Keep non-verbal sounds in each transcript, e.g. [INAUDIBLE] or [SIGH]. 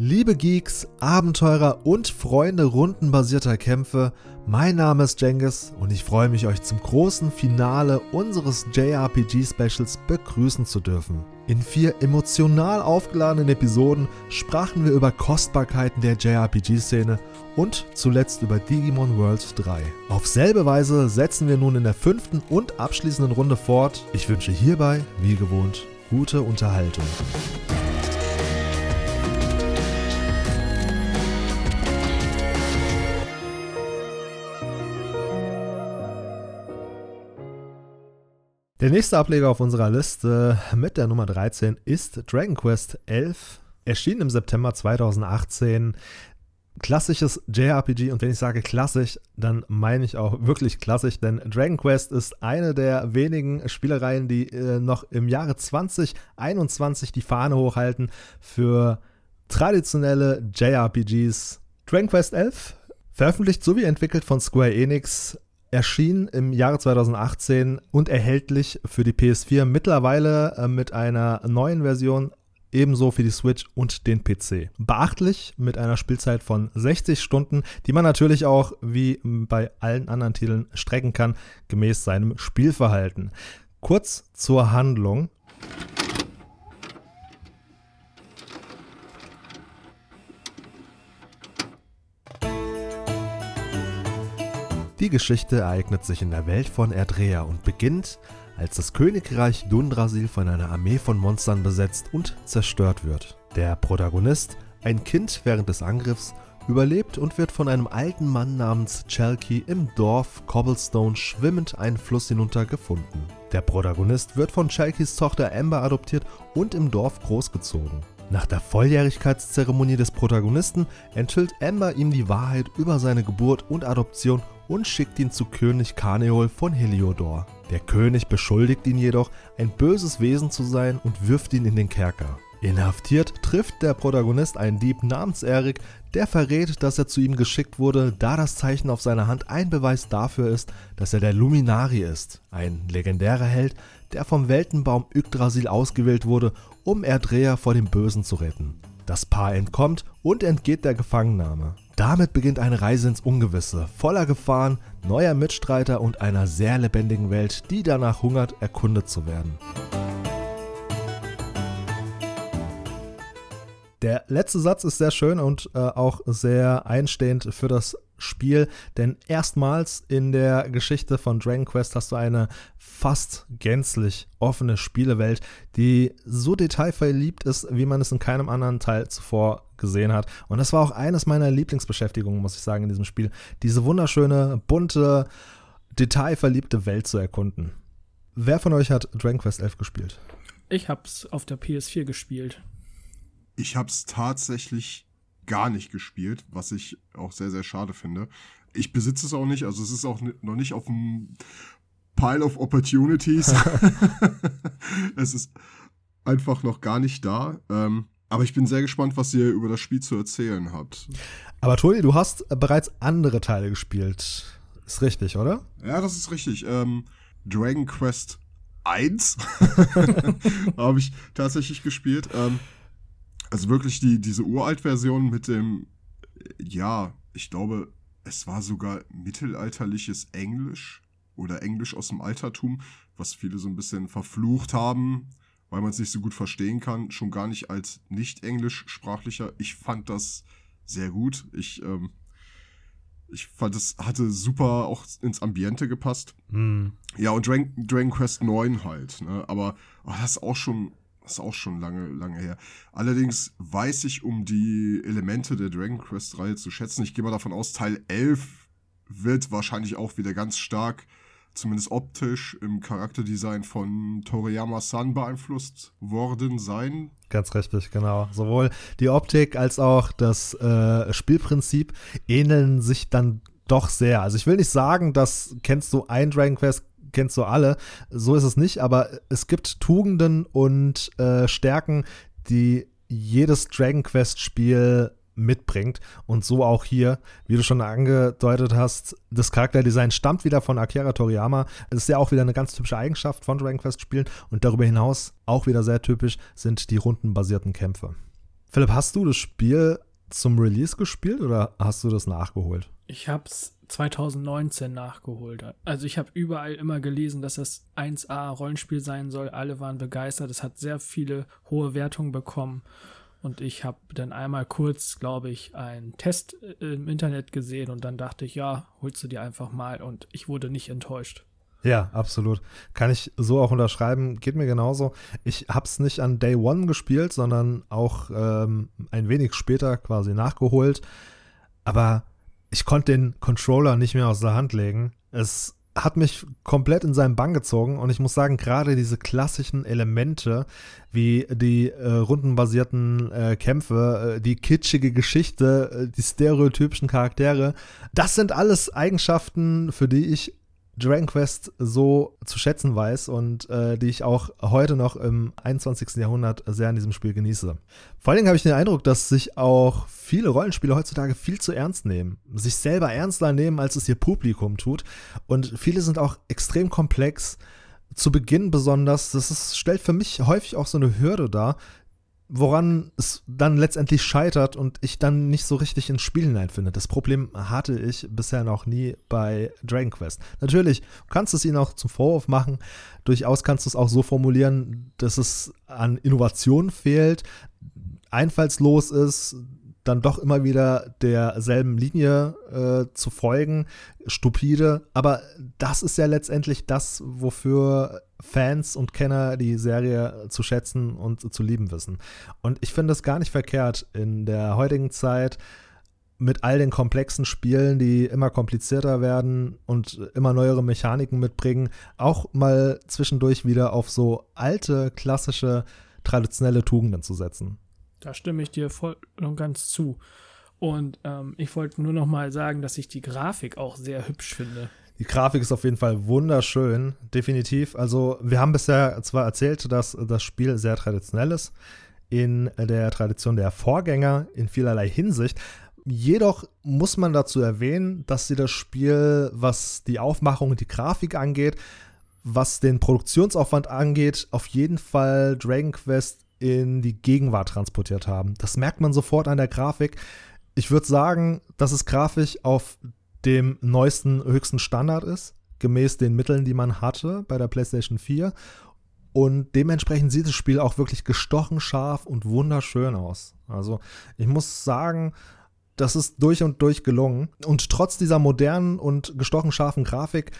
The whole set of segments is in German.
Liebe Geeks, Abenteurer und Freunde rundenbasierter Kämpfe, mein Name ist Jengis und ich freue mich, euch zum großen Finale unseres JRPG-Specials begrüßen zu dürfen. In vier emotional aufgeladenen Episoden sprachen wir über Kostbarkeiten der JRPG-Szene und zuletzt über Digimon World 3. Auf selbe Weise setzen wir nun in der fünften und abschließenden Runde fort. Ich wünsche hierbei, wie gewohnt, gute Unterhaltung. Der nächste Ableger auf unserer Liste mit der Nummer 13 ist Dragon Quest 11. Erschien im September 2018. Klassisches JRPG und wenn ich sage klassisch, dann meine ich auch wirklich klassisch, denn Dragon Quest ist eine der wenigen Spielereien, die äh, noch im Jahre 2021 die Fahne hochhalten für traditionelle JRPGs. Dragon Quest 11 Veröffentlicht sowie entwickelt von Square Enix, erschien im Jahre 2018 und erhältlich für die PS4 mittlerweile äh, mit einer neuen Version ebenso für die Switch und den PC. Beachtlich mit einer Spielzeit von 60 Stunden, die man natürlich auch wie bei allen anderen Titeln strecken kann, gemäß seinem Spielverhalten. Kurz zur Handlung. Die Geschichte ereignet sich in der Welt von Erdrea und beginnt, als das Königreich Dundrasil von einer Armee von Monstern besetzt und zerstört wird. Der Protagonist, ein Kind während des Angriffs, überlebt und wird von einem alten Mann namens Chalky im Dorf Cobblestone schwimmend einen Fluss hinunter gefunden. Der Protagonist wird von Chalkys Tochter Amber adoptiert und im Dorf großgezogen. Nach der Volljährigkeitszeremonie des Protagonisten enthüllt Amber ihm die Wahrheit über seine Geburt und Adoption und schickt ihn zu König Karneol von Heliodor. Der König beschuldigt ihn jedoch, ein böses Wesen zu sein und wirft ihn in den Kerker. Inhaftiert trifft der Protagonist einen Dieb namens Erik, der verrät, dass er zu ihm geschickt wurde, da das Zeichen auf seiner Hand ein Beweis dafür ist, dass er der Luminari ist, ein legendärer Held, der vom Weltenbaum Yggdrasil ausgewählt wurde, um Erdrea vor dem Bösen zu retten. Das Paar entkommt und entgeht der Gefangennahme. Damit beginnt eine Reise ins Ungewisse, voller Gefahren, neuer Mitstreiter und einer sehr lebendigen Welt, die danach hungert, erkundet zu werden. Der letzte Satz ist sehr schön und äh, auch sehr einstehend für das Spiel, denn erstmals in der Geschichte von Dragon Quest hast du eine fast gänzlich offene Spielewelt, die so detailverliebt ist, wie man es in keinem anderen Teil zuvor gesehen hat. Und das war auch eines meiner Lieblingsbeschäftigungen, muss ich sagen, in diesem Spiel, diese wunderschöne, bunte, detailverliebte Welt zu erkunden. Wer von euch hat Dragon Quest 11 gespielt? Ich hab's auf der PS4 gespielt. Ich hab's tatsächlich gar nicht gespielt, was ich auch sehr, sehr schade finde. Ich besitze es auch nicht, also es ist auch noch nicht auf dem Pile of Opportunities. [LAUGHS] [LAUGHS] es ist einfach noch gar nicht da. Ähm, aber ich bin sehr gespannt, was ihr über das Spiel zu erzählen habt. Aber Toni, du hast bereits andere Teile gespielt. Ist richtig, oder? Ja, das ist richtig. Ähm, Dragon Quest 1 [LAUGHS] habe ich tatsächlich gespielt. Ähm, also wirklich die, diese Uralt-Version mit dem, ja, ich glaube, es war sogar mittelalterliches Englisch oder Englisch aus dem Altertum, was viele so ein bisschen verflucht haben, weil man es nicht so gut verstehen kann, schon gar nicht als nicht englischsprachlicher. Ich fand das sehr gut. Ich, ähm, ich fand, es hatte super auch ins Ambiente gepasst. Mm. Ja, und Dragon, Dragon Quest 9 halt. Ne? Aber oh, das ist auch schon das ist auch schon lange, lange her. Allerdings weiß ich um die Elemente der Dragon Quest-Reihe zu schätzen. Ich gehe mal davon aus, Teil 11 wird wahrscheinlich auch wieder ganz stark, zumindest optisch, im Charakterdesign von Toriyama-san beeinflusst worden sein. Ganz richtig, genau. Sowohl die Optik als auch das äh, Spielprinzip ähneln sich dann doch sehr. Also ich will nicht sagen, dass kennst du ein Dragon Quest kennst du alle. So ist es nicht, aber es gibt Tugenden und äh, Stärken, die jedes Dragon Quest Spiel mitbringt und so auch hier, wie du schon angedeutet hast, das Charakterdesign stammt wieder von Akira Toriyama. Es ist ja auch wieder eine ganz typische Eigenschaft von Dragon Quest Spielen und darüber hinaus auch wieder sehr typisch sind die rundenbasierten Kämpfe. Philipp, hast du das Spiel zum Release gespielt oder hast du das nachgeholt? Ich habe es 2019 nachgeholt. Also ich habe überall immer gelesen, dass das 1A Rollenspiel sein soll. Alle waren begeistert. Es hat sehr viele hohe Wertungen bekommen. Und ich habe dann einmal kurz, glaube ich, einen Test äh, im Internet gesehen und dann dachte ich, ja, holst du dir einfach mal. Und ich wurde nicht enttäuscht. Ja, absolut. Kann ich so auch unterschreiben. Geht mir genauso. Ich habe es nicht an Day One gespielt, sondern auch ähm, ein wenig später quasi nachgeholt. Aber ich konnte den Controller nicht mehr aus der Hand legen. Es hat mich komplett in seinen Bann gezogen und ich muss sagen, gerade diese klassischen Elemente wie die äh, rundenbasierten äh, Kämpfe, äh, die kitschige Geschichte, äh, die stereotypischen Charaktere, das sind alles Eigenschaften, für die ich Dragon Quest so zu schätzen weiß und äh, die ich auch heute noch im 21. Jahrhundert sehr in diesem Spiel genieße. Vor allen Dingen habe ich den Eindruck, dass sich auch viele Rollenspiele heutzutage viel zu ernst nehmen, sich selber ernster nehmen, als es ihr Publikum tut und viele sind auch extrem komplex. Zu Beginn besonders, das ist, stellt für mich häufig auch so eine Hürde dar, woran es dann letztendlich scheitert und ich dann nicht so richtig ins Spiel hineinfinde. Das Problem hatte ich bisher noch nie bei Dragon Quest. Natürlich kannst du es ihnen auch zum Vorwurf machen. Durchaus kannst du es auch so formulieren, dass es an Innovation fehlt, einfallslos ist, dann doch immer wieder derselben Linie äh, zu folgen, stupide. Aber das ist ja letztendlich das, wofür Fans und Kenner die Serie zu schätzen und zu lieben wissen. Und ich finde es gar nicht verkehrt in der heutigen Zeit mit all den komplexen Spielen, die immer komplizierter werden und immer neuere Mechaniken mitbringen, auch mal zwischendurch wieder auf so alte, klassische, traditionelle Tugenden zu setzen. Da stimme ich dir voll und ganz zu. Und ähm, ich wollte nur noch mal sagen, dass ich die Grafik auch sehr hübsch finde. Die Grafik ist auf jeden Fall wunderschön, definitiv. Also wir haben bisher zwar erzählt, dass das Spiel sehr traditionell ist, in der Tradition der Vorgänger in vielerlei Hinsicht. Jedoch muss man dazu erwähnen, dass sie das Spiel, was die Aufmachung und die Grafik angeht, was den Produktionsaufwand angeht, auf jeden Fall Dragon Quest in die Gegenwart transportiert haben. Das merkt man sofort an der Grafik. Ich würde sagen, dass es grafisch auf dem neuesten, höchsten Standard ist, gemäß den Mitteln, die man hatte bei der PlayStation 4. Und dementsprechend sieht das Spiel auch wirklich gestochen scharf und wunderschön aus. Also ich muss sagen, das ist durch und durch gelungen. Und trotz dieser modernen und gestochen scharfen Grafik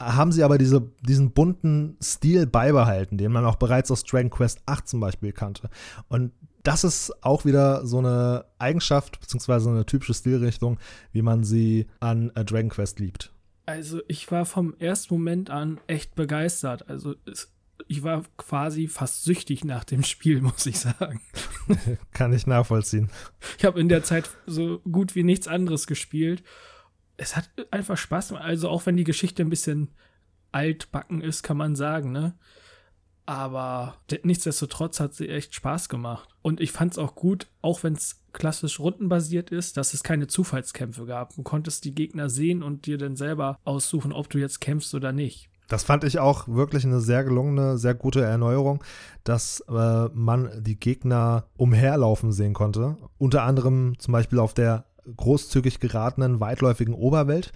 haben sie aber diese, diesen bunten Stil beibehalten, den man auch bereits aus Dragon Quest 8 zum Beispiel kannte. Und das ist auch wieder so eine Eigenschaft, beziehungsweise eine typische Stilrichtung, wie man sie an äh, Dragon Quest liebt. Also ich war vom ersten Moment an echt begeistert. Also es, ich war quasi fast süchtig nach dem Spiel, [LAUGHS] muss ich sagen. Kann ich nachvollziehen. Ich habe in der Zeit so gut wie nichts anderes gespielt es hat einfach Spaß. Also auch wenn die Geschichte ein bisschen altbacken ist, kann man sagen, ne? Aber nichtsdestotrotz hat sie echt Spaß gemacht. Und ich fand es auch gut, auch wenn es klassisch rundenbasiert ist, dass es keine Zufallskämpfe gab. Du konntest die Gegner sehen und dir dann selber aussuchen, ob du jetzt kämpfst oder nicht. Das fand ich auch wirklich eine sehr gelungene, sehr gute Erneuerung, dass äh, man die Gegner umherlaufen sehen konnte. Unter anderem zum Beispiel auf der großzügig geratenen, weitläufigen Oberwelt,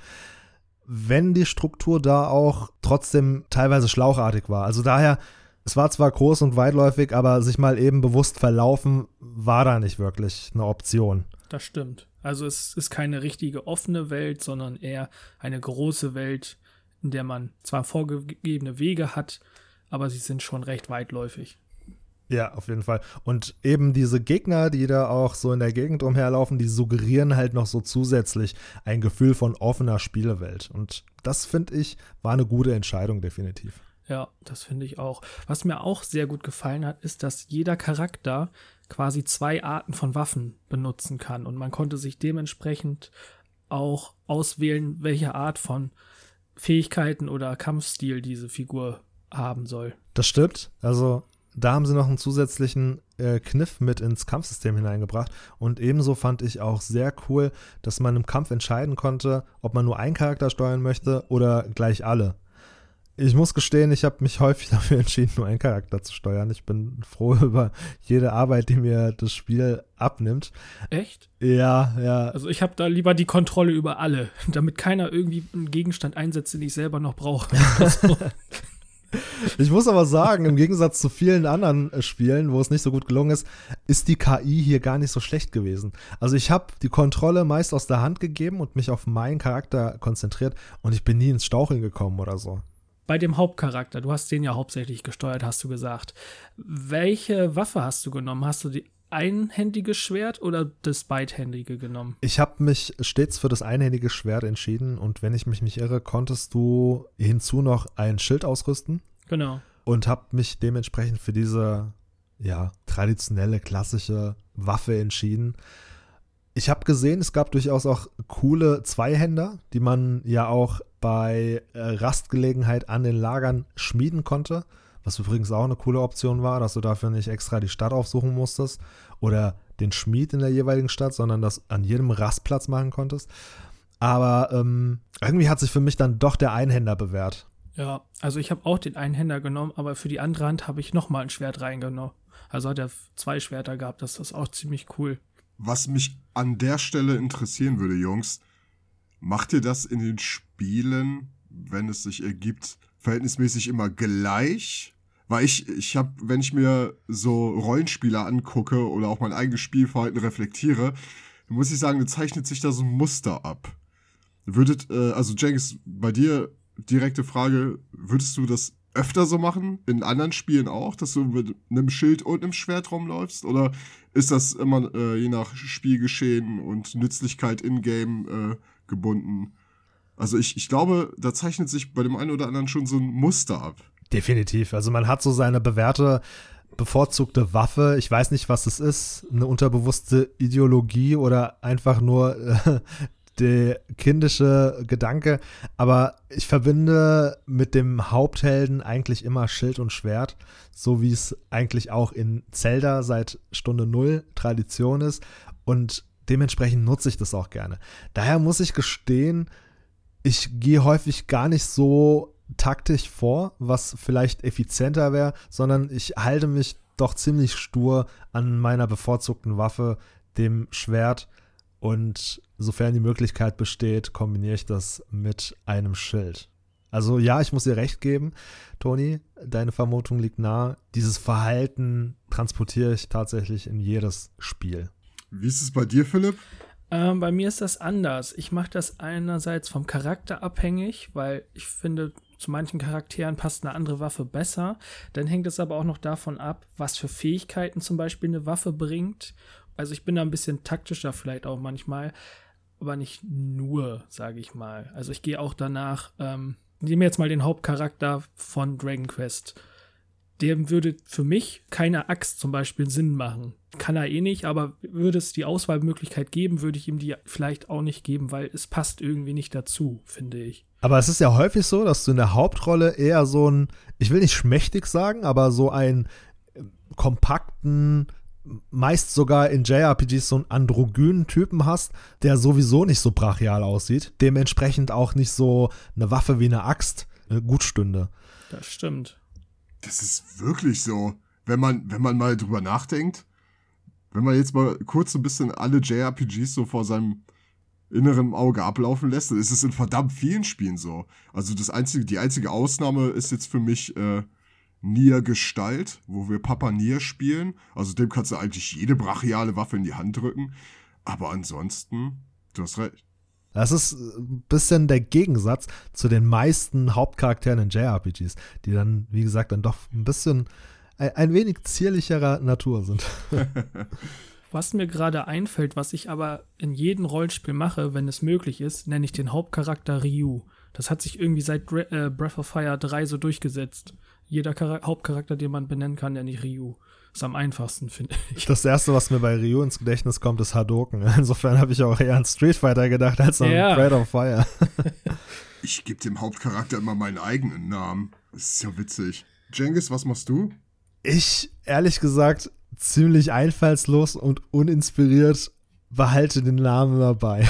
wenn die Struktur da auch trotzdem teilweise schlauchartig war. Also daher, es war zwar groß und weitläufig, aber sich mal eben bewusst verlaufen, war da nicht wirklich eine Option. Das stimmt. Also es ist keine richtige offene Welt, sondern eher eine große Welt, in der man zwar vorgegebene Wege hat, aber sie sind schon recht weitläufig. Ja, auf jeden Fall. Und eben diese Gegner, die da auch so in der Gegend umherlaufen, die suggerieren halt noch so zusätzlich ein Gefühl von offener Spielewelt. Und das finde ich war eine gute Entscheidung definitiv. Ja, das finde ich auch. Was mir auch sehr gut gefallen hat, ist, dass jeder Charakter quasi zwei Arten von Waffen benutzen kann und man konnte sich dementsprechend auch auswählen, welche Art von Fähigkeiten oder Kampfstil diese Figur haben soll. Das stimmt. Also da haben sie noch einen zusätzlichen äh, Kniff mit ins Kampfsystem hineingebracht. Und ebenso fand ich auch sehr cool, dass man im Kampf entscheiden konnte, ob man nur einen Charakter steuern möchte oder gleich alle. Ich muss gestehen, ich habe mich [LAUGHS] häufig dafür entschieden, nur einen Charakter zu steuern. Ich bin froh [LAUGHS] über jede Arbeit, die mir das Spiel abnimmt. Echt? Ja, ja. Also ich habe da lieber die Kontrolle über alle, [LAUGHS] damit keiner irgendwie einen Gegenstand einsetzt, den ich selber noch brauche. [LAUGHS] Ich muss aber sagen, im Gegensatz zu vielen anderen äh, Spielen, wo es nicht so gut gelungen ist, ist die KI hier gar nicht so schlecht gewesen. Also ich habe die Kontrolle meist aus der Hand gegeben und mich auf meinen Charakter konzentriert und ich bin nie ins Staucheln gekommen oder so. bei dem Hauptcharakter, du hast den ja hauptsächlich gesteuert, hast du gesagt. Welche Waffe hast du genommen? Hast du die einhändige Schwert oder das beidhändige genommen? Ich habe mich stets für das einhändige Schwert entschieden und wenn ich mich nicht irre, konntest du hinzu noch ein Schild ausrüsten Genau. und habe mich dementsprechend für diese ja, traditionelle, klassische Waffe entschieden. Ich habe gesehen, es gab durchaus auch coole Zweihänder, die man ja auch bei äh, Rastgelegenheit an den Lagern schmieden konnte. Was übrigens auch eine coole Option war, dass du dafür nicht extra die Stadt aufsuchen musstest oder den Schmied in der jeweiligen Stadt, sondern das an jedem Rastplatz machen konntest. Aber ähm, irgendwie hat sich für mich dann doch der Einhänder bewährt. Ja, also ich habe auch den Einhänder genommen, aber für die andere Hand habe ich nochmal ein Schwert reingenommen. Also hat er zwei Schwerter gehabt, das ist auch ziemlich cool. Was mich an der Stelle interessieren würde, Jungs, macht ihr das in den Spielen, wenn es sich ergibt, verhältnismäßig immer gleich? Weil ich, ich habe, wenn ich mir so Rollenspieler angucke oder auch mein eigenes Spielverhalten reflektiere, muss ich sagen, da zeichnet sich da so ein Muster ab. Würdet, äh, also Jenkins, bei dir direkte Frage, würdest du das öfter so machen, in anderen Spielen auch, dass du mit einem Schild und einem Schwert rumläufst? Oder ist das immer äh, je nach Spielgeschehen und Nützlichkeit in-game äh, gebunden? Also ich, ich glaube, da zeichnet sich bei dem einen oder anderen schon so ein Muster ab. Definitiv. Also man hat so seine bewährte, bevorzugte Waffe. Ich weiß nicht, was es ist. Eine unterbewusste Ideologie oder einfach nur äh, der kindische Gedanke. Aber ich verbinde mit dem Haupthelden eigentlich immer Schild und Schwert. So wie es eigentlich auch in Zelda seit Stunde Null Tradition ist. Und dementsprechend nutze ich das auch gerne. Daher muss ich gestehen, ich gehe häufig gar nicht so taktisch vor, was vielleicht effizienter wäre, sondern ich halte mich doch ziemlich stur an meiner bevorzugten Waffe, dem Schwert. Und sofern die Möglichkeit besteht, kombiniere ich das mit einem Schild. Also ja, ich muss dir recht geben, Toni, deine Vermutung liegt nahe. Dieses Verhalten transportiere ich tatsächlich in jedes Spiel. Wie ist es bei dir, Philipp? Ähm, bei mir ist das anders. Ich mache das einerseits vom Charakter abhängig, weil ich finde, zu manchen Charakteren passt eine andere Waffe besser. Dann hängt es aber auch noch davon ab, was für Fähigkeiten zum Beispiel eine Waffe bringt. Also ich bin da ein bisschen taktischer vielleicht auch manchmal, aber nicht nur, sage ich mal. Also ich gehe auch danach, ähm, nehmen jetzt mal den Hauptcharakter von Dragon Quest. Dem würde für mich keine Axt zum Beispiel Sinn machen. Kann er eh nicht, aber würde es die Auswahlmöglichkeit geben, würde ich ihm die vielleicht auch nicht geben, weil es passt irgendwie nicht dazu, finde ich. Aber es ist ja häufig so, dass du in der Hauptrolle eher so ein, ich will nicht schmächtig sagen, aber so einen äh, kompakten, meist sogar in JRPGs so einen androgynen Typen hast, der sowieso nicht so brachial aussieht, dementsprechend auch nicht so eine Waffe wie eine Axt gut stünde. Das stimmt. Das ist wirklich so. Wenn man, wenn man mal drüber nachdenkt, wenn man jetzt mal kurz ein bisschen alle JRPGs so vor seinem inneren Auge ablaufen lässt, dann ist es in verdammt vielen Spielen so. Also das einzige, die einzige Ausnahme ist jetzt für mich äh, Nier Gestalt, wo wir Papa Nier spielen. Also dem kannst du eigentlich jede brachiale Waffe in die Hand drücken. Aber ansonsten, du hast recht. Das ist ein bisschen der Gegensatz zu den meisten Hauptcharakteren in JRPGs, die dann, wie gesagt, dann doch ein bisschen ein, wenig zierlicherer Natur sind. [LAUGHS] Was mir gerade einfällt, was ich aber in jedem Rollenspiel mache, wenn es möglich ist, nenne ich den Hauptcharakter Ryu. Das hat sich irgendwie seit äh, Breath of Fire 3 so durchgesetzt. Jeder Chara Hauptcharakter, den man benennen kann, nenne ich Ryu. Ist am einfachsten, finde ich. Das erste, was mir bei Ryu ins Gedächtnis kommt, ist Hadoken. [LAUGHS] Insofern habe ich auch eher an Street Fighter gedacht als an Ja. Breath of Fire. [LAUGHS] Ich gebe dem Hauptcharakter immer meinen eigenen Namen. Das ist ja witzig. Jengis, was machst du? Ich, ehrlich gesagt, ziemlich einfallslos und uninspiriert behalte den Namen immer bei.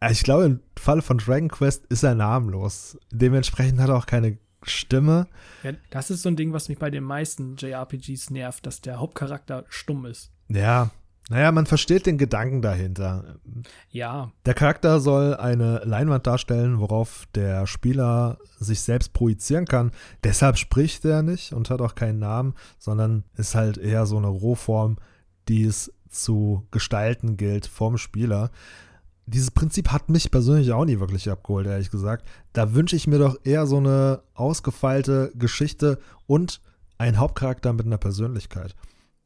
[LAUGHS] ich glaube, in Falle von Dragon Quest ist er namenlos. Dementsprechend hat er auch keine Stimme. Ja, das ist so ein Ding, was mich bei den meisten JRPGs nervt, dass der Hauptcharakter stumm ist. Ja, naja, man versteht den Gedanken dahinter. Ja. Der Charakter soll eine Leinwand darstellen, worauf der Spieler sich selbst projizieren kann. Deshalb spricht er nicht und hat auch keinen Namen, sondern ist halt eher so eine Rohform, die es zu gestalten gilt vom Spieler. Dieses Prinzip hat mich persönlich auch nie wirklich abgeholt, ehrlich gesagt. Da wünsche ich mir doch eher so eine ausgefeilte Geschichte und einen Hauptcharakter mit einer Persönlichkeit.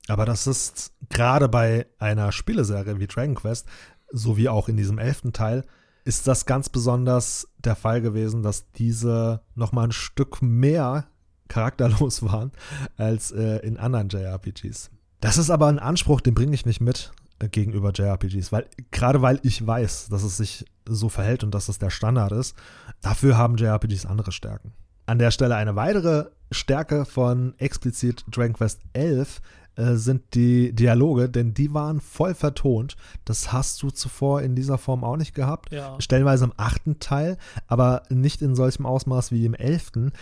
Aber das ist gerade bei einer Spieleserie wie Dragon Quest, sowie auch in diesem elften Teil, ist das ganz besonders der Fall gewesen, dass diese nochmal ein Stück mehr charakterlos [LAUGHS] waren als äh, in anderen JRPGs. Das ist aber ein Anspruch, den bringe ich nicht mit gegenüber JRPGs, weil gerade weil ich weiß, dass es sich so verhält und dass es der Standard ist, dafür haben JRPGs andere Stärken. An der Stelle eine weitere Stärke von explizit Dragon Quest 11 äh, sind die Dialoge, denn die waren voll vertont. Das hast du zuvor in dieser Form auch nicht gehabt. Ja. Stellenweise im achten Teil, aber nicht in solchem Ausmaß wie im elften.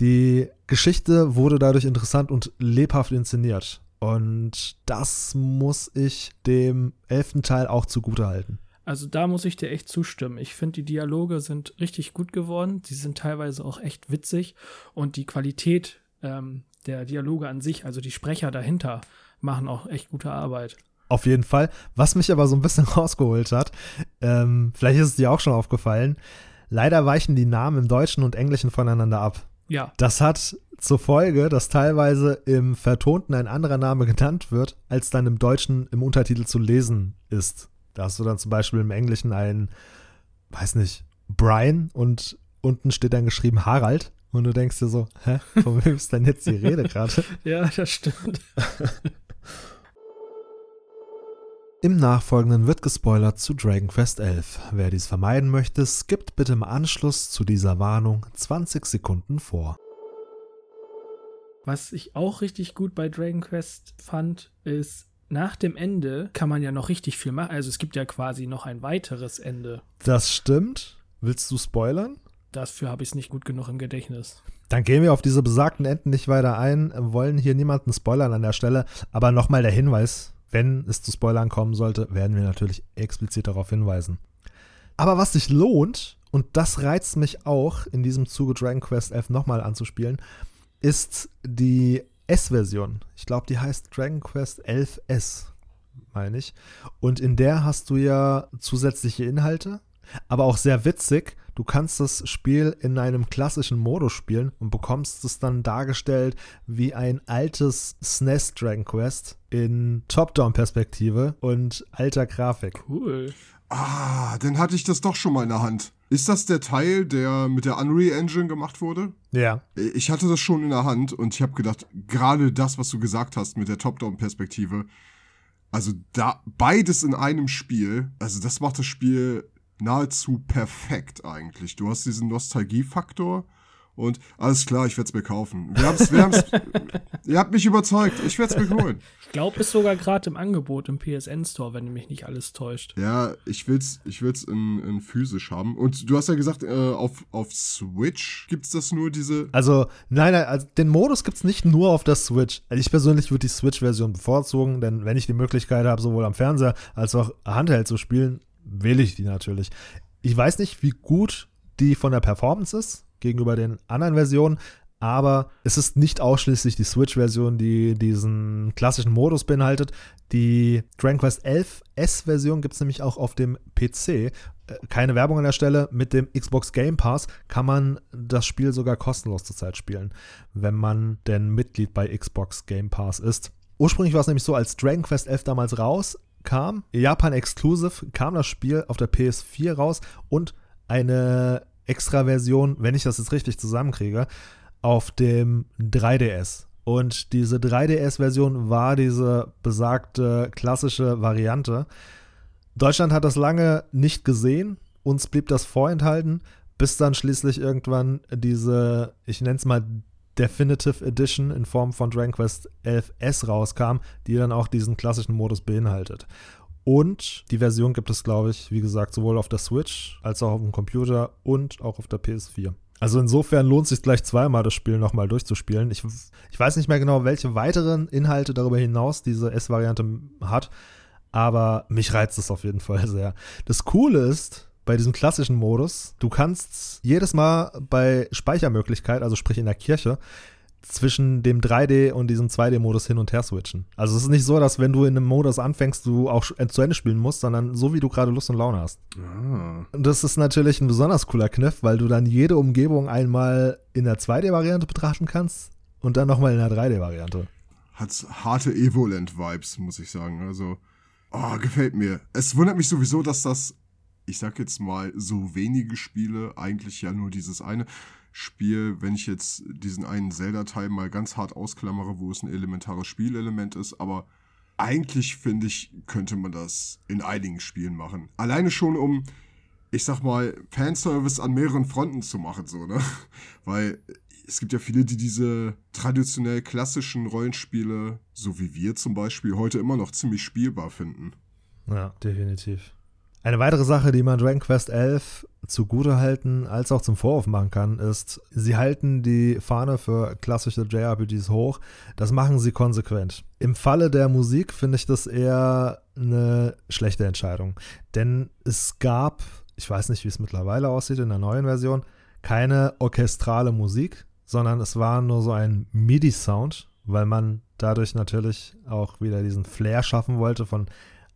Die Geschichte wurde dadurch interessant und lebhaft inszeniert. Und das muss ich dem elften Teil auch zugutehalten. Also da muss ich dir echt zustimmen. Ich finde, die Dialoge sind richtig gut geworden. Sie sind teilweise auch echt witzig. Und die Qualität ähm, der Dialoge an sich, also die Sprecher dahinter, machen auch echt gute Arbeit. Auf jeden Fall. Was mich aber so ein bisschen [LAUGHS] rausgeholt hat, ähm, vielleicht ist es dir auch schon aufgefallen, leider weichen die Namen im Deutschen und Englischen voneinander ab. Ja. Das hat zur Folge, dass teilweise im Vertonten ein anderer Name genannt wird, als dann im Deutschen im Untertitel zu lesen ist. Da hast du dann zum Beispiel im Englischen einen, weiß nicht, Brian und unten steht dann geschrieben Harald. Und du denkst dir so, hä, von wem ist denn jetzt die Rede gerade? [LAUGHS] ja, das stimmt. [LAUGHS] Im Nachfolgenden wird gespoilert zu Dragon Quest 11. Wer dies vermeiden möchte, skippt bitte im Anschluss zu dieser Warnung 20 Sekunden vor. Was ich auch richtig gut bei Dragon Quest fand, ist, nach dem Ende kann man ja noch richtig viel machen. Also es gibt ja quasi noch ein weiteres Ende. Das stimmt. Willst du spoilern? Dafür habe ich es nicht gut genug im Gedächtnis. Dann gehen wir auf diese besagten Enden nicht weiter ein, wollen hier niemanden spoilern an der Stelle. Aber nochmal der Hinweis, wenn es zu Spoilern kommen sollte, werden wir natürlich explizit darauf hinweisen. Aber was sich lohnt, und das reizt mich auch, in diesem Zuge Dragon Quest 11 nochmal anzuspielen, ist die S-Version. Ich glaube, die heißt Dragon Quest 11S, meine ich. Und in der hast du ja zusätzliche Inhalte, aber auch sehr witzig. Du kannst das Spiel in einem klassischen Modus spielen und bekommst es dann dargestellt wie ein altes SNES Dragon Quest in Top-Down-Perspektive und alter Grafik. Cool. Ah, dann hatte ich das doch schon mal in der Hand. Ist das der Teil, der mit der Unreal Engine gemacht wurde? Ja. Ich hatte das schon in der Hand und ich habe gedacht, gerade das, was du gesagt hast mit der Top-Down-Perspektive, also da beides in einem Spiel, also das macht das Spiel nahezu perfekt eigentlich. Du hast diesen Nostalgiefaktor und alles klar, ich werde es mir kaufen. Wir haben's, wir haben's, [LAUGHS] ihr habt mich überzeugt, ich werde es mir holen. Ich glaube, ist sogar gerade im Angebot im PSN Store, wenn mich nicht alles täuscht. Ja, ich will's, ich will's in, in physisch haben. Und du hast ja gesagt, äh, auf, auf Switch gibt's das nur diese. Also, nein, nein, also den Modus gibt's nicht nur auf der Switch. Also ich persönlich würde die Switch-Version bevorzugen, denn wenn ich die Möglichkeit habe, sowohl am Fernseher als auch Handheld zu spielen, wähle ich die natürlich. Ich weiß nicht, wie gut die von der Performance ist gegenüber den anderen Versionen, aber es ist nicht ausschließlich die Switch-Version, die diesen klassischen Modus beinhaltet. Die Dragon Quest 11 S-Version gibt es nämlich auch auf dem PC. Äh, keine Werbung an der Stelle. Mit dem Xbox Game Pass kann man das Spiel sogar kostenlos zurzeit spielen, wenn man denn Mitglied bei Xbox Game Pass ist. Ursprünglich war es nämlich so, als Dragon Quest 11 damals rauskam, Japan Exclusive, kam das Spiel auf der PS4 raus und eine extra Version, wenn ich das jetzt richtig zusammenkriege, auf dem 3DS. Und diese 3DS-Version war diese besagte klassische Variante. Deutschland hat das lange nicht gesehen, uns blieb das vorenthalten, bis dann schließlich irgendwann diese, ich nenne es mal Definitive Edition in Form von Dragon Quest 11S rauskam, die dann auch diesen klassischen Modus beinhaltet. Und die Version gibt es, glaube ich, wie gesagt, sowohl auf der Switch als auch auf dem Computer und auch auf der PS4. Also insofern lohnt es sich gleich zweimal das Spiel nochmal durchzuspielen. Ich, ich weiß nicht mehr genau, welche weiteren Inhalte darüber hinaus diese S-Variante hat, aber mich reizt es auf jeden Fall sehr. Das Coole ist, bei diesem klassischen Modus, du kannst jedes Mal bei Speichermöglichkeit, also sprich in der Kirche, zwischen dem 3D und diesem 2D-Modus hin und her switchen. Also es ist nicht so, dass wenn du in einem Modus anfängst, du auch zu Ende spielen musst, sondern so wie du gerade Lust und Laune hast. Ah. Und das ist natürlich ein besonders cooler Kniff, weil du dann jede Umgebung einmal in der 2D-Variante betrachten kannst und dann nochmal in der 3D-Variante. Hat harte Evolent-Vibes, muss ich sagen. Also, oh, gefällt mir. Es wundert mich sowieso, dass das, ich sag jetzt mal, so wenige Spiele, eigentlich ja nur dieses eine, Spiel, wenn ich jetzt diesen einen Zelda-Teil mal ganz hart ausklammere, wo es ein elementares Spielelement ist, aber eigentlich finde ich, könnte man das in einigen Spielen machen. Alleine schon, um, ich sag mal, Fanservice an mehreren Fronten zu machen, so, ne? [LAUGHS] Weil es gibt ja viele, die diese traditionell klassischen Rollenspiele, so wie wir zum Beispiel, heute immer noch ziemlich spielbar finden. Ja, definitiv. Eine weitere Sache, die man Dragon Quest 11 zugute halten als auch zum Vorwurf machen kann, ist, sie halten die Fahne für klassische JRPGs hoch. Das machen sie konsequent. Im Falle der Musik finde ich das eher eine schlechte Entscheidung. Denn es gab, ich weiß nicht, wie es mittlerweile aussieht in der neuen Version, keine orchestrale Musik, sondern es war nur so ein MIDI-Sound, weil man dadurch natürlich auch wieder diesen Flair schaffen wollte von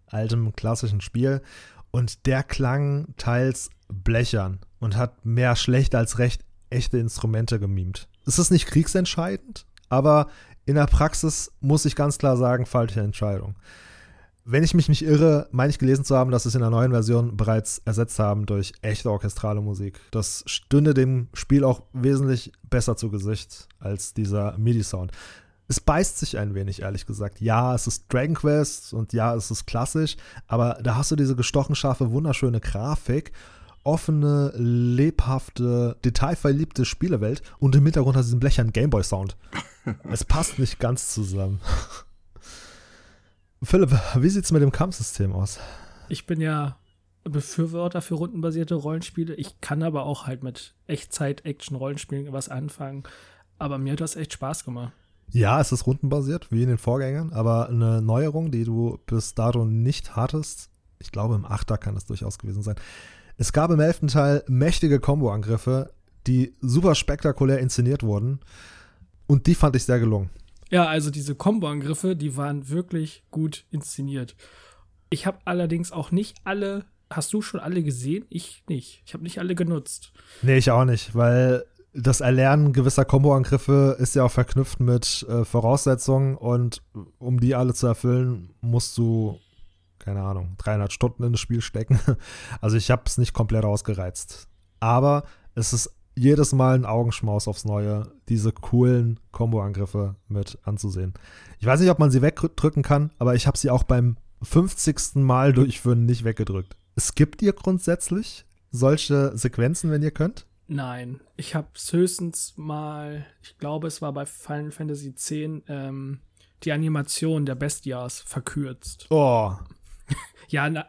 altem klassischen Spiel. Und der klang teils blechern und hat mehr schlecht als recht echte Instrumente gemimt. Es ist nicht kriegsentscheidend, aber in der Praxis muss ich ganz klar sagen, falsche Entscheidung. Wenn ich mich nicht irre, meine ich gelesen zu haben, dass sie es in der neuen Version bereits ersetzt haben durch echte orchestrale Musik. Das stünde dem Spiel auch wesentlich besser zu Gesicht als dieser MIDI-Sound es beißt sich ein wenig, ehrlich gesagt. Ja, es ist Dragon Quest und ja, es ist klassisch, aber da hast du diese gestochen scharfe, wunderschöne Grafik, offene, lebhafte, detailverliebte Spielewelt und im Hintergrund hast du diesen blechern Gameboy-Sound. [LAUGHS] es passt nicht ganz zusammen. [LAUGHS] Philipp, wie sieht's mit dem Kampfsystem aus? Ich bin ja Befürworter für rundenbasierte Rollenspiele. Ich kann aber auch halt mit Echtzeit-Action-Rollenspielen was anfangen. Aber mir hat das echt Spaß gemacht. Ja, es ist rundenbasiert, wie in den Vorgängern, aber eine Neuerung, die du bis dato nicht hattest, ich glaube im Achter kann es durchaus gewesen sein. Es gab im elften Teil mächtige Combo-Angriffe, die super spektakulär inszeniert wurden und die fand ich sehr gelungen. Ja, also diese Combo-Angriffe, die waren wirklich gut inszeniert. Ich habe allerdings auch nicht alle Hast du schon alle gesehen? Ich nicht. Ich habe nicht alle genutzt. Nee, ich auch nicht, weil das Erlernen gewisser Komboangriffe ist ja auch verknüpft mit äh, Voraussetzungen und um die alle zu erfüllen, musst du, keine Ahnung, 300 Stunden in das Spiel stecken. [LAUGHS] Also ich habe es nicht komplett ausgereizt. Aber es ist jedes Mal ein Augenschmaus aufs Neue, diese coolen Komboangriffe mit anzusehen. Ich weiß nicht, ob man sie wegdrücken kann, aber ich habe sie auch beim 50. Mal durchführen nicht weggedrückt. Es gibt ihr grundsätzlich solche Sequenzen, wenn ihr könnt? Nein, ich habe es höchstens mal, ich glaube, es war bei Final Fantasy X, ähm, die Animation der Bestias verkürzt. Oh. [LAUGHS] ja, na,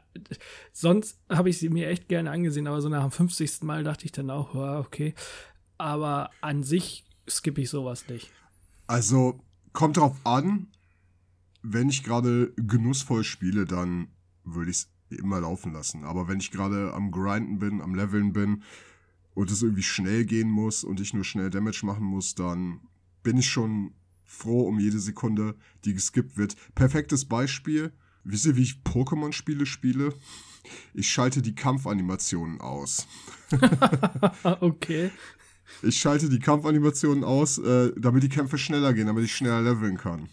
sonst habe ich sie mir echt gerne angesehen, aber so nach dem 50. Mal dachte ich dann auch, okay. Aber an sich skippe ich sowas nicht. Also, kommt drauf an, wenn ich gerade genussvoll spiele, dann würde ich es immer laufen lassen. Aber wenn ich gerade am Grinden bin, am Leveln bin, und es irgendwie schnell gehen muss und ich nur schnell Damage machen muss, dann bin ich schon froh um jede Sekunde, die geskippt wird. Perfektes Beispiel. Wisst ihr, wie ich Pokémon-Spiele spiele? Ich schalte die Kampfanimationen aus. [LAUGHS] okay. Ich schalte die Kampfanimationen aus, äh, damit die Kämpfe schneller gehen, damit ich schneller leveln kann.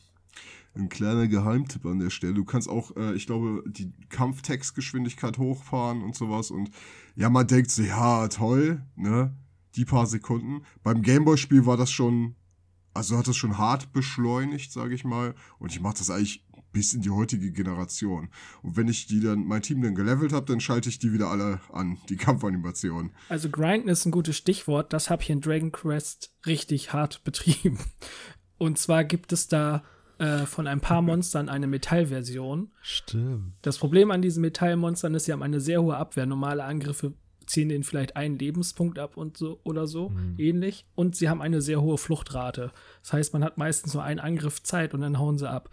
Ein kleiner Geheimtipp an der Stelle. Du kannst auch, äh, ich glaube, die Kampftextgeschwindigkeit hochfahren und sowas und ja, man denkt so, ja, toll, ne? Die paar Sekunden. Beim Gameboy-Spiel war das schon, also hat das schon hart beschleunigt, sage ich mal. Und ich mache das eigentlich bis in die heutige Generation. Und wenn ich die dann, mein Team dann gelevelt habe, dann schalte ich die wieder alle an, die Kampfanimationen. Also Grinden ist ein gutes Stichwort. Das habe ich in Dragon Quest richtig hart betrieben. Und zwar gibt es da äh, von ein paar Monstern eine Metallversion. Stimmt. Das Problem an diesen Metallmonstern ist, sie haben eine sehr hohe Abwehr. Normale Angriffe ziehen denen vielleicht einen Lebenspunkt ab und so oder so Mhm. ähnlich. Und sie haben eine sehr hohe Fluchtrate. Das heißt, man hat meistens nur einen Angriff Zeit und dann hauen sie ab.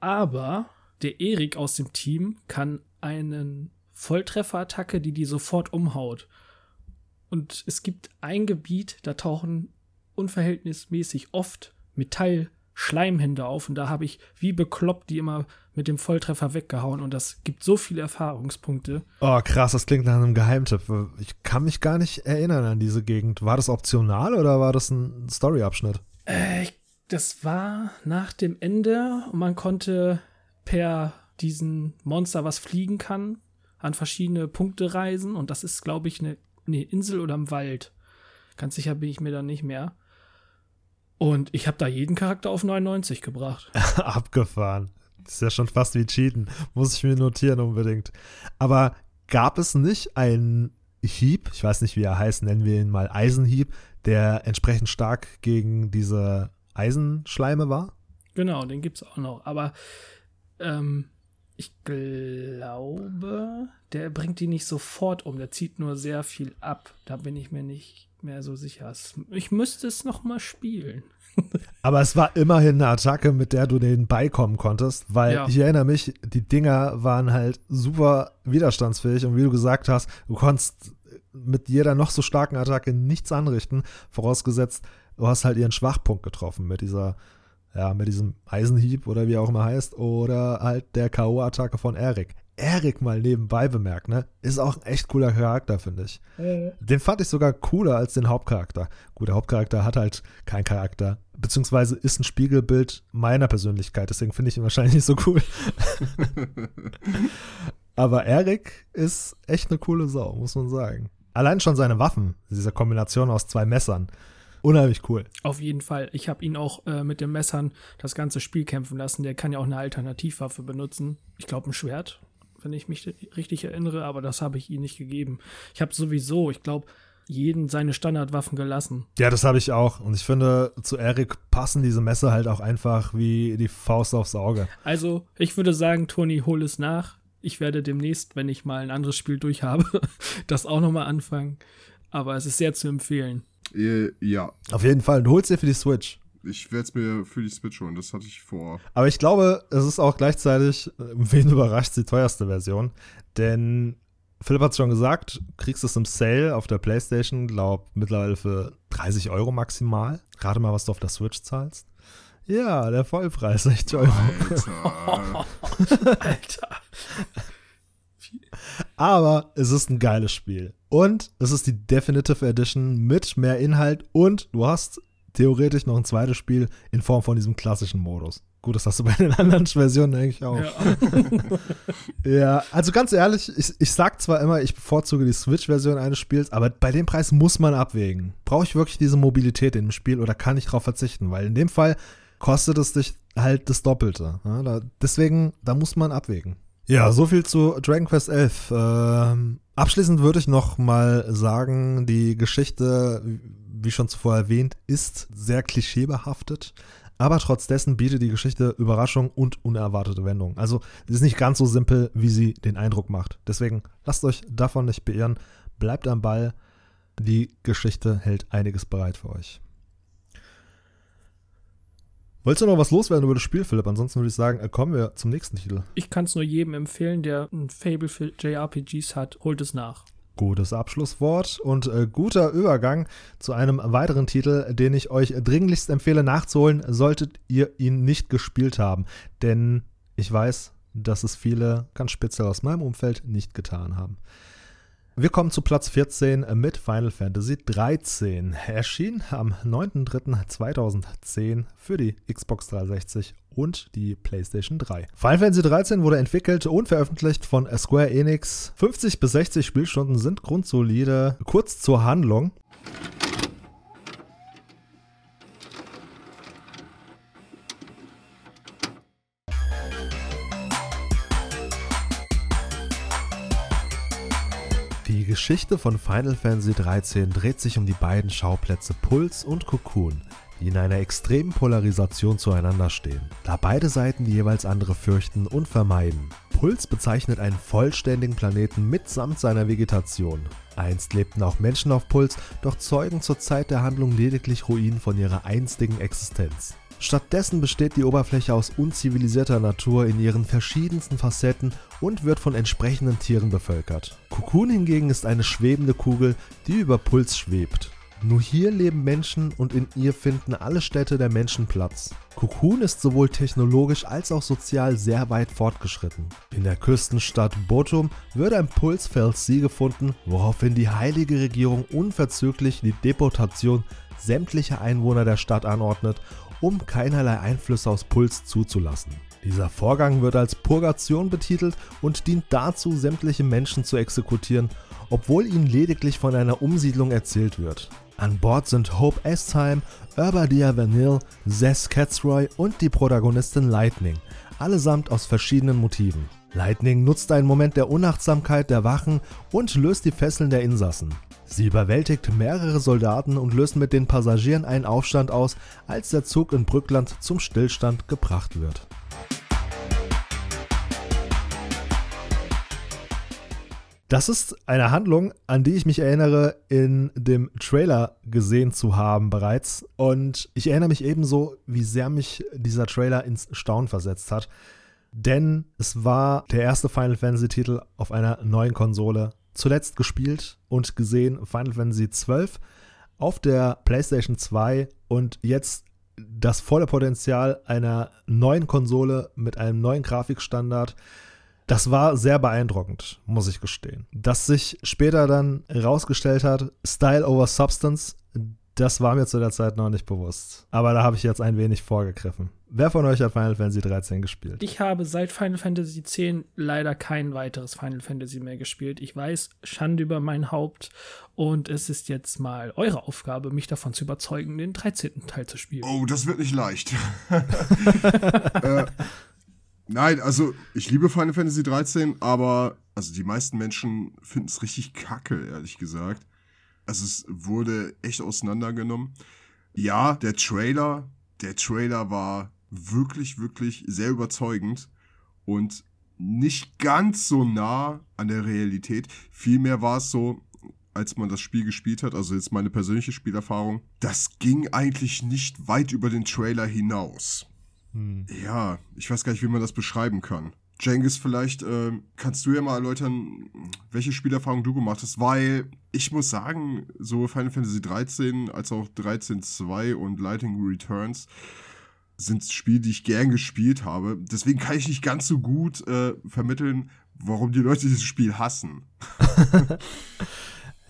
Aber der Erik aus dem Team kann einen Volltrefferattacke, die die sofort umhaut. Und es gibt ein Gebiet, da tauchen unverhältnismäßig oft Metall-Schleimhände auf und da habe ich wie bekloppt die immer mit dem Volltreffer weggehauen und das gibt so viele Erfahrungspunkte. Oh, krass, das klingt nach einem Geheimtipp. Ich kann mich gar nicht erinnern an diese Gegend. War das optional oder war das ein Storyabschnitt? Äh, das war nach dem Ende und man konnte per diesen Monster, was fliegen kann, an verschiedene Punkte reisen und das ist, glaube ich, eine, eine Insel oder im Wald. Ganz sicher bin ich mir da nicht mehr. Und ich habe da jeden Charakter auf 99 gebracht. [LAUGHS] Abgefahren. Das ist ja schon fast wie Cheaten. Muss ich mir notieren unbedingt. Aber gab es nicht einen Hieb, ich weiß nicht, wie er heißt, nennen wir ihn mal Eisenhieb, der entsprechend stark gegen diese Eisenschleime war? Genau, den gibt's auch noch. Aber ähm, ich glaube, der bringt die nicht sofort um. Der zieht nur sehr viel ab. Da bin ich mir nicht mehr so sicher. Es- Ich müsste es noch mal spielen. [LAUGHS] Aber es war immerhin eine Attacke, mit der du denen beikommen konntest, weil Ja. ich erinnere mich, die Dinger waren halt super widerstandsfähig und wie du gesagt hast, du konntest mit jeder noch so starken Attacke nichts anrichten, vorausgesetzt, du hast halt ihren Schwachpunkt getroffen mit dieser, ja, mit diesem Eisenhieb oder wie auch immer heißt, oder halt der K.O.-Attacke von Erik. Erik mal nebenbei bemerkt, ne? Ist auch ein echt cooler Charakter, finde ich. Den fand ich sogar cooler als den Hauptcharakter. Gut, der Hauptcharakter hat halt keinen Charakter, beziehungsweise ist ein Spiegelbild meiner Persönlichkeit, deswegen finde ich ihn wahrscheinlich nicht so cool. [LAUGHS] Aber Eric ist echt eine coole Sau, muss man sagen. Allein schon seine Waffen, diese Kombination aus zwei Messern, unheimlich cool. Auf jeden Fall. Ich habe ihn auch äh, mit den Messern das ganze Spiel kämpfen lassen. Der kann ja auch eine Alternativwaffe benutzen. Ich glaube, ein Schwert, wenn ich mich richtig erinnere, aber das habe ich ihm nicht gegeben. Ich habe sowieso, ich glaube, jeden seine Standardwaffen gelassen. Ja, das habe ich auch. Und ich finde, zu Eric passen diese Messer halt auch einfach wie die Faust aufs Auge. Also, ich würde sagen, Toni, hol es nach. Ich werde demnächst, wenn ich mal ein anderes Spiel durch habe, [LAUGHS] das auch nochmal anfangen. Aber es ist sehr zu empfehlen. Äh, ja, Auf jeden Fall, du holst dir für die Switch. Ich werde es mir für die Switch holen. Das hatte ich vor. Aber ich glaube, es ist auch gleichzeitig, äh, wen überrascht, die teuerste Version. Denn Philipp hat schon gesagt, du kriegst es im Sale auf der Playstation, glaub, mittlerweile für 30 Euro maximal. Gerade mal, was du auf der Switch zahlst. Ja, der Vollpreis, 60 Euro. Alter. [LAUGHS] Alter. Aber es ist ein geiles Spiel. Und es ist die Definitive Edition mit mehr Inhalt und du hast theoretisch noch ein zweites Spiel in Form von diesem klassischen Modus. Gut, das hast du bei den anderen Versionen eigentlich auch. Ja. [LAUGHS] Ja, also ganz ehrlich, ich, ich sag zwar immer, ich bevorzuge die Switch-Version eines Spiels, aber bei dem Preis muss man abwägen. Brauche ich wirklich diese Mobilität in dem Spiel oder kann ich darauf verzichten? Weil in dem Fall kostet es dich halt das Doppelte. Ja, da, deswegen, da muss man abwägen. Ja, so viel zu Dragon Quest 11. Ähm, abschließend würde ich noch mal sagen, die Geschichte, wie schon zuvor erwähnt, ist sehr klischeebehaftet. Aber trotz dessen bietet die Geschichte Überraschung und unerwartete Wendungen. Also es ist nicht ganz so simpel, wie sie den Eindruck macht. Deswegen lasst euch davon nicht beirren. Bleibt am Ball. Die Geschichte hält einiges bereit für euch. Wolltest du noch was loswerden über das Spiel, Philipp? Ansonsten würde ich sagen, kommen wir zum nächsten Titel. Ich kann es nur jedem empfehlen, der ein Fable für JRPGs hat, holt es nach. Gutes Abschlusswort und äh, guter Übergang zu einem weiteren Titel, den ich euch dringlichst empfehle nachzuholen, solltet ihr ihn nicht gespielt haben. Denn ich weiß, dass es viele, ganz speziell aus meinem Umfeld, nicht getan haben. Wir kommen zu Platz 14 mit Final Fantasy 13. Erschien am 9.3.2010 für die Xbox 360 und die PlayStation 3. Final Fantasy 13 wurde entwickelt und veröffentlicht von Square Enix. 50 bis 60 Spielstunden sind grundsolide. Kurz zur Handlung. Die Geschichte von Final Fantasy 13 dreht sich um die beiden Schauplätze Puls und Cocoon, die in einer extremen Polarisation zueinander stehen, da beide Seiten die jeweils andere fürchten und vermeiden. Puls bezeichnet einen vollständigen Planeten mitsamt seiner Vegetation. Einst lebten auch Menschen auf Puls, doch zeugen zur Zeit der Handlung lediglich Ruinen von ihrer einstigen Existenz. Stattdessen besteht die Oberfläche aus unzivilisierter Natur in ihren verschiedensten Facetten und wird von entsprechenden Tieren bevölkert. Cocoon hingegen ist eine schwebende Kugel, die über Puls schwebt. Nur hier leben Menschen und in ihr finden alle Städte der Menschen Platz. Cocoon ist sowohl technologisch als auch sozial sehr weit fortgeschritten. In der Küstenstadt Botum wird ein Pulsfeld C gefunden, woraufhin die heilige Regierung unverzüglich die Deportation sämtlicher Einwohner der Stadt anordnet um keinerlei Einflüsse aus Puls zuzulassen. Dieser Vorgang wird als Purgation betitelt und dient dazu, sämtliche Menschen zu exekutieren, obwohl ihnen lediglich von einer Umsiedlung erzählt wird. An Bord sind Hope Estheim, Urbadia Vanille, Zess Catsroy und die Protagonistin Lightning, allesamt aus verschiedenen Motiven. Lightning nutzt einen Moment der Unachtsamkeit der Wachen und löst die Fesseln der Insassen. Sie überwältigt mehrere Soldaten und löst mit den Passagieren einen Aufstand aus, als der Zug in Brückland zum Stillstand gebracht wird. Das ist eine Handlung, an die ich mich erinnere, in dem Trailer gesehen zu haben bereits. Und ich erinnere mich ebenso, wie sehr mich dieser Trailer ins Staunen versetzt hat. Denn es war der erste Final Fantasy-Titel auf einer neuen Konsole zuletzt gespielt und gesehen Final Fantasy XII auf der PlayStation 2 und jetzt das volle Potenzial einer neuen Konsole mit einem neuen Grafikstandard. Das war sehr beeindruckend, muss ich gestehen. Dass sich später dann herausgestellt hat, Style over Substance, das war mir zu der Zeit noch nicht bewusst. Aber da habe ich jetzt ein wenig vorgegriffen. Wer von euch hat Final Fantasy 13 gespielt? Ich habe seit Final Fantasy 10 leider kein weiteres Final Fantasy mehr gespielt. Ich weiß, Schande über mein Haupt. Und es ist jetzt mal eure Aufgabe, mich davon zu überzeugen, den 13. Teil zu spielen. Oh, das wird nicht leicht. [LAUGHS] äh, nein, also ich liebe Final Fantasy 13, aber also die meisten Menschen finden es richtig kacke, ehrlich gesagt. Also es wurde echt auseinandergenommen. Ja, der Trailer, der Trailer war wirklich, wirklich sehr überzeugend und nicht ganz so nah an der Realität. Vielmehr war es so, als man das Spiel gespielt hat, also jetzt meine persönliche Spielerfahrung, das ging eigentlich nicht weit über den Trailer hinaus. Hm. Ja, ich weiß gar nicht, wie man das beschreiben kann. Jengis, vielleicht äh, kannst du ja mal erläutern, welche Spielerfahrung du gemacht hast, weil ich muss sagen, so Final Fantasy 13 als auch 13.2 und Lightning Returns sind Spiele, die ich gern gespielt habe. Deswegen kann ich nicht ganz so gut äh, vermitteln, warum die Leute dieses Spiel hassen. [LAUGHS]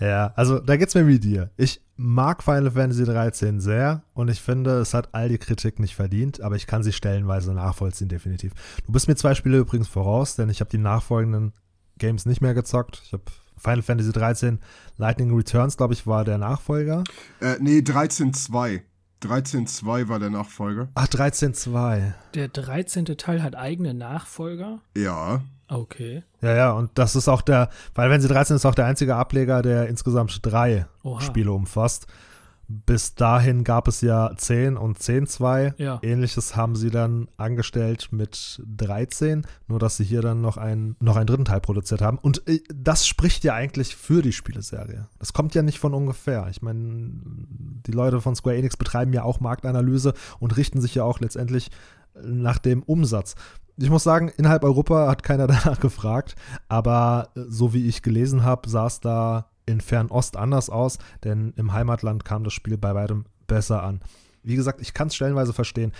ja, also da geht's mir wie dir. Ich mag Final Fantasy 13 sehr und ich finde, es hat all die Kritik nicht verdient, aber ich kann sie stellenweise nachvollziehen, definitiv. Du bist mir zwei Spiele übrigens voraus, denn ich habe die nachfolgenden Games nicht mehr gezockt. Ich habe Final Fantasy 13 Lightning Returns, glaube ich, war der Nachfolger. Äh, nee, 13.2. 13.2 war der Nachfolger. Ach, 13.2. Der 13. Teil hat eigene Nachfolger? Ja. Okay. Ja, ja, und das ist auch der, weil wenn sie 13 ist auch der einzige Ableger, der insgesamt drei Oha. Spiele umfasst. Bis dahin gab es ja 10 und 10.2. Ja. Ähnliches haben sie dann angestellt mit 13, nur dass sie hier dann noch einen, noch einen dritten Teil produziert haben. Und äh, das spricht ja eigentlich für die Spieleserie. Das kommt ja nicht von ungefähr. Ich meine, die Leute von Square Enix betreiben ja auch Marktanalyse und richten sich ja auch letztendlich nach dem Umsatz. Ich muss sagen, innerhalb Europa hat keiner [LAUGHS] danach gefragt, aber äh, so wie ich gelesen habe, sah es da in Fernost anders aus, denn im Heimatland kam das Spiel bei weitem besser an. Wie gesagt, ich kann es stellenweise verstehen.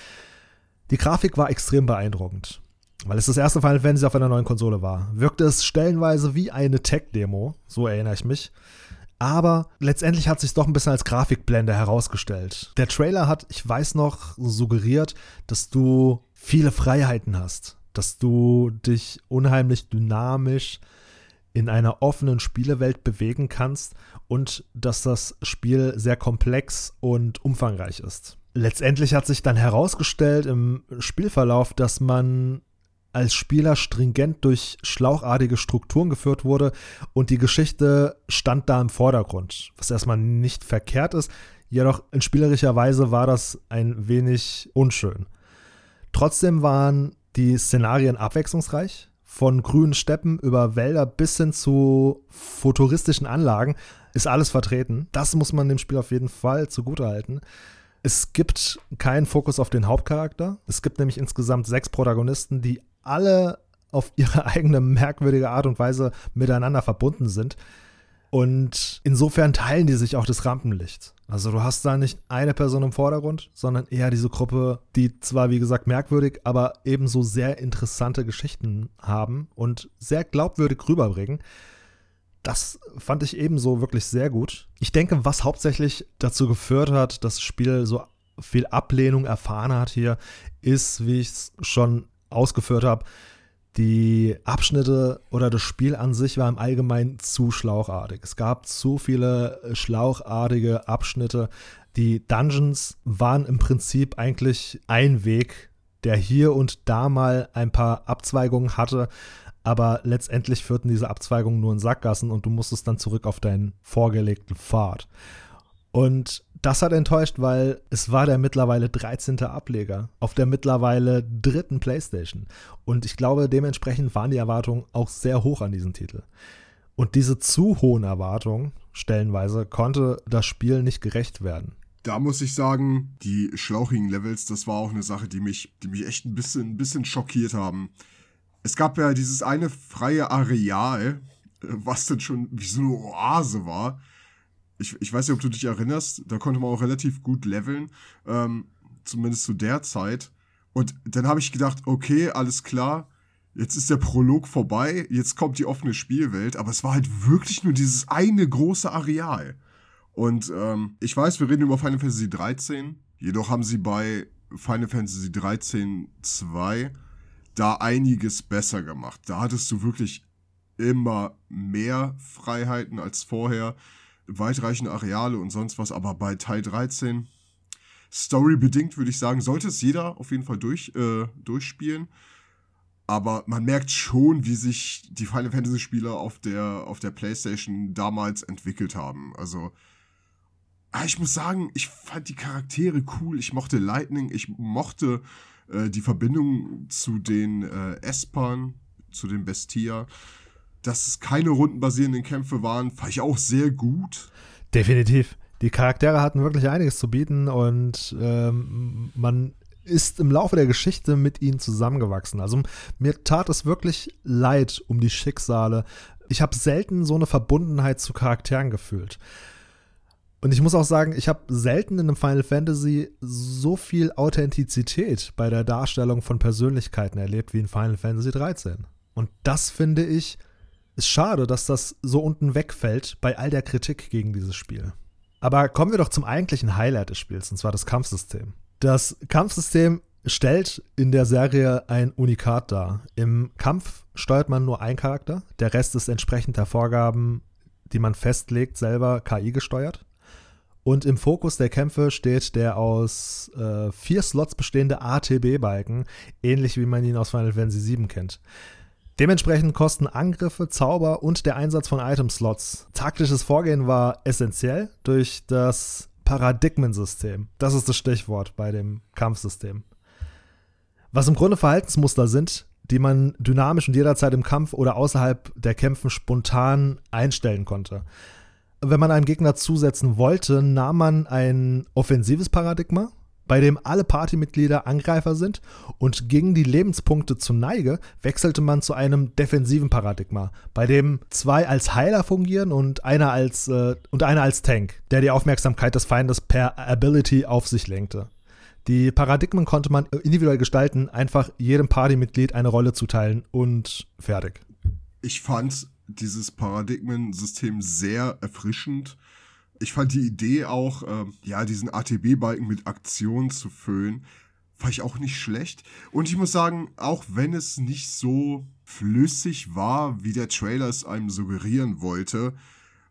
Die Grafik war extrem beeindruckend, weil es das erste Final Fantasy auf einer neuen Konsole war. Wirkte es stellenweise wie eine Tech-Demo, so erinnere ich mich. Aber letztendlich hat sich doch ein bisschen als Grafikblende herausgestellt. Der Trailer hat, ich weiß noch, suggeriert, dass du viele Freiheiten hast, dass du dich unheimlich dynamisch in einer offenen Spielewelt bewegen kannst und dass das Spiel sehr komplex und umfangreich ist. Letztendlich hat sich dann herausgestellt im Spielverlauf, dass man als Spieler stringent durch schlauchartige Strukturen geführt wurde und die Geschichte stand da im Vordergrund, was erstmal nicht verkehrt ist, jedoch in spielerischer Weise war das ein wenig unschön. Trotzdem waren die Szenarien abwechslungsreich, von grünen Steppen über Wälder bis hin zu futuristischen Anlagen ist alles vertreten. Das muss man dem Spiel auf jeden Fall zugutehalten. Es gibt keinen Fokus auf den Hauptcharakter. Es gibt nämlich insgesamt sechs Protagonisten, die alle auf ihre eigene merkwürdige Art und Weise miteinander verbunden sind. Und insofern teilen die sich auch das Rampenlicht. Also du hast da nicht eine Person im Vordergrund, sondern eher diese Gruppe, die zwar wie gesagt merkwürdig, aber ebenso sehr interessante Geschichten haben und sehr glaubwürdig rüberbringen. Das fand ich ebenso wirklich sehr gut. Ich denke, was hauptsächlich dazu geführt hat, dass das Spiel so viel Ablehnung erfahren hat hier, ist, wie ich es schon ausgeführt habe, die Abschnitte oder das Spiel an sich war im Allgemeinen zu schlauchartig. Es gab zu viele äh, schlauchartige Abschnitte. Die Dungeons waren im Prinzip eigentlich ein Weg, der hier und da mal ein paar Abzweigungen hatte, aber letztendlich führten diese Abzweigungen nur in Sackgassen und du musstest dann zurück auf deinen vorgelegten Pfad. Und das hat enttäuscht, weil es war der mittlerweile 13. Ableger auf der mittlerweile dritten PlayStation. Und ich glaube, dementsprechend waren die Erwartungen auch sehr hoch an diesen Titel. Und diese zu hohen Erwartungen, stellenweise, konnte das Spiel nicht gerecht werden. Da muss ich sagen, die schlauchigen Levels, das war auch eine Sache, die mich, die mich echt ein bisschen, ein bisschen schockiert haben. Es gab ja dieses eine freie Areal, äh, was dann schon wie so eine Oase war ich, ich weiß nicht, ob du dich erinnerst, da konnte man auch relativ gut leveln, ähm, zumindest zu der Zeit. Und dann habe ich gedacht, okay, alles klar, jetzt ist der Prolog vorbei, jetzt kommt die offene Spielwelt, aber es war halt wirklich nur dieses eine große Areal. Und ähm, ich weiß, wir reden über Final Fantasy 13, jedoch haben sie bei Final Fantasy 13 2 da einiges besser gemacht. Da hattest du wirklich immer mehr Freiheiten als vorher weitreichende Areale und sonst was, aber bei Teil 13, storybedingt würde ich sagen, sollte es jeder auf jeden Fall durch, äh, durchspielen. Aber man merkt schon, wie sich die Final Fantasy Spieler auf der, auf der PlayStation damals entwickelt haben. Also, ah, ich muss sagen, ich fand die Charaktere cool. Ich mochte Lightning, ich mochte äh, die Verbindung zu den äh, Espern, zu den Bestia dass es keine rundenbasierenden Kämpfe waren, fand ich auch sehr gut. Definitiv. Die Charaktere hatten wirklich einiges zu bieten und ähm, man ist im Laufe der Geschichte mit ihnen zusammengewachsen. Also mir tat es wirklich leid um die Schicksale. Ich habe selten so eine Verbundenheit zu Charakteren gefühlt. Und ich muss auch sagen, ich habe selten in einem Final Fantasy so viel Authentizität bei der Darstellung von Persönlichkeiten erlebt wie in Final Fantasy 13. Und das finde ich ist schade, dass das so unten wegfällt bei all der Kritik gegen dieses Spiel. Aber kommen wir doch zum eigentlichen Highlight des Spiels, und zwar das Kampfsystem. Das Kampfsystem stellt in der Serie ein Unikat dar. Im Kampf steuert man nur einen Charakter, der Rest ist entsprechend der Vorgaben, die man festlegt, selber KI gesteuert. Und im Fokus der Kämpfe steht der aus äh, vier Slots bestehende ATB-Balken, ähnlich wie man ihn aus Final Fantasy VII kennt. Dementsprechend kosten Angriffe, Zauber und der Einsatz von Item-Slots. Taktisches Vorgehen war essentiell durch das Paradigmensystem. Das ist das Stichwort bei dem Kampfsystem. Was im Grunde Verhaltensmuster sind, die man dynamisch und jederzeit im Kampf oder außerhalb der Kämpfen spontan einstellen konnte. Wenn man einem Gegner zusetzen wollte, nahm man ein offensives Paradigma, bei dem alle Partymitglieder Angreifer sind und gegen die Lebenspunkte zu Neige wechselte man zu einem defensiven Paradigma, bei dem zwei als Heiler fungieren und einer als, äh, und einer als Tank, der die Aufmerksamkeit des Feindes per Ability auf sich lenkte. Die Paradigmen konnte man individuell gestalten, einfach jedem Partymitglied eine Rolle zuteilen und fertig. Ich fand dieses Paradigmensystem sehr erfrischend ich fand die Idee auch, äh, ja, diesen ATB-Balken mit Aktionen zu füllen, fand ich auch nicht schlecht. Und ich muss sagen, auch wenn es nicht so flüssig war, wie der Trailer es einem suggerieren wollte,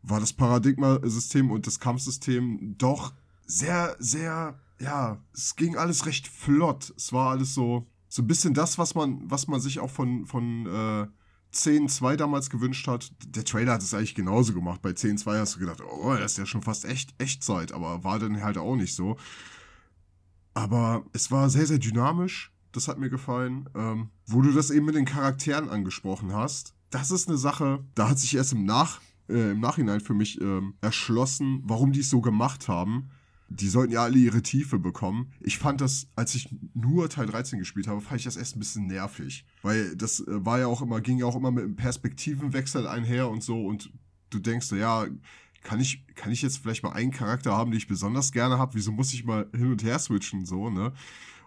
war das Paradigma-System und das Kampfsystem doch sehr, sehr, ja, es ging alles recht flott. Es war alles so, so ein bisschen das, was man, was man sich auch von, von äh, 10.2 damals gewünscht hat. Der Trailer hat es eigentlich genauso gemacht. Bei 10.2 hast du gedacht, oh, das ist ja schon fast echt Echtzeit, aber war dann halt auch nicht so. Aber es war sehr, sehr dynamisch. Das hat mir gefallen. Ähm, wo du das eben mit den Charakteren angesprochen hast, das ist eine Sache, da hat sich erst im, Nach, äh, im Nachhinein für mich ähm, erschlossen, warum die es so gemacht haben die sollten ja alle ihre Tiefe bekommen. Ich fand das, als ich nur Teil 13 gespielt habe, fand ich das erst ein bisschen nervig. Weil das äh, war ja auch immer, ging ja auch immer mit einem Perspektivenwechsel einher und so und du denkst so, ja, kann ich, kann ich jetzt vielleicht mal einen Charakter haben, den ich besonders gerne habe? Wieso muss ich mal hin und her switchen, so, ne?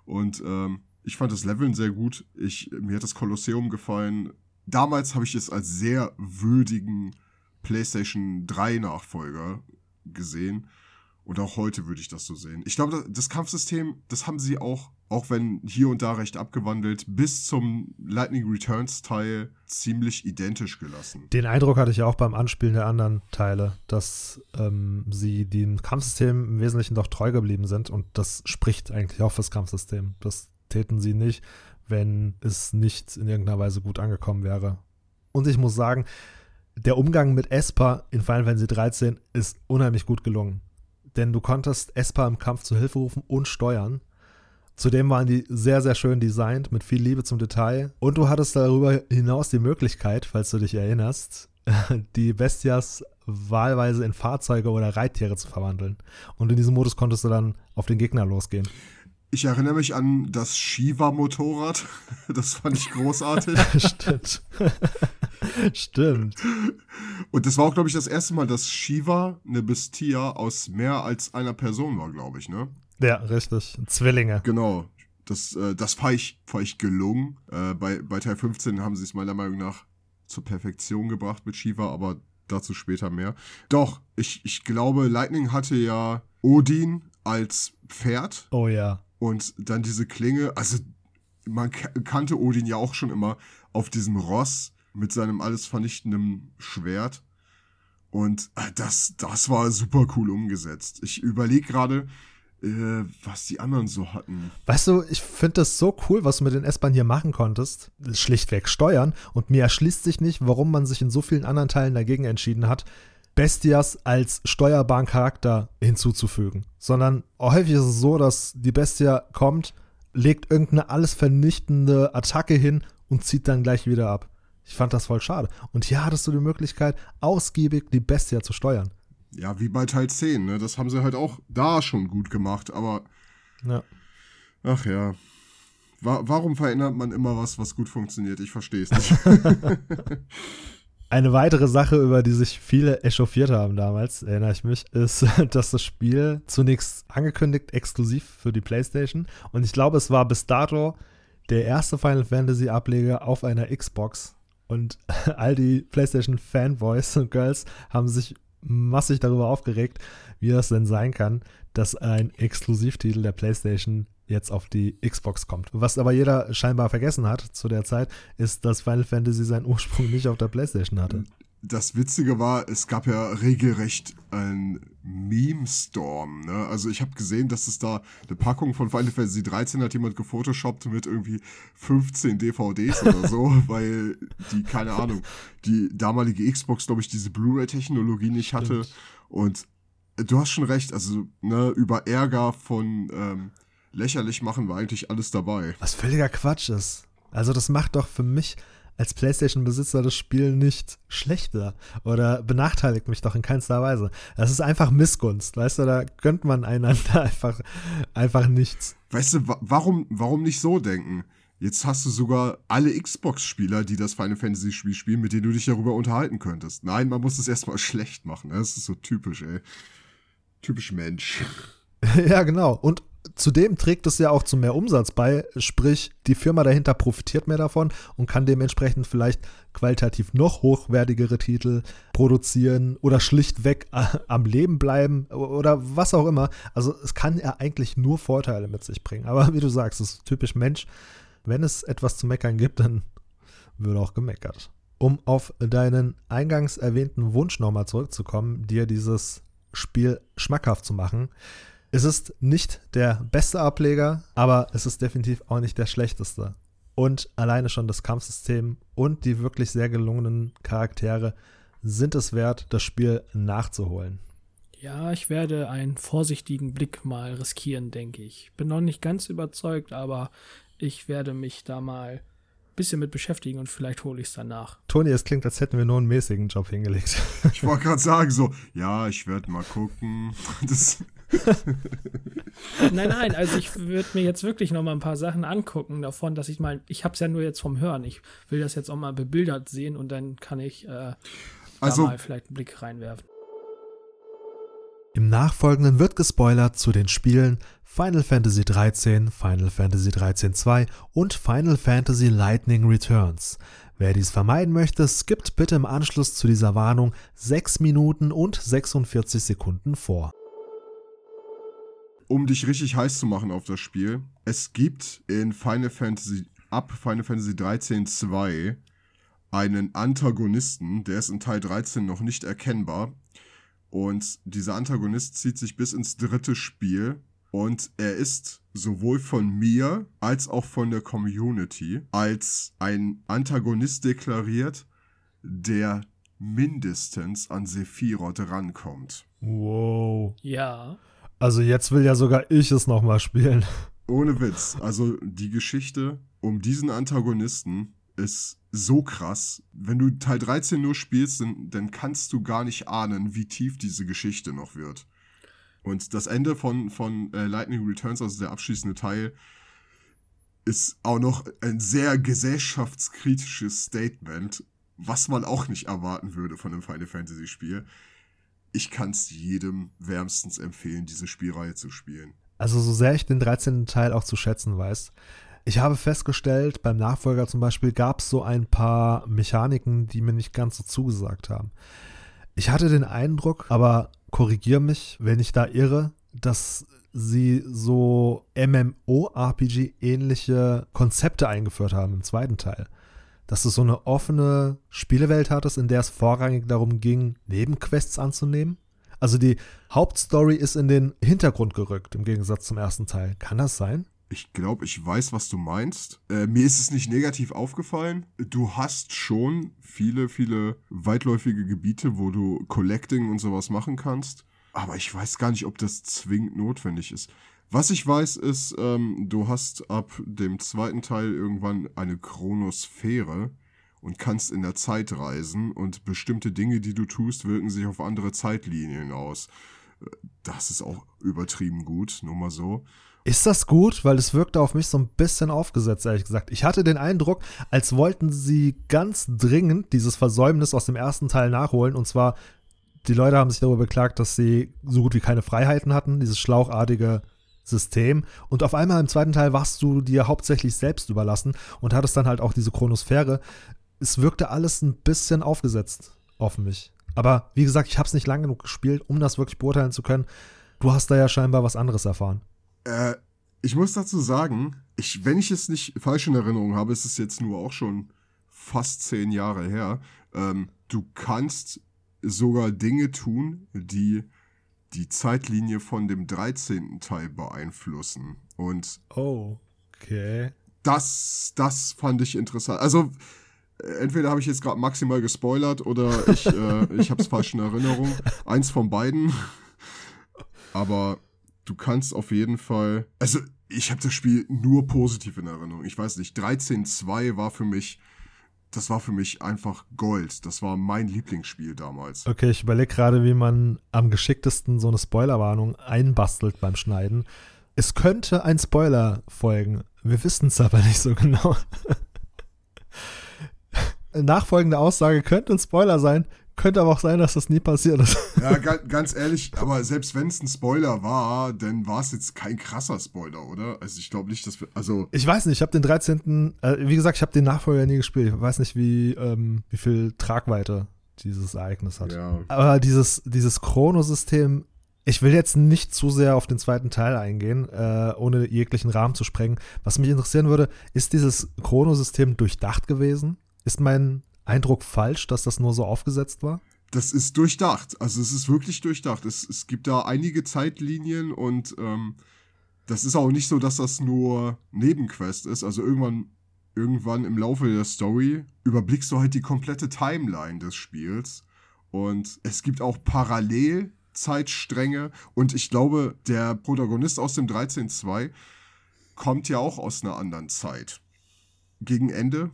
Und ähm, ich fand das Leveln sehr gut. Ich, mir hat das Kolosseum gefallen. Damals habe ich es als sehr würdigen PlayStation 3 Nachfolger gesehen. Und auch heute würde ich das so sehen. Ich glaube, das Kampfsystem, das haben sie auch, auch wenn hier und da recht abgewandelt, bis zum Lightning Returns Teil ziemlich identisch gelassen. Den Eindruck hatte ich auch beim Anspielen der anderen Teile, dass ähm, sie dem Kampfsystem im Wesentlichen doch treu geblieben sind und das spricht eigentlich auch fürs Kampfsystem. Das täten sie nicht, wenn es nicht in irgendeiner Weise gut angekommen wäre. Und ich muss sagen, der Umgang mit Esper in Final Fantasy 13 ist unheimlich gut gelungen denn du konntest Esper im Kampf zu Hilfe rufen und steuern. Zudem waren die sehr, sehr schön designt, mit viel Liebe zum Detail. Und du hattest darüber hinaus die Möglichkeit, falls du dich erinnerst, [LAUGHS] die Bestias wahlweise in Fahrzeuge oder Reittiere zu verwandeln. Und in diesem Modus konntest du dann auf den Gegner losgehen. Ich erinnere mich an das Shiva-Motorrad. [LAUGHS] Das fand ich großartig. [LAUGHS] Stimmt. [LAUGHS] Stimmt. Und das war auch, glaube ich, das erste Mal, dass Shiva eine Bestia aus mehr als einer Person war, glaube ich, ne? Ja, richtig. Zwillinge. Genau. Das, äh, das war ich, war ich gelungen. Äh, bei, bei Teil 15 haben sie es meiner Meinung nach zur Perfektion gebracht mit Shiva, aber dazu später mehr. Doch, ich, ich glaube, Lightning hatte ja Odin als Pferd. Oh ja. Und dann diese Klinge, also man kannte Odin ja auch schon immer auf diesem Ross mit seinem alles vernichtenden Schwert. Und äh, das, das war super cool umgesetzt. Ich überlege gerade, äh, was die anderen so hatten. Weißt du, ich finde das so cool, was du mit den S-Bahn hier machen konntest. Schlichtweg steuern. Und mir erschließt sich nicht, warum man sich in so vielen anderen Teilen dagegen entschieden hat, Bestias als steuerbaren Charakter hinzuzufügen. Sondern häufig ist es so, dass die Bestia kommt, legt irgendeine alles vernichtende Attacke hin und zieht dann gleich wieder ab. Ich fand das voll schade. Und hier hattest du die Möglichkeit, ausgiebig die Bestia zu steuern. Ja, wie bei Teil 10, ne? Das haben sie halt auch da schon gut gemacht, aber. Ja. Ach ja. Wa warum verändert man immer was, was gut funktioniert? Ich verstehe es nicht. [LAUGHS] [LAUGHS] Eine weitere Sache, über die sich viele echauffiert haben damals, erinnere ich mich, ist, [LAUGHS] dass das Spiel zunächst angekündigt exklusiv für die PlayStation. Und ich glaube, es war bis dato der erste Final Fantasy Ableger auf einer Xbox. Und [LAUGHS] all die PlayStation Fanboys und Girls haben sich massig darüber aufgeregt, wie das denn sein kann, dass ein Exklusivtitel der PlayStation jetzt auf die Xbox kommt. Was aber jeder scheinbar vergessen hat zu der Zeit, ist, dass Final Fantasy seinen Ursprung nicht auf der PlayStation hatte das Witzige war, es gab ja regelrecht einen Meme-Storm. Ne? Also ich habe gesehen, dass es da eine Packung von Final Fantasy 13 hat jemand gefotoshoppt mit irgendwie 15 DVDs oder so, [LAUGHS] weil die, keine Ahnung, die damalige Xbox, glaube ich, diese Blu-ray-Technologie nicht Stimmt. hatte. Und du hast schon recht, also ne, über Ärger von ähm, lächerlich machen war eigentlich alles dabei. Was völliger Quatsch ist. Also das macht doch für mich als PlayStation-Besitzer das Spiel nicht schlechter oder benachteiligt mich doch in keinster Weise. Das ist einfach Missgunst, weißt du, da gönnt man einander [LAUGHS] einfach, einfach nichts. Weißt du, warum, warum nicht so denken? Jetzt hast du sogar alle Xbox-Spieler, die das Final Fantasy-Spiel spielen, mit denen du dich darüber unterhalten könntest. Nein, man muss es erstmal [LAUGHS] schlecht machen. Das ist so typisch, ey. Typisch Mensch. [LAUGHS] ja, genau. Und zudem trägt es ja auch zu mehr Umsatz bei, sprich, die Firma dahinter profitiert mehr davon und kann dementsprechend vielleicht qualitativ noch hochwertigere Titel produzieren oder schlichtweg am Leben bleiben oder was auch immer. Also es kann ja eigentlich nur Vorteile mit sich bringen. Aber wie du sagst, es ist typisch Mensch. Wenn es etwas zu meckern gibt, dann wird auch gemeckert. Um auf deinen eingangs erwähnten Wunsch nochmal zurückzukommen, dir dieses Spiel schmackhaft zu machen, Es ist nicht der beste Ableger, aber es ist definitiv auch nicht der schlechteste. Und alleine schon das Kampfsystem und die wirklich sehr gelungenen Charaktere sind es wert, das Spiel nachzuholen. Ja, ich werde einen vorsichtigen Blick mal riskieren, denke ich. Bin noch nicht ganz überzeugt, aber ich werde mich da mal ein bisschen mit beschäftigen und vielleicht hole ich es danach. Toni, es klingt, als hätten wir nur einen mäßigen Job hingelegt. Ich wollte gerade sagen, so, ja, ich werde mal gucken. [LAUGHS] Das [LAUGHS] nein, nein, also ich würde mir jetzt wirklich noch mal ein paar Sachen angucken davon, dass ich mal, ich habe es ja nur jetzt vom Hören, ich will das jetzt auch mal bebildert sehen und dann kann ich äh, also, da mal vielleicht einen Blick reinwerfen. Im Nachfolgenden wird gespoilert zu den Spielen Final Fantasy XIII, Final Fantasy XIII 2 und Final Fantasy Lightning Returns. Wer dies vermeiden möchte, skippt bitte im Anschluss zu dieser Warnung 6 Minuten und 46 Sekunden vor. Um dich richtig heiß zu machen auf das Spiel, es gibt in Final Fantasy ab Final Fantasy 13 2 einen Antagonisten, der ist in Teil 13 noch nicht erkennbar, und dieser Antagonist zieht sich bis ins dritte Spiel. Und er ist sowohl von mir als auch von der Community als ein Antagonist deklariert, der mindestens an Sephiroth rankommt. Wow. Ja. Also jetzt will ja sogar ich es nochmal spielen. Ohne Witz. Also die Geschichte um diesen Antagonisten ist so krass. Wenn du Teil 13 nur spielst, dann, dann kannst du gar nicht ahnen, wie tief diese Geschichte noch wird. Und das Ende von, von äh, Lightning Returns, also der abschließende Teil, ist auch noch ein sehr gesellschaftskritisches Statement, was man auch nicht erwarten würde von einem Final Fantasy Spiel. Ich kann es jedem wärmstens empfehlen, diese Spielreihe zu spielen. Also so sehr ich den 13. Teil auch zu schätzen weiß, ich habe festgestellt, beim Nachfolger zum Beispiel gab es so ein paar Mechaniken, die mir nicht ganz so zugesagt haben. Ich hatte den Eindruck, aber korrigiere mich, wenn ich da irre, dass sie so MMO-RPG-ähnliche Konzepte eingeführt haben im zweiten Teil. Dass du so eine offene Spielewelt hattest, in der es vorrangig darum ging, Nebenquests anzunehmen. Also die Hauptstory ist in den Hintergrund gerückt, im Gegensatz zum ersten Teil. Kann das sein? Ich glaube, ich weiß, was du meinst. Äh, mir ist es nicht negativ aufgefallen. Du hast schon viele, viele weitläufige Gebiete, wo du Collecting und sowas machen kannst. Aber ich weiß gar nicht, ob das zwingend notwendig ist. Was ich weiß, ist, ähm, du hast ab dem zweiten Teil irgendwann eine Chronosphäre und kannst in der Zeit reisen und bestimmte Dinge, die du tust, wirken sich auf andere Zeitlinien aus. Äh, das ist auch übertrieben gut, nur mal so. Ist das gut? Weil es wirkte auf mich so ein bisschen aufgesetzt, ehrlich gesagt. Ich hatte den Eindruck, als wollten sie ganz dringend dieses Versäumnis aus dem ersten Teil nachholen. Und zwar, die Leute haben sich darüber beklagt, dass sie so gut wie keine Freiheiten hatten, dieses schlauchartige System. Und auf einmal im zweiten Teil warst du dir hauptsächlich selbst überlassen und hattest dann halt auch diese Chronosphäre. Es wirkte alles ein bisschen aufgesetzt auf mich. Aber wie gesagt, ich habe es nicht lang genug gespielt, um das wirklich beurteilen zu können. Du hast da ja scheinbar was anderes erfahren. Äh, ich muss dazu sagen, ich, wenn ich es nicht falsch in Erinnerung habe, ist es jetzt nur auch schon fast zehn Jahre her. Ähm, du kannst sogar Dinge tun, die die Zeitlinie von dem 13. Teil beeinflussen. Und oh, okay. Das, das fand ich interessant. Also, entweder habe ich jetzt gerade maximal gespoilert oder ich, äh, [LAUGHS] ich habe es falsch in Erinnerung. Eins von beiden. Aber du kannst auf jeden Fall. Also, ich habe das Spiel nur positiv in Erinnerung. Ich weiß nicht, 13.2 war für mich. Das war für mich einfach Gold. Das war mein Lieblingsspiel damals. Okay, ich überlege gerade, wie man am geschicktesten so eine Spoilerwarnung einbastelt beim Schneiden. Es könnte ein Spoiler folgen. Wir wissen es aber nicht so genau. [LAUGHS] Nachfolgende Aussage könnte ein Spoiler sein. Könnte aber auch sein, dass das nie passiert ist. [LAUGHS] Ja, ganz ehrlich, aber selbst wenn es ein Spoiler war, dann war es jetzt kein krasser Spoiler, oder? Also ich glaube nicht, dass wir, also... Ich weiß nicht, ich habe den 13., äh, wie gesagt, ich habe den Nachfolger nie gespielt. Ich weiß nicht, wie, ähm, wie viel Tragweite dieses Ereignis hat. Ja. Aber dieses, dieses Chronosystem, ich will jetzt nicht zu sehr auf den zweiten Teil eingehen, äh, ohne jeglichen Rahmen zu sprengen. Was mich interessieren würde, ist dieses Chronosystem durchdacht gewesen? Ist mein Eindruck falsch, dass das nur so aufgesetzt war? das ist durchdacht. Also es ist wirklich durchdacht. Es, es gibt da einige Zeitlinien und ähm, das ist auch nicht so, dass das nur Nebenquest ist. Also irgendwann, irgendwann im Laufe der Story überblickst du halt die komplette Timeline des Spiels. Und es gibt auch Parallelzeitstränge. Und ich glaube, der Protagonist aus dem 13.2 kommt ja auch aus einer anderen Zeit. Gegen Ende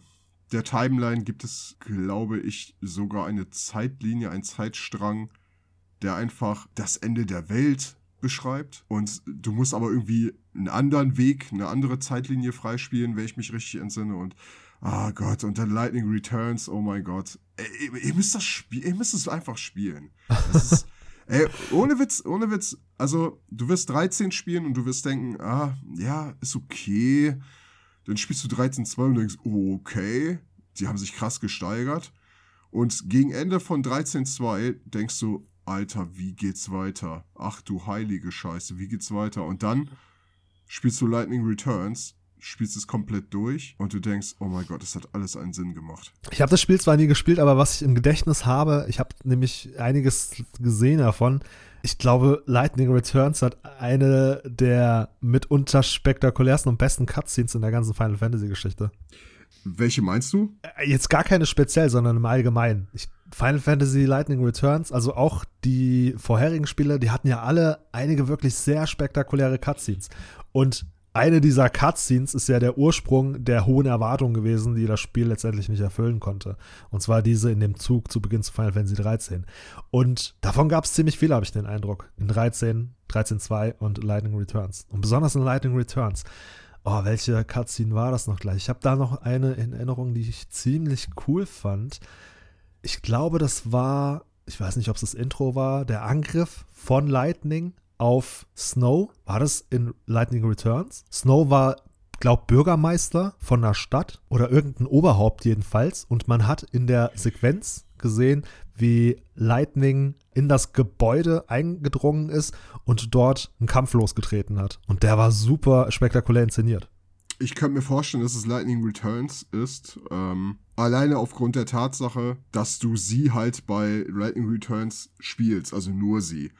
der Timeline gibt es, glaube ich, sogar eine Zeitlinie, einen Zeitstrang, der einfach das Ende der Welt beschreibt. Und du musst aber irgendwie einen anderen Weg, eine andere Zeitlinie freispielen, wenn ich mich richtig entsinne. Und ah oh Gott, und dann Lightning Returns, oh mein Gott. Ey, ihr müsst das spielen, ihr müsst es einfach spielen. Das ist, [LAUGHS] ey, ohne Witz, ohne Witz. Also, du wirst 13 spielen und du wirst denken, ah, ja, ist okay. Dann spielst du 13-2 und denkst, okay, die haben sich krass gesteigert. Und gegen Ende von 13-2 denkst du, Alter, wie geht's weiter? Ach du heilige Scheiße, wie geht's weiter? Und dann spielst du Lightning Returns, spielst es komplett durch und du denkst, oh mein Gott, das hat alles einen Sinn gemacht. Ich habe das Spiel zwar nie gespielt, aber was ich im Gedächtnis habe, ich habe nämlich einiges gesehen davon. Ich glaube, Lightning Returns hat eine der mitunter spektakulärsten und besten Cutscenes in der ganzen Final Fantasy Geschichte. Welche meinst du? Äh, jetzt gar keine speziell, sondern im Allgemeinen. Ich, Final Fantasy Lightning Returns, also auch die vorherigen Spiele, die hatten ja alle einige wirklich sehr spektakuläre Cutscenes. Und eine dieser Cutscenes ist ja der Ursprung der hohen Erwartungen gewesen, die das Spiel letztendlich nicht erfüllen konnte. Und zwar diese in dem Zug zu Beginn zu Final Fantasy 13. Und davon gab es ziemlich viele, habe ich den Eindruck. In 13, 13.2 und Lightning Returns. Und besonders in Lightning Returns. Oh, welche Cutscene war das noch gleich? Ich habe da noch eine in Erinnerung, die ich ziemlich cool fand. Ich glaube, das war, ich weiß nicht, ob es das Intro war, der Angriff von Lightning auf Snow. War das in Lightning Returns? Snow war, glaub, Bürgermeister von einer Stadt oder irgendein Oberhaupt jedenfalls. Und man hat in der Sequenz gesehen, wie Lightning in das Gebäude eingedrungen ist und dort einen Kampf losgetreten hat. Und der war super spektakulär inszeniert. Ich könnte mir vorstellen, dass es Lightning Returns ist. Ähm, alleine aufgrund der Tatsache, dass du sie halt bei Lightning Returns spielst, also nur sie.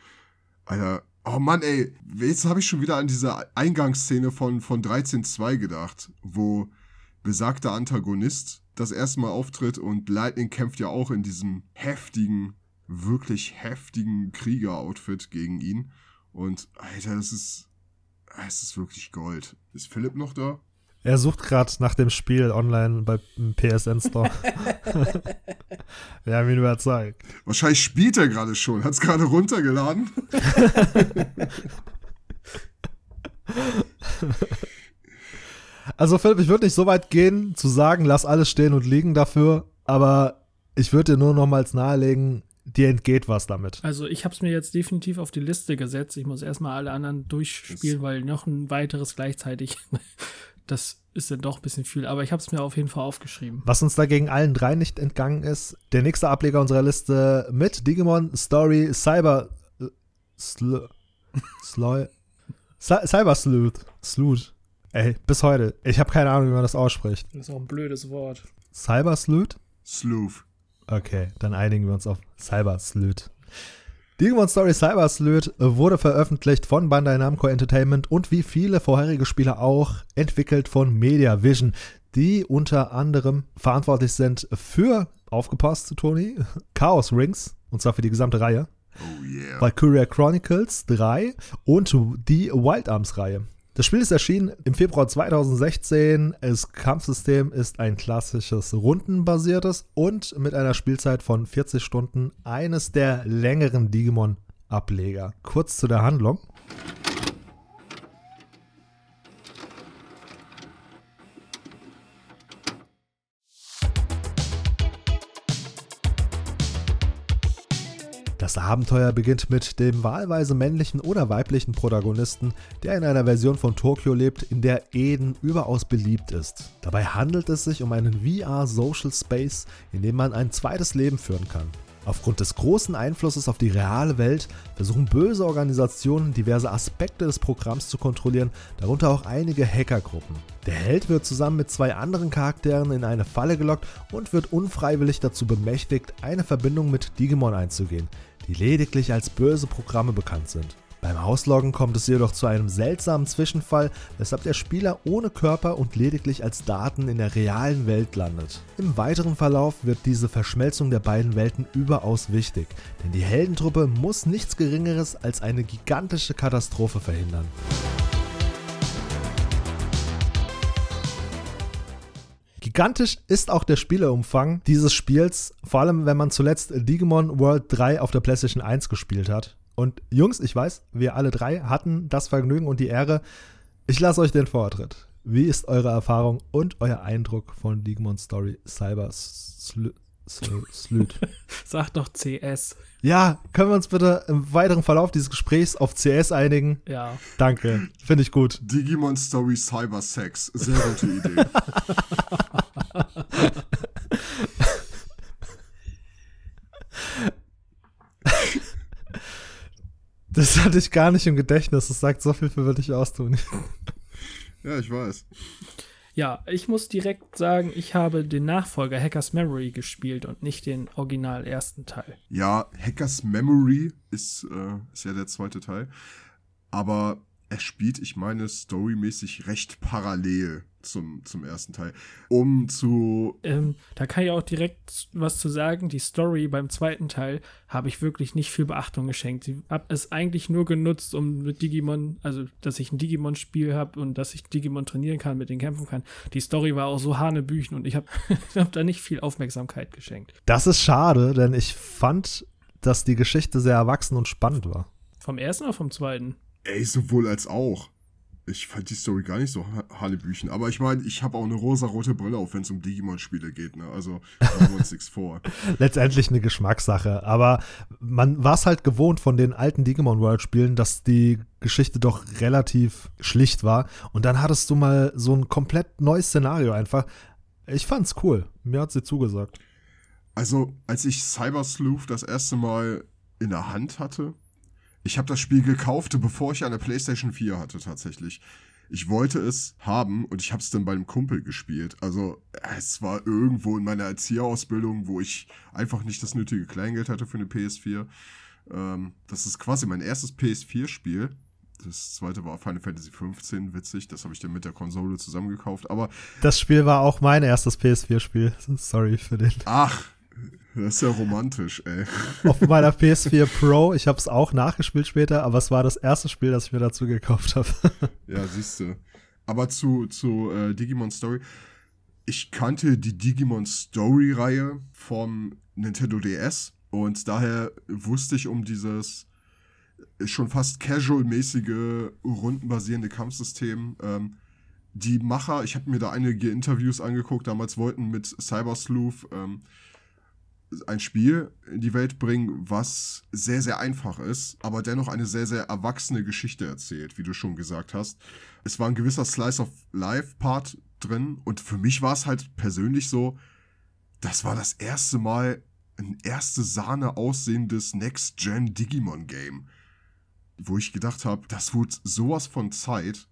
Alter, oh Mann, ey, jetzt habe ich schon wieder an diese Eingangsszene von, von 13.2 gedacht, wo besagter Antagonist das erste Mal auftritt und Lightning kämpft ja auch in diesem heftigen, wirklich heftigen Krieger-Outfit gegen ihn. Und Alter, das ist, es ist wirklich Gold. Ist Philipp noch da? Er sucht gerade nach dem Spiel online bei PSN Store. [LAUGHS] Wir haben ihn überzeugt. Wahrscheinlich spielt er gerade schon. Hat es gerade runtergeladen. Also Philipp, ich würde nicht so weit gehen, zu sagen, lass alles stehen und liegen dafür, aber ich würde dir nur nochmals nahelegen, dir entgeht was damit. Also ich habe es mir jetzt definitiv auf die Liste gesetzt. Ich muss erstmal alle anderen durchspielen, weil noch ein weiteres gleichzeitig, das ist dann doch ein bisschen viel. Aber ich habe es mir auf jeden Fall aufgeschrieben. Was uns dagegen allen drei nicht entgangen ist, der nächste Ableger unserer Liste mit Digimon Story Cyber äh, Sl Sl Cyber Sleuth. Sleuth. Ey, bis heute. Ich habe keine Ahnung, wie man das ausspricht. Das ist auch ein blödes Wort. Cyber Sleuth? Sleuth. Okay, dann einigen wir uns auf Cyber Sleuth. Digimon Story Cyber Sleuth wurde veröffentlicht von Bandai Namco Entertainment und wie viele vorherige Spiele auch entwickelt von Media Vision, die unter anderem verantwortlich sind für, aufgepasst, Tony, [LAUGHS] Chaos Rings, und zwar für die gesamte Reihe. Oh yeah. Valkyria Chronicles 3 und die Wild Arms Reihe. Das Spiel ist erschienen im Februar 2016. Das Kampfsystem ist ein klassisches rundenbasiertes und mit einer Spielzeit von 40 Stunden eines der längeren Digimon-Ableger. Kurz zu der Handlung. Das Abenteuer beginnt mit dem wahlweise männlichen oder weiblichen Protagonisten, der in einer Version von Tokio lebt, in der Eden überaus beliebt ist. Dabei handelt es sich um einen VR-Social Space, in dem man ein zweites Leben führen kann. Aufgrund des großen Einflusses auf die reale Welt versuchen böse Organisationen diverse Aspekte des Programms zu kontrollieren, darunter auch einige Hackergruppen. Der Held wird zusammen mit zwei anderen Charakteren in eine Falle gelockt und wird unfreiwillig dazu bemächtigt, eine Verbindung mit Digimon einzugehen, die lediglich als böse Programme bekannt sind. Beim Ausloggen kommt es jedoch zu einem seltsamen Zwischenfall, weshalb der Spieler ohne Körper und lediglich als Daten in der realen Welt landet. Im weiteren Verlauf wird diese Verschmelzung der beiden Welten überaus wichtig, denn die Heldentruppe muss nichts Geringeres als eine gigantische Katastrophe verhindern. Gigantisch ist auch der Spieleumfang dieses Spiels, vor allem wenn man zuletzt Digimon World 3 auf der PlayStation 1 gespielt hat. Und Jungs, ich weiß, wir alle drei hatten das Vergnügen und die Ehre. Ich lasse euch den Vortritt. Wie ist eure Erfahrung und euer Eindruck von Digimon Story Cyber Sleuth? [LAUGHS] Sag doch CS. Ja, können wir uns bitte im weiteren Verlauf dieses Gesprächs auf CS einigen? Ja. Danke, finde ich gut. Digimon Story Cyber Sex. Sehr gute Idee. [LAUGHS] Das hatte ich gar nicht im Gedächtnis. Das sagt so viel für würde ich austun. Ja, ich weiß. Ja, ich muss direkt sagen, ich habe den Nachfolger Hackers Memory gespielt und nicht den original ersten Teil. Ja, Hackers Memory ist, äh, ist ja der zweite Teil. Aber er spielt, ich meine, storymäßig recht parallel zum, zum ersten Teil. Um zu. Ähm, da kann ich auch direkt was zu sagen. Die Story beim zweiten Teil habe ich wirklich nicht viel Beachtung geschenkt. Ich habe es eigentlich nur genutzt, um mit Digimon, also dass ich ein Digimon-Spiel habe und dass ich Digimon trainieren kann, mit denen kämpfen kann. Die Story war auch so hanebüchen und ich habe [LAUGHS] hab da nicht viel Aufmerksamkeit geschenkt. Das ist schade, denn ich fand, dass die Geschichte sehr erwachsen und spannend war. Vom ersten oder vom zweiten? Ey, sowohl als auch. Ich fand die Story gar nicht so Hanebüchen. Aber ich meine, ich habe auch eine rosa-rote Brille auf, wenn es um Digimon-Spiele geht. Ne? Also machen wir uns nichts vor. [LAUGHS] Letztendlich eine Geschmackssache. Aber man war es halt gewohnt von den alten Digimon World-Spielen, dass die Geschichte doch relativ schlicht war. Und dann hattest du mal so ein komplett neues Szenario einfach. Ich fand's cool. Mir hat sie zugesagt. Also, als ich Cyber Sleuth das erste Mal in der Hand hatte, ich habe das Spiel gekauft, bevor ich eine PlayStation 4 hatte tatsächlich. Ich wollte es haben und ich habe es dann bei einem Kumpel gespielt. Also es war irgendwo in meiner Erzieherausbildung, wo ich einfach nicht das nötige Kleingeld hatte für eine PS4. Ähm, das ist quasi mein erstes PS4-Spiel. Das zweite war Final Fantasy 15, witzig. Das habe ich dann mit der Konsole zusammengekauft. Aber das Spiel war auch mein erstes PS4-Spiel. Sorry für den. Ach, das ist ja romantisch, ey. Auf meiner PS4 Pro, ich habe es auch nachgespielt später, aber es war das erste Spiel, das ich mir dazu gekauft habe. ja, siehst du. Aber zu, zu äh, Digimon Story. Ich kannte die Digimon Story-Reihe vom Nintendo DS und daher wusste ich um dieses schon fast casual-mäßige, rundenbasierende Kampfsystem. Ähm, die Macher, ich habe mir da einige Interviews angeguckt, damals wollten mit Cyber Sleuth ähm, ein Spiel in die Welt bringen, was sehr, sehr einfach ist, aber dennoch eine sehr, sehr erwachsene Geschichte erzählt, wie du schon gesagt hast. Es war ein gewisser Slice of Life-Part drin und für mich war es halt persönlich so, das war das erste Mal ein erste Sahne aussehendes Next-Gen Digimon-Game, wo ich gedacht habe, das wurde sowas von Zeit.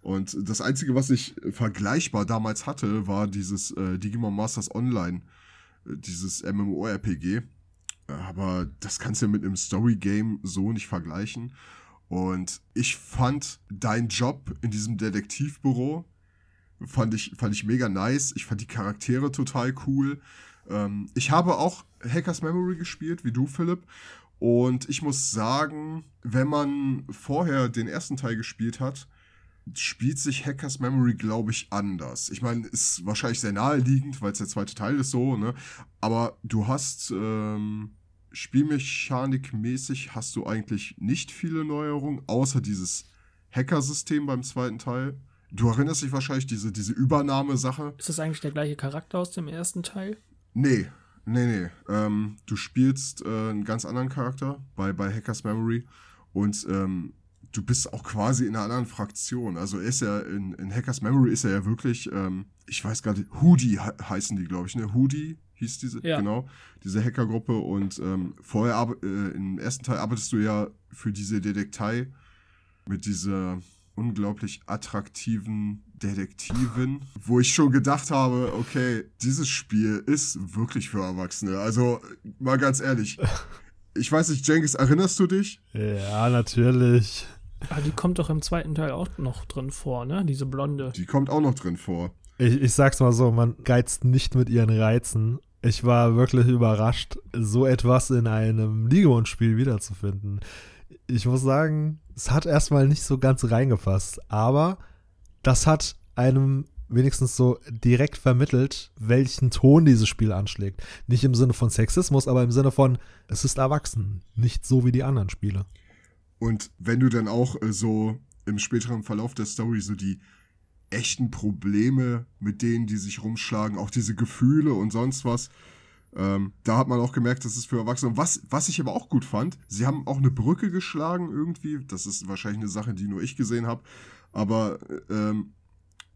Und das Einzige, was ich vergleichbar damals hatte, war dieses äh, Digimon Masters Online dieses MMORPG. Aber das kannst du ja mit einem Story-Game so nicht vergleichen. Und ich fand deinen Job in diesem Detektivbüro, fand ich, fand ich mega nice. Ich fand die Charaktere total cool. Ähm, ich habe auch Hackers Memory gespielt, wie du, Philipp. Und ich muss sagen, wenn man vorher den ersten Teil gespielt hat, spielt sich Hackers Memory, glaube ich, anders. Ich meine, ist wahrscheinlich sehr naheliegend, weil es der zweite Teil ist so, ne? Aber du hast ähm, Spielmechanikmäßig hast du eigentlich nicht viele Neuerungen, außer dieses Hackersystem beim zweiten Teil. Du erinnerst dich wahrscheinlich diese, diese Übernahmesache. Ist das eigentlich der gleiche Charakter aus dem ersten Teil? Nee, nee, nee. Ähm, du spielst äh, einen ganz anderen Charakter bei, bei Hackers Memory und ähm, du bist auch quasi in einer anderen Fraktion. Also er ist ja in, in Hackers Memory ist er ja wirklich, ähm, ich weiß gar nicht, Hoodie he heißen die, glaube ich, ne? Hoodie, hieß diese, Ja. genau, diese Hackergruppe. Und ähm, vorher, äh, im ersten Teil arbeitest du ja für diese Detektei mit dieser unglaublich attraktiven Detektivin, wo ich schon gedacht habe, okay, dieses Spiel ist wirklich für Erwachsene. Also, mal ganz ehrlich. [LAUGHS] Ich weiß nicht, Jenkins, erinnerst du dich? Ja, natürlich. Ah, die kommt doch im zweiten Teil auch noch drin vor, ne? Diese Blonde. Die kommt auch noch drin vor. Ich, ich sag's mal so, man geizt nicht mit ihren Reizen. Ich war wirklich überrascht, so etwas in einem Digimon-Spiel wiederzufinden. Ich muss sagen, es hat erstmal nicht so ganz reingefasst, aber das hat einem wenigstens so direkt vermittelt, welchen Ton dieses Spiel anschlägt. Nicht im Sinne von Sexismus, aber im Sinne von, es ist erwachsen, nicht so wie die anderen Spiele. Und wenn du dann auch äh, so im späteren Verlauf der Story so die echten Probleme, mit denen die sich rumschlagen, auch diese Gefühle und sonst was, ähm, da hat man auch gemerkt, das ist für Erwachsene. Was, was ich aber auch gut fand, sie haben auch eine Brücke geschlagen irgendwie. Das ist wahrscheinlich eine Sache, die nur ich gesehen habe. Aber ähm,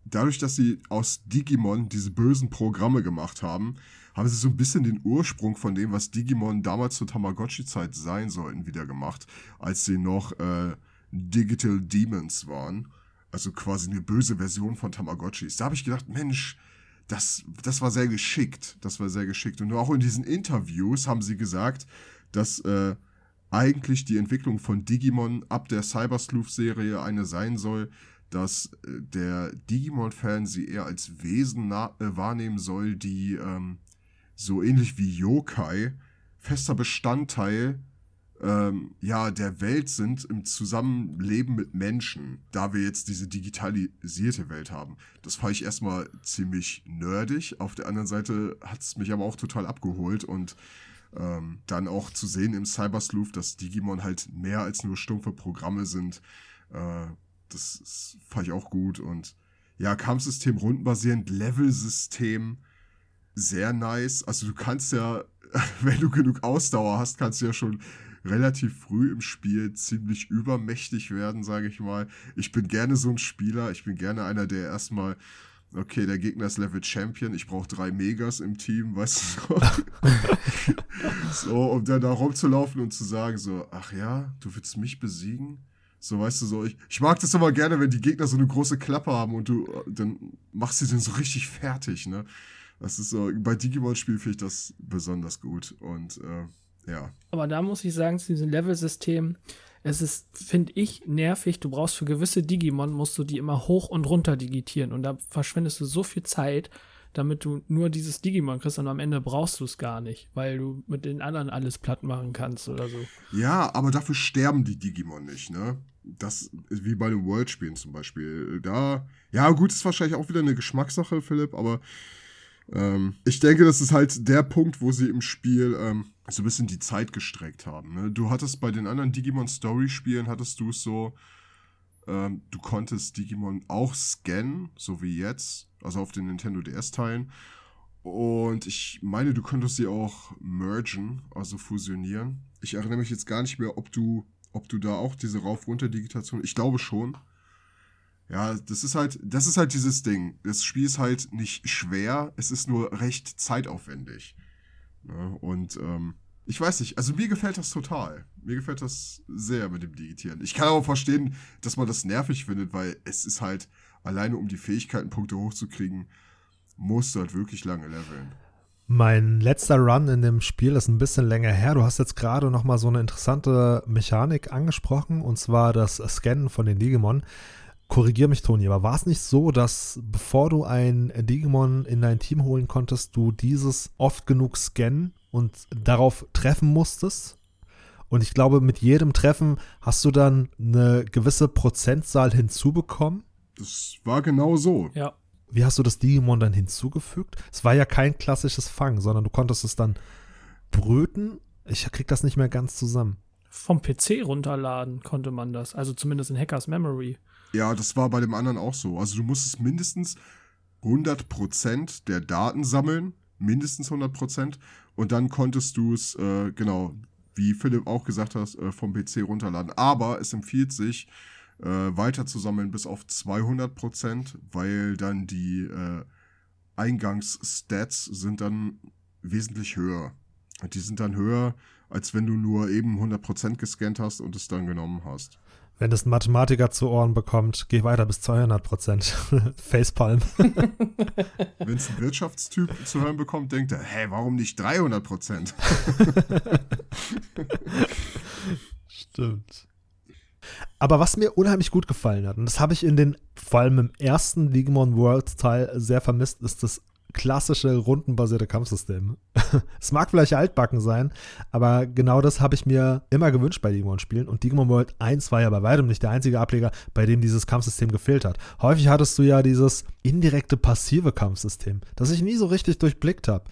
dadurch, dass sie aus Digimon diese bösen Programme gemacht haben, haben sie so ein bisschen den Ursprung von dem, was Digimon damals zur Tamagotchi-Zeit sein sollten, wieder gemacht, als sie noch äh, Digital Demons waren. Also quasi eine böse Version von Tamagotchis. Da habe ich gedacht, Mensch, das, das war sehr geschickt. Das war sehr geschickt. Und auch in diesen Interviews haben sie gesagt, dass äh, eigentlich die Entwicklung von Digimon ab der Cyber Sleuth-Serie eine sein soll, dass äh, der Digimon-Fan sie eher als Wesen äh, wahrnehmen soll, die ähm, so ähnlich wie Yokai fester Bestandteil ähm, ja, der Welt sind im Zusammenleben mit Menschen, da wir jetzt diese digitalisierte Welt haben. Das fand ich erstmal ziemlich nerdig. Auf der anderen Seite hat es mich aber auch total abgeholt und ähm, dann auch zu sehen im Cyber Sleuth, dass Digimon halt mehr als nur stumpfe Programme sind. Äh, das, das fand ich auch gut und ja, Kampfsystem rundenbasierend, Level-System sehr nice. Also du kannst ja, [LAUGHS] wenn du genug Ausdauer hast, kannst du ja schon relativ früh im Spiel ziemlich übermächtig werden, sage ich mal. Ich bin gerne so ein Spieler. Ich bin gerne einer, der erstmal, okay, der Gegner ist Level Champion, ich brauche drei Megas im Team, [LAUGHS] weißt du so. [LAUGHS] so, um dann da rumzulaufen und zu sagen, so, ach ja, du willst mich besiegen? So, weißt du, so, ich, ich mag das immer gerne, wenn die Gegner so eine große Klappe haben und du, äh, dann machst du den so richtig fertig, ne? Das ist so, bei Digimon-Spielen finde ich das besonders gut und, äh, ja. Aber da muss ich sagen, zu diesem Level-System, es ist, finde ich, nervig. Du brauchst für gewisse Digimon, musst du die immer hoch und runter digitieren. Und da verschwendest du so viel Zeit, damit du nur dieses Digimon kriegst und am Ende brauchst du es gar nicht, weil du mit den anderen alles platt machen kannst oder so. Ja, aber dafür sterben die Digimon nicht, ne? Das ist wie bei den World-Spielen zum Beispiel. Da, ja, gut, ist wahrscheinlich auch wieder eine Geschmackssache, Philipp, aber ähm, ich denke, das ist halt der Punkt, wo sie im Spiel ähm, so ein bisschen die Zeit gestreckt haben. Ne? Du hattest bei den anderen Digimon Story-Spielen, hattest du es so, ähm, du konntest Digimon auch scannen, so wie jetzt, also auf den Nintendo DS-Teilen. Und ich meine, du könntest sie auch mergen, also fusionieren. Ich erinnere mich jetzt gar nicht mehr, ob du, ob du da auch diese Rauf-Runter-Digitation, ich glaube schon. Ja, das ist halt, das ist halt dieses Ding. Das Spiel ist halt nicht schwer, es ist nur recht zeitaufwendig. Ne? Und ähm, ich weiß nicht, also mir gefällt das total. Mir gefällt das sehr mit dem Digitieren. Ich kann aber verstehen, dass man das nervig findet, weil es ist halt, alleine um die Fähigkeitenpunkte hochzukriegen, musst du halt wirklich lange leveln. Mein letzter Run in dem Spiel ist ein bisschen länger her. Du hast jetzt gerade noch mal so eine interessante Mechanik angesprochen, und zwar das Scannen von den Digimon. Korrigier mich, Toni, aber war es nicht so, dass bevor du ein Digimon in dein Team holen konntest, du dieses oft genug scannen und darauf treffen musstest? Und ich glaube, mit jedem Treffen hast du dann eine gewisse Prozentzahl hinzubekommen. Das war genau so. Ja. Wie hast du das Digimon dann hinzugefügt? Es war ja kein klassisches Fang, sondern du konntest es dann bröten. Ich krieg das nicht mehr ganz zusammen. Vom PC runterladen konnte man das. Also zumindest in Hackers Memory. Ja, das war bei dem anderen auch so. Also du musstest mindestens 100% der Daten sammeln, mindestens 100%, und dann konntest du es, äh, genau, wie Philipp auch gesagt hat, äh, vom PC runterladen. Aber es empfiehlt sich, äh, weiter zu sammeln bis auf 200%, weil dann die äh, Eingangsstats sind dann wesentlich höher. Die sind dann höher, als wenn du nur eben 100% gescannt hast und es dann genommen hast. Wenn es ein Mathematiker zu Ohren bekommt, geh weiter bis 200 Prozent. [LAUGHS] Facepalm. [LAUGHS] Wenn es ein Wirtschaftstyp zu hören bekommt, denkt er, hä, warum nicht 300 Prozent? [LAUGHS] Stimmt. Aber was mir unheimlich gut gefallen hat, und das habe ich in den, vor allem im ersten Digimon World Teil sehr vermisst, ist das klassische rundenbasierte Kampfsystem. [LAUGHS] es mag vielleicht altbacken sein, aber genau das habe ich mir immer gewünscht bei Digimon-Spielen. Und Digimon World 1 war ja bei weitem nicht der einzige Ableger, bei dem dieses Kampfsystem gefehlt hat. Häufig hattest du ja dieses indirekte passive Kampfsystem, das ich nie so richtig durchblickt habe.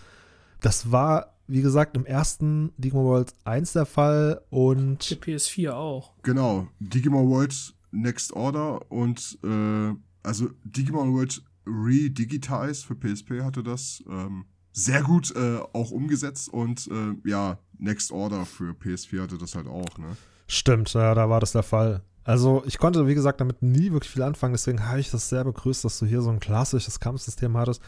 Das war, wie gesagt, im ersten Digimon World 1 der Fall und. Die PS4 auch. Genau. Digimon World Next Order und äh, also Digimon World Redigitize für PSP hatte das ähm, sehr gut äh, auch umgesetzt und äh, ja, Next Order für PS4 hatte das halt auch, ne? Stimmt, ja, da war das der Fall. Also ich konnte, wie gesagt, damit nie wirklich viel anfangen, deswegen habe ich das sehr begrüßt, dass du hier so ein klassisches Kampfsystem hattest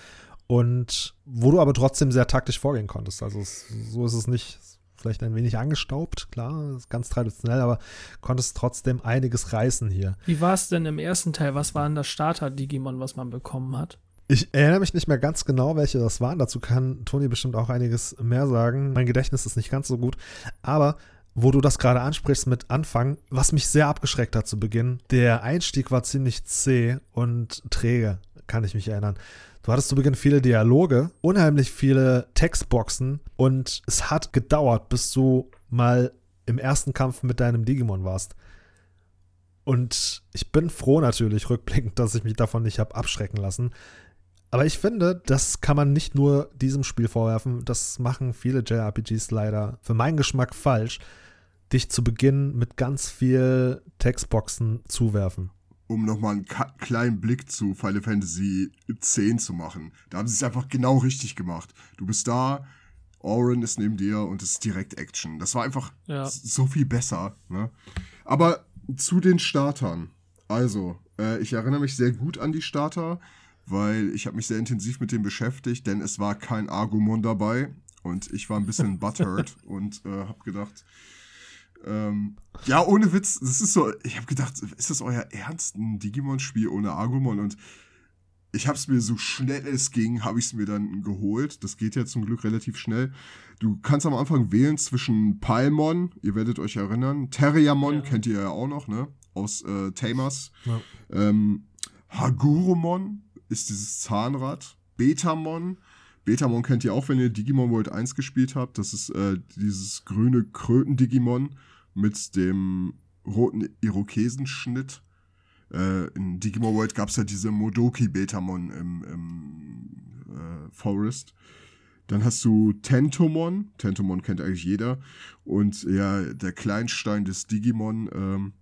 und wo du aber trotzdem sehr taktisch vorgehen konntest. Also so ist es nicht vielleicht ein wenig angestaubt, klar, ist ganz traditionell, aber konntest trotzdem einiges reißen hier. Wie war es denn im ersten Teil? Was war denn das Starter-Digimon, was man bekommen hat? Ich erinnere mich nicht mehr ganz genau, welche das waren. Dazu kann Toni bestimmt auch einiges mehr sagen. Mein Gedächtnis ist nicht ganz so gut. Aber wo du das gerade ansprichst mit Anfang, was mich sehr abgeschreckt hat zu Beginn, der Einstieg war ziemlich zäh und träge, kann ich mich erinnern. Du hattest zu Beginn viele Dialoge, unheimlich viele Textboxen und es hat gedauert, bis du mal im ersten Kampf mit deinem Digimon warst. Und ich bin froh natürlich rückblickend, dass ich mich davon nicht habe abschrecken lassen. Aber ich finde, das kann man nicht nur diesem Spiel vorwerfen. Das machen viele JRPGs leider für meinen Geschmack falsch, dich zu Beginn mit ganz viel Textboxen zuwerfen um nochmal einen kleinen Blick zu Final Fantasy X zu machen. Da haben sie es einfach genau richtig gemacht. Du bist da, Oren ist neben dir und es ist direkt Action. Das war einfach ja. so viel besser. Ne? Aber zu den Startern. Also, äh, ich erinnere mich sehr gut an die Starter, weil ich habe mich sehr intensiv mit dem beschäftigt, denn es war kein Argumon dabei und ich war ein bisschen [LAUGHS] butthurt und äh, habe gedacht, ähm, ja, ohne Witz, das ist so, ich habe gedacht, ist das euer Ernst, ein Digimon-Spiel ohne Agumon? Und ich habe es mir so schnell es ging, habe ich es mir dann geholt. Das geht ja zum Glück relativ schnell. Du kannst am Anfang wählen zwischen Palmon, ihr werdet euch erinnern, Terriamon ja. kennt ihr ja auch noch, ne? Aus äh, Tamers. Ja. Ähm, Hagurumon ist dieses Zahnrad. Betamon. Betamon kennt ihr auch, wenn ihr Digimon World 1 gespielt habt. Das ist äh, dieses grüne Kröten-Digimon mit dem roten Irokesenschnitt. Äh, in Digimon World gab es ja diese Modoki Betamon im, im äh, Forest. Dann hast du Tentomon. Tentomon kennt eigentlich jeder. Und ja, der Kleinstein des Digimon, ähm,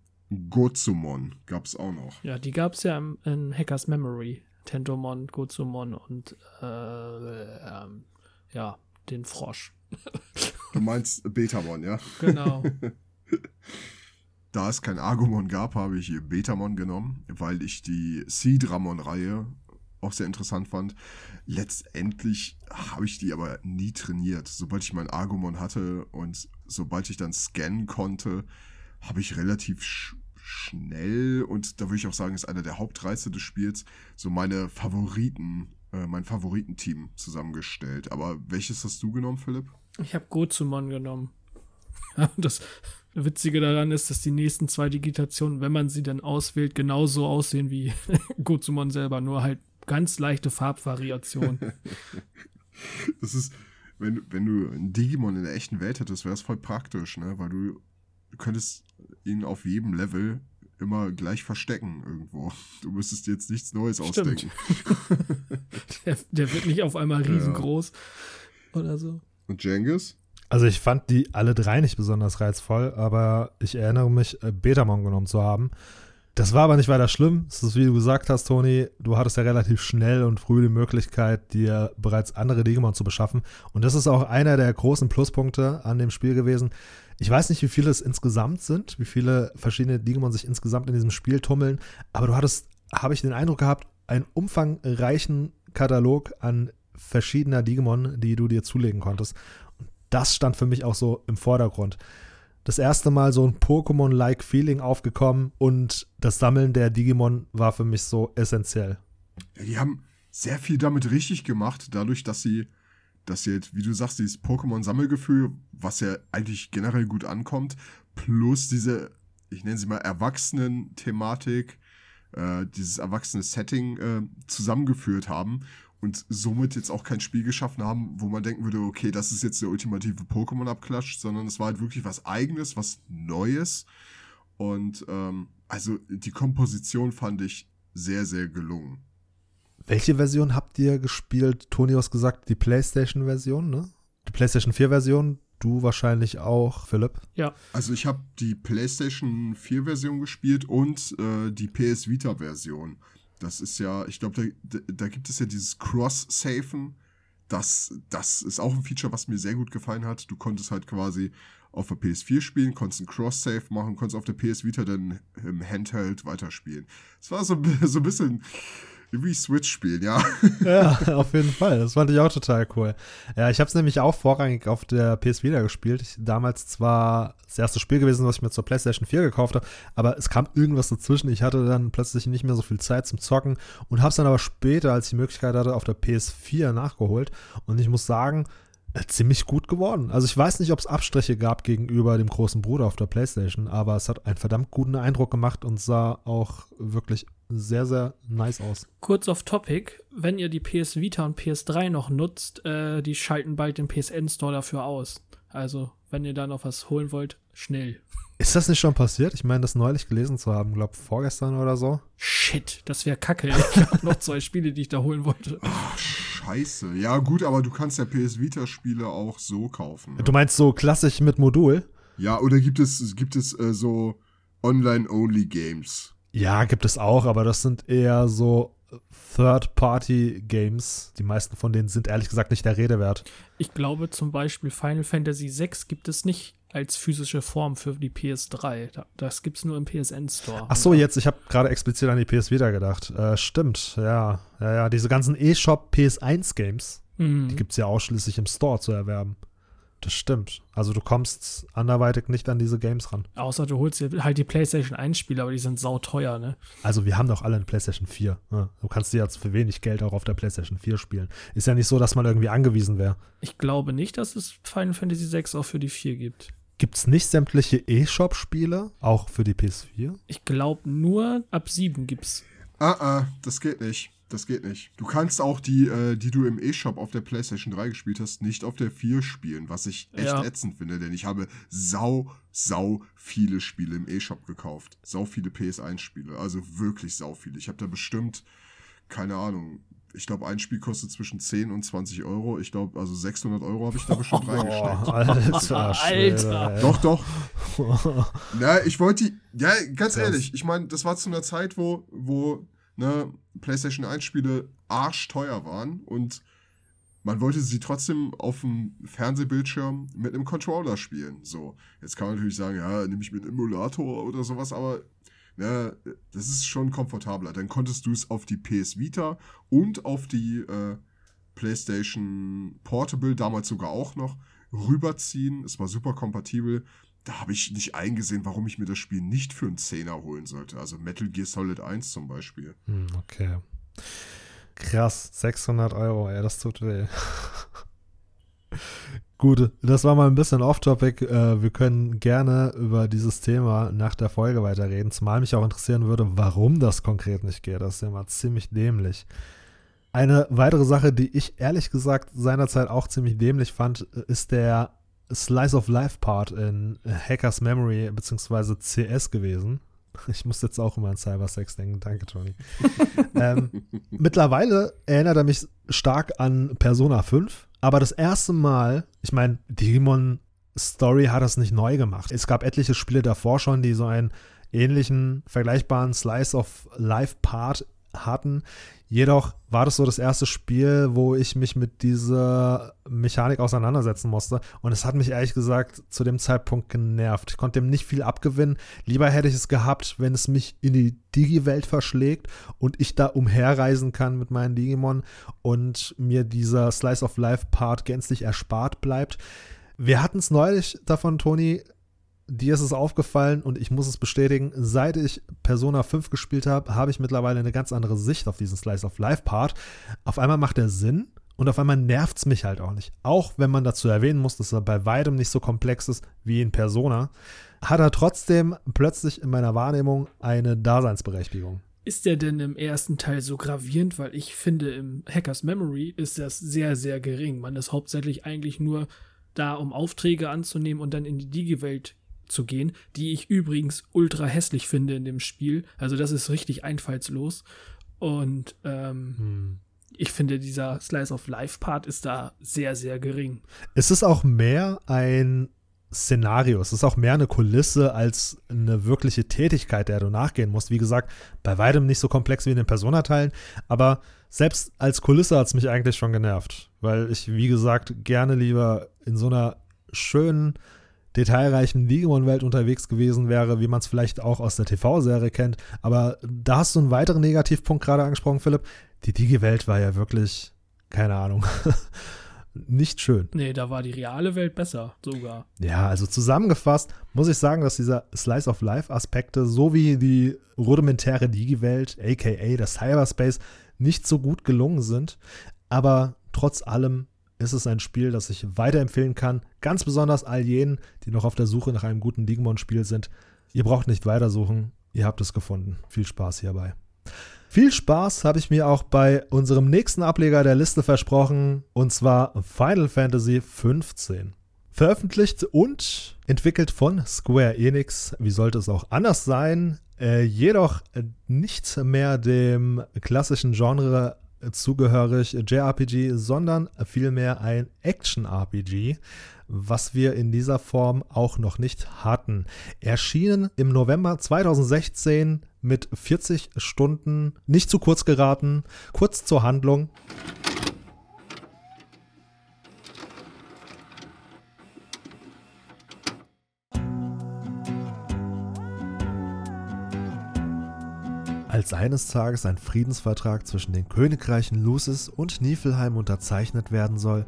Gozumon gab es auch noch. Ja, die gab es ja im, in Hackers Memory. Tentomon, Gozumon und äh, äh, ja, den Frosch. Du meinst Betamon, ja? Genau. [LAUGHS] [LAUGHS] da es kein Agumon gab, habe ich Betamon genommen, weil ich die Seedramon-Reihe auch sehr interessant fand. Letztendlich habe ich die aber nie trainiert. Sobald ich mein Agumon hatte und sobald ich dann scannen konnte, habe ich relativ sch schnell und da würde ich auch sagen, ist einer der Hauptreize des Spiels, so meine Favoriten, äh, mein Favoritenteam zusammengestellt. Aber welches hast du genommen, Philipp? Ich habe Gozumon genommen. [LAUGHS] das Witzige daran ist, dass die nächsten zwei Digitationen, wenn man sie dann auswählt, genauso aussehen wie [LAUGHS] Gozumon selber, nur halt ganz leichte Farbvariation. [LAUGHS] das ist, wenn, wenn du einen Digimon in der echten Welt hättest, wäre es voll praktisch, ne? Weil du, du könntest ihn auf jedem Level immer gleich verstecken irgendwo. Du müsstest jetzt nichts Neues Stimmt. ausdenken. der, der, wird nicht auf einmal riesengroß ja. oder so. Und Jengis? Also ich fand die alle drei nicht besonders reizvoll, aber ich erinnere mich, äh, Betamon genommen zu haben. Das war aber nicht weiter schlimm. Es ist, wie du gesagt hast, Toni, du hattest ja relativ schnell und früh die Möglichkeit, dir bereits andere Digimon zu beschaffen. Und das ist auch einer der großen Pluspunkte an dem Spiel gewesen. Ich weiß nicht, wie viele es insgesamt sind, wie viele verschiedene Digimon sich insgesamt in diesem Spiel tummeln, aber du hattest, habe ich den Eindruck gehabt, einen umfangreichen Katalog an verschiedener Digimon, die du dir zulegen konntest. Das stand für mich auch so im Vordergrund. Das erste Mal so ein Pokémon-like Feeling aufgekommen und das Sammeln der Digimon war für mich so essentiell. Ja, die haben sehr viel damit richtig gemacht, dadurch, dass sie, dass sie jetzt, wie du sagst, dieses Pokémon-Sammelgefühl, was ja eigentlich generell gut ankommt, plus diese, ich nenne sie mal Erwachsenen-Thematik, äh, dieses erwachsene Setting äh, zusammengeführt haben und somit jetzt auch kein Spiel geschaffen haben, wo man denken würde, okay, das ist jetzt der ultimative Pokémon-Abklatsch, sondern es war halt wirklich was Eigenes, was Neues. Und ähm, also die Komposition fand ich sehr, sehr gelungen. Welche Version habt ihr gespielt? Toni, hast gesagt, die PlayStation-Version, ne? Die PlayStation 4-Version. Du wahrscheinlich auch, Philipp? Ja. Also ich habe die PlayStation 4-Version gespielt und äh, die PS Vita-Version. Das ist ja, ich glaube, da, da gibt es ja dieses Cross-Safen. Das, das ist auch ein Feature, was mir sehr gut gefallen hat. Du konntest halt quasi auf der PS4 spielen, konntest ein Cross-Save machen, konntest auf der PS Vita dann im Handheld weiterspielen. Es war so, [LAUGHS] so ein bisschen wie Switch spielen, ja. [LAUGHS] Ja, auf jeden Fall. Das fand ich auch total cool. Ja, ich habe es nämlich auch vorrangig auf der PS Vita gespielt. Ich, damals zwar das erste Spiel gewesen, was ich mir zur PlayStation 4 gekauft habe, aber es kam irgendwas dazwischen. Ich hatte dann plötzlich nicht mehr so viel Zeit zum Zocken und habe es dann aber später, als ich die Möglichkeit hatte, auf der PS4 nachgeholt. Und ich muss sagen, äh, ziemlich gut geworden. Also ich weiß nicht, ob es Abstriche gab gegenüber dem großen Bruder auf der PlayStation, aber es hat einen verdammt guten Eindruck gemacht und sah auch wirklich sehr, sehr nice aus. Kurz auf Topic, wenn ihr die PS Vita und PS3 noch nutzt, äh, die schalten bald den PSN Store dafür aus. Also, wenn ihr da noch was holen wollt, schnell. Ist das nicht schon passiert? Ich meine, das neulich gelesen zu haben, glaube vorgestern oder so. Shit, das wäre kacke. Ich habe [LAUGHS] noch zwei Spiele, die ich da holen wollte. Ach, scheiße. Ja, gut, aber du kannst ja PS Vita-Spiele auch so kaufen. Ne? Du meinst so klassisch mit Modul? Ja, oder gibt es, gibt es äh, so Online-Only-Games? Ja, gibt es auch, aber das sind eher so Third-Party-Games. Die meisten von denen sind ehrlich gesagt nicht der Rede wert. Ich glaube zum Beispiel Final Fantasy VI gibt es nicht als physische Form für die PS3. Das gibt es nur im PSN Store. Ach so, jetzt, ich habe gerade explizit an die PS Vita gedacht. Äh, stimmt, ja. Ja, ja, diese ganzen E-Shop PS1 Games, mhm. die gibt es ja ausschließlich im Store zu erwerben. Das stimmt. Also du kommst anderweitig nicht an diese Games ran. Außer du holst dir halt die PlayStation 1 Spiele, aber die sind sauteuer, ne? Also wir haben doch alle eine PlayStation 4. Ne? Du kannst die jetzt für wenig Geld auch auf der PlayStation 4 spielen. Ist ja nicht so, dass man irgendwie angewiesen wäre. Ich glaube nicht, dass es Final Fantasy 6 auch für die 4 gibt. Gibt es nicht sämtliche E-Shop-Spiele, auch für die PS4? Ich glaube nur ab 7 gibt's. Ah, ah, das geht nicht. Das geht nicht. Du kannst auch die, äh, die du im E-Shop auf der PlayStation 3 gespielt hast, nicht auf der 4 spielen, was ich echt ja. ätzend finde, denn ich habe sau, sau viele Spiele im E-Shop gekauft. Sau viele PS1-Spiele. Also wirklich sau viele. Ich habe da bestimmt, keine Ahnung, ich glaube, ein Spiel kostet zwischen 10 und 20 Euro. Ich glaube, also 600 Euro habe ich da bestimmt [LAUGHS] oh, reingesteckt. Alter, Alter. Doch, doch. [LAUGHS] Na, ich wollte die, ja, ganz ehrlich, ich meine, das war zu einer Zeit, wo, wo ne, PlayStation 1 Spiele arschteuer waren und man wollte sie trotzdem auf dem Fernsehbildschirm mit einem Controller spielen. So, jetzt kann man natürlich sagen, ja, nehme ich mit Emulator oder sowas, aber ne, das ist schon komfortabler. Dann konntest du es auf die PS Vita und auf die äh, PlayStation Portable, damals sogar auch noch, rüberziehen. Es war super kompatibel da habe ich nicht eingesehen, warum ich mir das Spiel nicht für einen Zehner holen sollte. Also Metal Gear Solid 1 zum Beispiel. Hm, okay. Krass, 600 Euro, ey, das tut weh. [LAUGHS] Gut, das war mal ein bisschen off-topic. Äh, wir können gerne über dieses Thema nach der Folge weiterreden, zumal mich auch interessieren würde, warum das konkret nicht geht. Das ist ja mal ziemlich dämlich. Eine weitere Sache, die ich ehrlich gesagt seinerzeit auch ziemlich dämlich fand, ist der Slice of Life Part in Hackers Memory bzw. CS gewesen. [LAUGHS] Ich muss jetzt auch immer an Cybersex denken. Danke, Tony. [LAUGHS] ähm, mittlerweile erinnert er mich stark an Persona 5, aber das erste Mal, ich meine, Digimon Story hat das nicht neu gemacht. Es gab etliche Spiele davor schon, die so einen ähnlichen, vergleichbaren Slice of Life Part hatten. Jedoch war das so das erste Spiel, wo ich mich mit dieser Mechanik auseinandersetzen musste. Und es hat mich ehrlich gesagt zu dem Zeitpunkt genervt. Ich konnte dem nicht viel abgewinnen. Lieber hätte ich es gehabt, wenn es mich in die Digi-Welt verschlägt und ich da umherreisen kann mit meinen Digimon und mir dieser Slice of Life-Part gänzlich erspart bleibt. Wir hatten es neulich davon, Toni, dir ist es aufgefallen und ich muss es bestätigen, seit ich Persona 5 gespielt habe, habe ich mittlerweile eine ganz andere Sicht auf diesen Slice of Life Part. Auf einmal macht er Sinn und auf einmal nervt es mich halt auch nicht. Auch wenn man dazu erwähnen muss, dass er bei weitem nicht so komplex ist wie in Persona, hat er trotzdem plötzlich in meiner Wahrnehmung eine Daseinsberechtigung. Ist der denn im ersten Teil so gravierend? Weil ich finde, im Hackers Memory ist das sehr, sehr gering. Man ist hauptsächlich eigentlich nur da, um Aufträge anzunehmen und dann in die Digi-Welt zu gehen, die ich übrigens ultra hässlich finde in dem Spiel. Also das ist richtig einfallslos. Und ähm, hm. ich finde, dieser Slice of Life Part ist da sehr, sehr gering. Es ist auch mehr ein Szenario. Es ist auch mehr eine Kulisse als eine wirkliche Tätigkeit, der du nachgehen musst. Wie gesagt, bei weitem nicht so komplex wie in den Persona-Teilen, aber selbst als Kulisse hat es mich eigentlich schon genervt, weil ich, wie gesagt, gerne lieber in so einer schönen, detailreichen Digimon-Welt unterwegs gewesen wäre, wie man es vielleicht auch aus der TV-Serie kennt. Aber da hast du einen weiteren Negativpunkt gerade angesprochen, Philipp. Die Digi-Welt war ja wirklich, keine Ahnung, [LAUGHS] nicht schön. Nee, da war die reale Welt besser sogar. Ja, also zusammengefasst muss ich sagen, dass dieser Slice of Life-Aspekte sowie die rudimentäre Digi-Welt, aka das Cyberspace, nicht so gut gelungen sind. Aber trotz allem ist es ein Spiel, das ich weiterempfehlen kann. Ganz besonders all jenen, die noch auf der Suche nach einem guten Digimon-Spiel sind. Ihr braucht nicht weitersuchen, ihr habt es gefunden. Viel Spaß hierbei. Viel Spaß habe ich mir auch bei unserem nächsten Ableger der Liste versprochen, und zwar Final Fantasy XV. Veröffentlicht und entwickelt von Square Enix. Wie sollte es auch anders sein? Äh, jedoch nicht mehr dem klassischen Genre zugehörig JRPG, sondern vielmehr ein Action-RPG, was wir in dieser Form auch noch nicht hatten. Erschienen im November 2016 mit 40 Stunden, nicht zu kurz geraten, kurz zur Handlung. Als eines Tages ein Friedensvertrag zwischen den Königreichen Lucis und Niflheim unterzeichnet werden soll,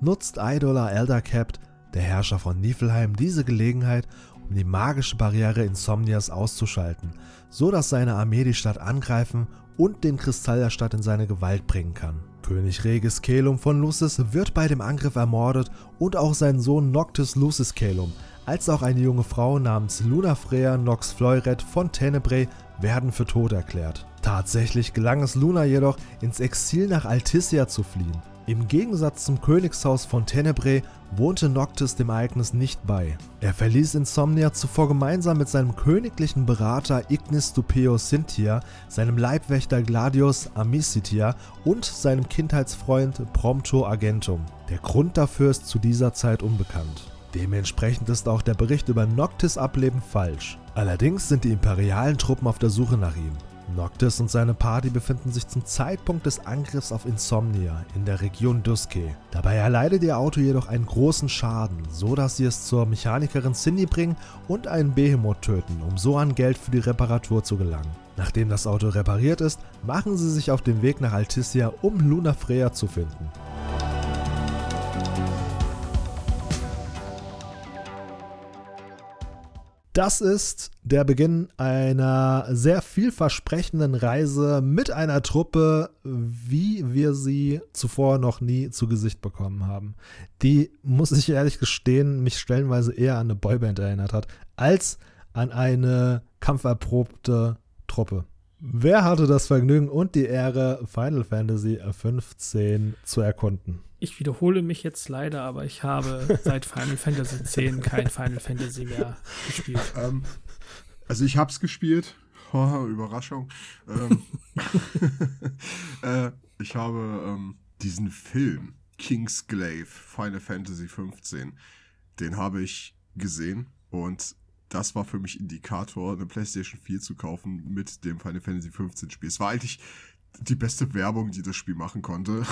nutzt Idola Eldercapt, der Herrscher von Niflheim, diese Gelegenheit, um die magische Barriere Insomnias auszuschalten, so dass seine Armee die Stadt angreifen und den Kristall der Stadt in seine Gewalt bringen kann. König Regis Kelum von Lucis wird bei dem Angriff ermordet und auch sein Sohn Noctis Lucis Kelum, als auch eine junge Frau namens Luna Freya Nox Fleuret von Tenebrae werden für tot erklärt. Tatsächlich gelang es Luna jedoch, ins Exil nach Altissia zu fliehen. Im Gegensatz zum Königshaus von Tenebrae wohnte Noctis dem Ereignis nicht bei. Er verließ Insomnia zuvor gemeinsam mit seinem königlichen Berater Ignis Dupeo Cynthia, seinem Leibwächter Gladius Amicitia und seinem Kindheitsfreund Prompto Argentum. Der Grund dafür ist zu dieser Zeit unbekannt. Dementsprechend ist auch der Bericht über Noctis Ableben falsch. Allerdings sind die imperialen Truppen auf der Suche nach ihm. Noctis und seine Party befinden sich zum Zeitpunkt des Angriffs auf Insomnia in der Region Duske. Dabei erleidet ihr Auto jedoch einen großen Schaden, so dass sie es zur Mechanikerin Cindy bringen und einen Behemoth töten, um so an Geld für die Reparatur zu gelangen. Nachdem das Auto repariert ist, machen sie sich auf den Weg nach Altissia, um Luna Freya zu finden. Das ist der Beginn einer sehr vielversprechenden Reise mit einer Truppe, wie wir sie zuvor noch nie zu Gesicht bekommen haben. Die, muss ich ehrlich gestehen, mich stellenweise eher an eine Boyband erinnert hat, als an eine kampferprobte Truppe. Wer hatte das Vergnügen und die Ehre, Final Fantasy XV zu erkunden? Ich wiederhole mich jetzt leider, aber ich habe [LAUGHS] seit Final Fantasy X kein Final Fantasy mehr gespielt. [LAUGHS] Ähm, also ich habe es gespielt. Oh, [LAUGHS] Überraschung. Ähm, äh, ich habe ähm, diesen Film Kingsglaive Final Fantasy 15, den habe ich gesehen und das war für mich Indikator, eine PlayStation 4 zu kaufen mit dem Final Fantasy 15 Spiel. Es war eigentlich die beste Werbung, die das Spiel machen konnte.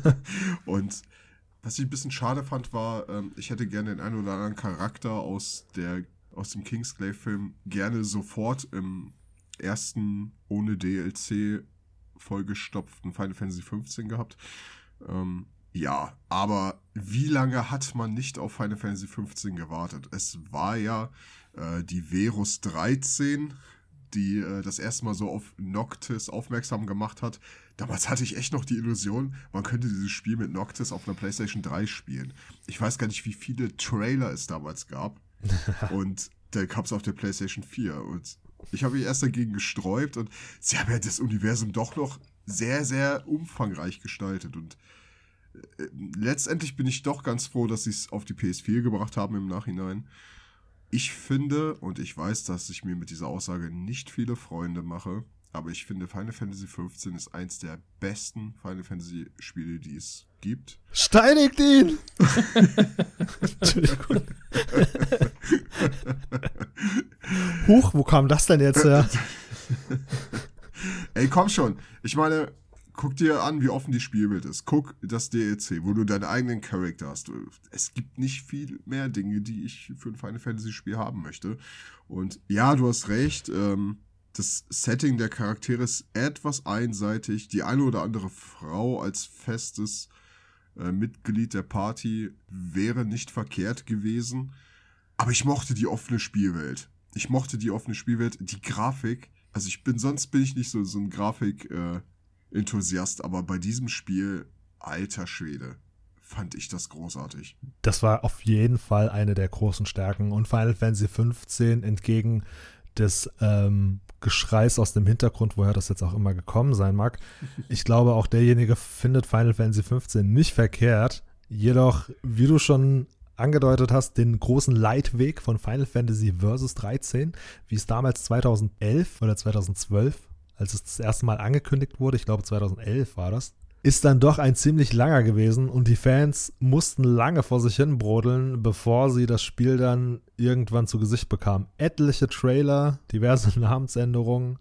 [LAUGHS] und was ich ein bisschen schade fand, war, ähm, ich hätte gerne den einen oder anderen Charakter aus der aus dem Kingsglaive-Film gerne sofort im ersten ohne DLC vollgestopften Final Fantasy 15 gehabt. Ähm, ja, aber wie lange hat man nicht auf Final Fantasy 15 gewartet? Es war ja äh, die Verus 13, die äh, das erste Mal so auf Noctis aufmerksam gemacht hat. Damals hatte ich echt noch die Illusion, man könnte dieses Spiel mit Noctis auf einer PlayStation 3 spielen. Ich weiß gar nicht, wie viele Trailer es damals gab. [LAUGHS] und der gab es auf der PlayStation 4. Und ich habe mich erst dagegen gesträubt und sie haben ja das Universum doch noch sehr, sehr umfangreich gestaltet. Und äh, letztendlich bin ich doch ganz froh, dass sie es auf die PS4 gebracht haben im Nachhinein. Ich finde, und ich weiß, dass ich mir mit dieser Aussage nicht viele Freunde mache, aber ich finde Final Fantasy XV ist eins der besten Final Fantasy Spiele, die es gibt. Steinigt ihn! [LAUGHS] Entschuldigung. [LAUGHS] Huch, wo kam das denn jetzt her? [LAUGHS] Ey, komm schon. Ich meine, guck dir an, wie offen die Spielwelt ist. Guck das DLC, wo du deinen eigenen Charakter hast. Es gibt nicht viel mehr Dinge, die ich für ein Final Fantasy Spiel haben möchte. Und ja, du hast recht. Ähm, das Setting der Charaktere ist etwas einseitig. Die eine oder andere Frau als festes äh, Mitglied der Party wäre nicht verkehrt gewesen. Aber ich mochte die offene Spielwelt. Ich mochte die offene Spielwelt, die Grafik. Also ich bin, sonst bin ich nicht so, so ein Grafik-Enthusiast, äh, aber bei diesem Spiel, alter Schwede, fand ich das großartig. Das war auf jeden Fall eine der großen Stärken. Und Final Fantasy 15 entgegen des ähm, Geschreis aus dem Hintergrund, woher das jetzt auch immer gekommen sein mag. [LAUGHS] Ich glaube, auch derjenige findet Final Fantasy 15 nicht verkehrt. Jedoch, wie du schon angedeutet hast, den großen Leitweg von Final Fantasy Versus 13, wie es damals 2011 oder 2012, als es das erste Mal angekündigt wurde, ich glaube 2011 war das, ist dann doch ein ziemlich langer gewesen und die Fans mussten lange vor sich hin brodeln, bevor sie das Spiel dann irgendwann zu Gesicht bekamen. Etliche Trailer, diverse [LAUGHS] Namensänderungen.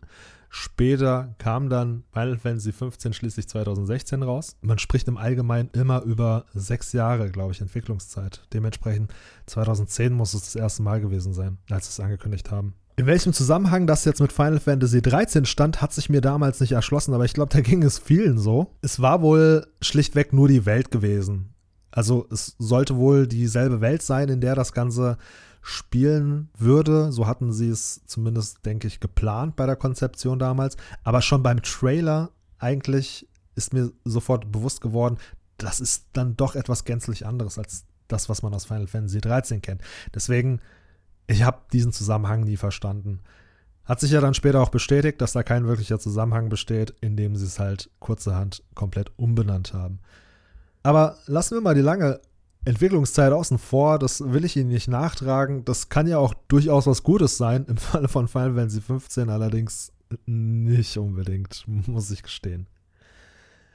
Später kam dann Final Fantasy 15 schließlich 2016 raus. Man spricht im Allgemeinen immer über sechs Jahre, glaube ich, Entwicklungszeit. Dementsprechend 2010 muss es das erste Mal gewesen sein, als sie es angekündigt haben. In welchem Zusammenhang das jetzt mit Final Fantasy 13 stand, hat sich mir damals nicht erschlossen, aber ich glaube, da ging es vielen so. Es war wohl schlichtweg nur die Welt gewesen. Also es sollte wohl dieselbe Welt sein, in der das Ganze spielen würde. So hatten sie es zumindest, denke ich, geplant bei der Konzeption damals. Aber schon beim Trailer eigentlich ist mir sofort bewusst geworden, das ist dann doch etwas gänzlich anderes als das, was man aus Final Fantasy 13 kennt. Deswegen ich habe diesen Zusammenhang nie verstanden. Hat sich ja dann später auch bestätigt, dass da kein wirklicher Zusammenhang besteht, indem sie es halt kurzerhand komplett umbenannt haben. Aber lassen wir mal die lange Entwicklungszeit außen vor, das will ich Ihnen nicht nachtragen. Das kann ja auch durchaus was Gutes sein, im Falle von Final Fantasy 15 allerdings nicht unbedingt, [LAUGHS] muss ich gestehen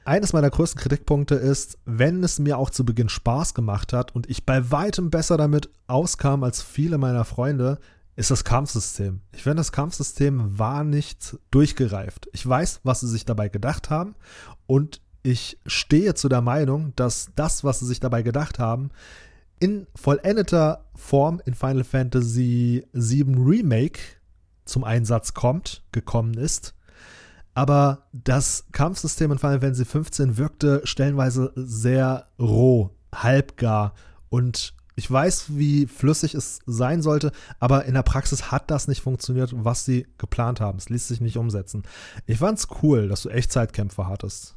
eines meiner größten Kritikpunkte ist, wenn es mir auch zu Beginn Spaß gemacht hat und ich bei weitem besser damit auskam als viele meiner Freunde, ist das Kampfsystem. Ich finde, das Kampfsystem war nicht durchgereift. Ich weiß, was sie sich dabei gedacht haben und ich stehe zu der Meinung, dass das, was sie sich dabei gedacht haben, in vollendeter Form in Final Fantasy VII Remake zum Einsatz kommt, gekommen ist aber das Kampfsystem in Final Fantasy XV wirkte stellenweise sehr roh, halbgar und ich weiß, wie flüssig es sein sollte, aber in der Praxis hat das nicht funktioniert, was sie geplant haben. Es ließ sich nicht umsetzen. Ich fand's cool, dass du Echtzeitkämpfe hattest.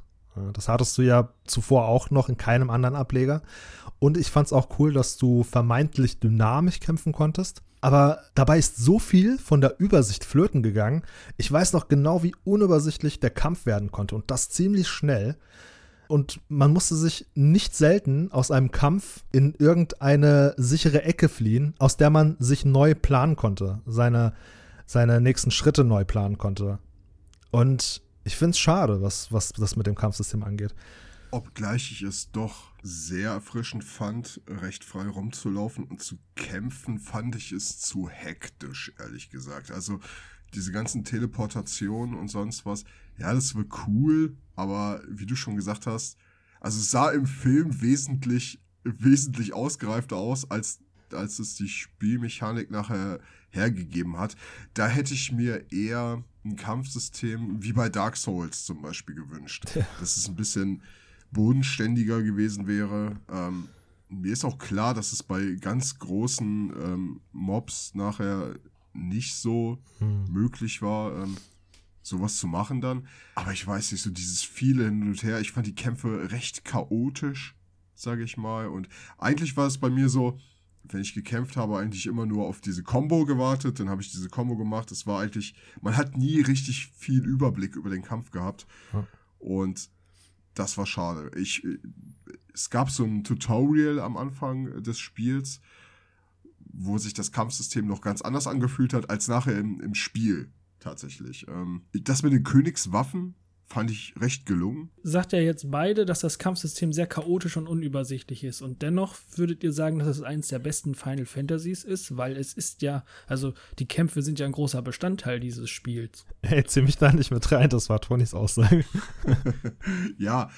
Das hattest du ja zuvor auch noch in keinem anderen Ableger. Und ich fand's auch cool, dass du vermeintlich dynamisch kämpfen konntest. Aber dabei ist so viel von der Übersicht flöten gegangen. Ich weiß noch genau, wie unübersichtlich der Kampf werden konnte und das ziemlich schnell. Und man musste sich nicht selten aus einem Kampf in irgendeine sichere Ecke fliehen, aus der man sich neu planen konnte, seine, seine nächsten Schritte neu planen konnte. Und ich finde es schade, was, was das mit dem Kampfsystem angeht. Obgleich ich es doch sehr erfrischend fand, recht frei rumzulaufen und zu kämpfen, fand ich es zu hektisch, ehrlich gesagt. Also diese ganzen Teleportationen und sonst was, ja, das war cool, aber wie du schon gesagt hast, also es sah im Film wesentlich, wesentlich ausgereifter aus, als, als es die Spielmechanik nachher hergegeben hat. Da hätte ich mir eher ein Kampfsystem wie bei Dark Souls zum Beispiel gewünscht. Ja. Dass es ein bisschen bodenständiger gewesen wäre. Ähm, mir ist auch klar, dass es bei ganz großen ähm, Mobs nachher nicht so hm. möglich war, ähm, sowas zu machen dann. Aber ich weiß nicht, so dieses viele hin und her. Ich fand die Kämpfe recht chaotisch, sage ich mal. Und eigentlich war es bei mir so, wenn ich gekämpft habe, eigentlich immer nur auf diese Combo gewartet. Dann habe ich diese Combo gemacht. Es war eigentlich, man hat nie richtig viel Überblick über den Kampf gehabt. Hm. Und das war schade. Ich, es gab so ein Tutorial am Anfang des Spiels, wo sich das Kampfsystem noch ganz anders angefühlt hat als nachher im, im Spiel tatsächlich. Ähm, das mit den Königswaffen fand ich recht gelungen. Sagt ja jetzt beide, dass das Kampfsystem sehr chaotisch und unübersichtlich ist. Und dennoch würdet ihr sagen, dass es eines der besten Final Fantasies ist, weil es ist ja, also die Kämpfe sind ja ein großer Bestandteil dieses Spiels. [LAUGHS] Hey, zieh mich da nicht mit rein, das war Tonys Aussage. [LAUGHS] ja,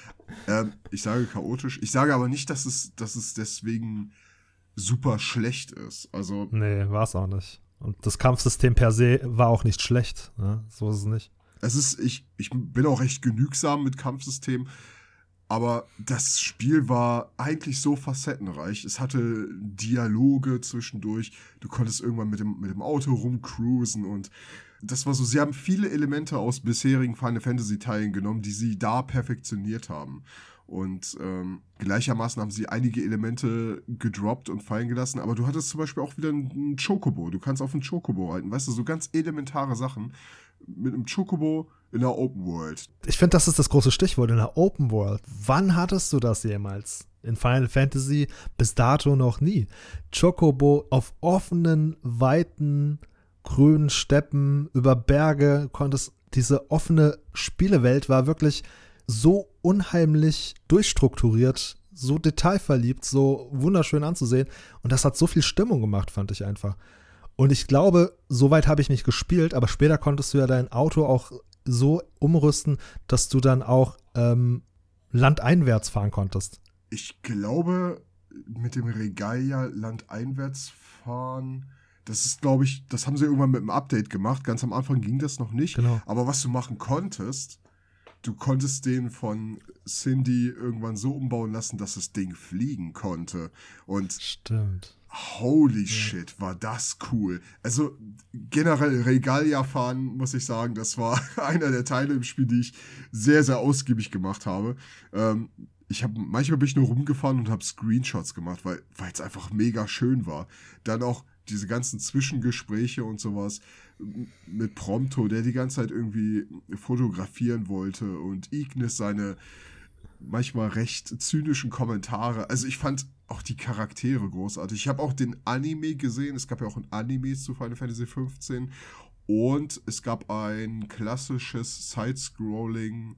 ähm, ich sage chaotisch. Ich sage aber nicht, dass es, dass es deswegen super schlecht ist. Also. Nee, war es auch nicht. Und das Kampfsystem per se war auch nicht schlecht. Ne? So ist es nicht. Es ist, ich, ich bin auch recht genügsam mit Kampfsystemen, aber das Spiel war eigentlich so facettenreich. Es hatte Dialoge zwischendurch. Du konntest irgendwann mit dem, mit dem Auto rumcruisen und das war so, sie haben viele Elemente aus bisherigen Final Fantasy Teilen genommen, die sie da perfektioniert haben. Und ähm, gleichermaßen haben sie einige Elemente gedroppt und fallen gelassen. Aber du hattest zum Beispiel auch wieder einen Chocobo. Du kannst auf einen Chocobo reiten. Weißt du, so ganz elementare Sachen. Mit einem Chocobo in der Open World. Ich finde, das ist das große Stichwort in der Open World. Wann hattest du das jemals? In Final Fantasy bis dato noch nie. Chocobo auf offenen, weiten, grünen Steppen, über Berge konntest. Diese offene Spielewelt war wirklich so unheimlich durchstrukturiert, so detailverliebt, so wunderschön anzusehen. Und das hat so viel Stimmung gemacht, fand ich einfach. Und ich glaube, soweit habe ich nicht gespielt, aber später konntest du ja dein Auto auch so umrüsten, dass du dann auch ähm, landeinwärts fahren konntest. Ich glaube, mit dem Regalia landeinwärts fahren, das ist, glaube ich, das haben sie irgendwann mit einem Update gemacht. Ganz am Anfang ging das noch nicht. Genau. Aber was du machen konntest, du konntest den von Cindy irgendwann so umbauen lassen, dass das Ding fliegen konnte. Und stimmt. Holy ja. shit, war das cool. Also generell Regalia fahren, muss ich sagen, das war [LAUGHS] einer der Teile im Spiel, die ich sehr, sehr ausgiebig gemacht habe. Ähm, ich habe manchmal bin ich nur rumgefahren und habe Screenshots gemacht, weil es einfach mega schön war. Dann auch diese ganzen Zwischengespräche und sowas mit Prompto, der die ganze Zeit irgendwie fotografieren wollte und Ignis seine manchmal recht zynischen Kommentare. Also ich fand auch die Charaktere großartig. Ich habe auch den Anime gesehen. Es gab ja auch ein Anime zu Final Fantasy 15 und es gab ein klassisches Side-Scrolling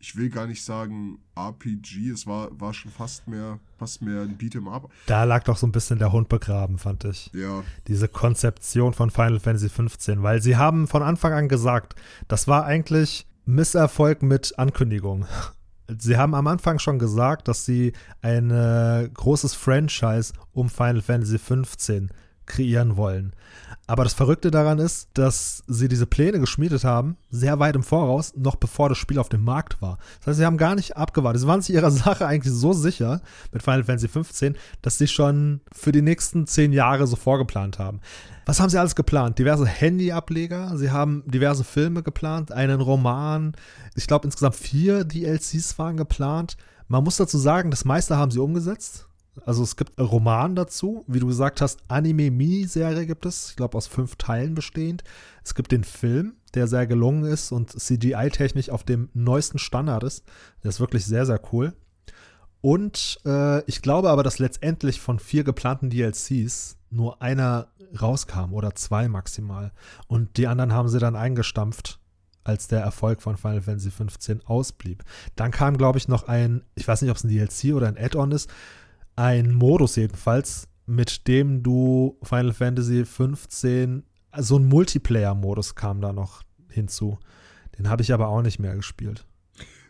ich will gar nicht sagen RPG, es war, war schon fast mehr, fast mehr ein Beat'em Up. Da lag doch so ein bisschen der Hund begraben, fand ich. Ja. Diese Konzeption von Final Fantasy 15, weil sie haben von Anfang an gesagt, das war eigentlich Misserfolg mit Ankündigung. Sie haben am Anfang schon gesagt, dass sie ein äh, großes Franchise um Final Fantasy 15 kreieren wollen. Aber das Verrückte daran ist, dass sie diese Pläne geschmiedet haben, sehr weit im Voraus, noch bevor das Spiel auf dem Markt war. Das heißt, sie haben gar nicht abgewartet. Sie waren sich ihrer [LAUGHS] Sache eigentlich so sicher mit Final Fantasy 15, dass sie schon für die nächsten zehn Jahre so vorgeplant haben. Was haben sie alles geplant? Diverse Handy-Ableger, sie haben diverse Filme geplant, einen Roman. Ich glaube, insgesamt vier DLCs waren geplant. Man muss dazu sagen, das meiste haben sie umgesetzt. Also es gibt einen Roman dazu, wie du gesagt hast, Anime-Miniserie gibt es, ich glaube aus fünf Teilen bestehend. Es gibt den Film, der sehr gelungen ist und CGI-technisch auf dem neuesten Standard ist. Der ist wirklich sehr, sehr cool. Und äh, ich glaube aber, dass letztendlich von vier geplanten DLCs nur einer rauskam oder zwei maximal. Und die anderen haben sie dann eingestampft als der Erfolg von Final Fantasy 15 ausblieb. Dann kam, glaube ich, noch ein, ich weiß nicht, ob es ein DLC oder ein Add-on ist, ein Modus jedenfalls, mit dem du Final Fantasy 15, so ein Multiplayer-Modus kam da noch hinzu. Den habe ich aber auch nicht mehr gespielt.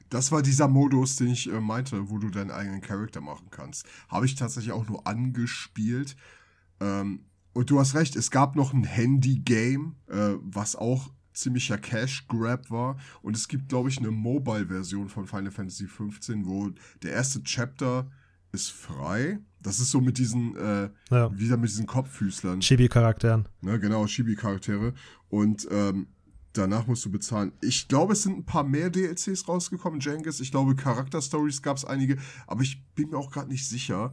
Das war dieser Modus, den ich äh, meinte, wo du deinen eigenen Charakter machen kannst. Habe ich tatsächlich auch nur angespielt. Ähm, und du hast recht, es gab noch ein Handy-Game, äh, was auch ziemlicher Cash-Grab war. Und es gibt, glaube ich, eine Mobile-Version von Final Fantasy XV, wo der erste Chapter ist frei. Das ist so mit diesen, äh, ja. wieder mit diesen Kopffüßlern. Chibi-Charakteren. Ne, genau, Chibi-Charaktere. Und ähm, danach musst du bezahlen. Ich glaube, es sind ein paar mehr DLCs rausgekommen, Jengis. Ich glaube, Charakter-Stories gab es einige, aber ich bin mir auch gerade nicht sicher,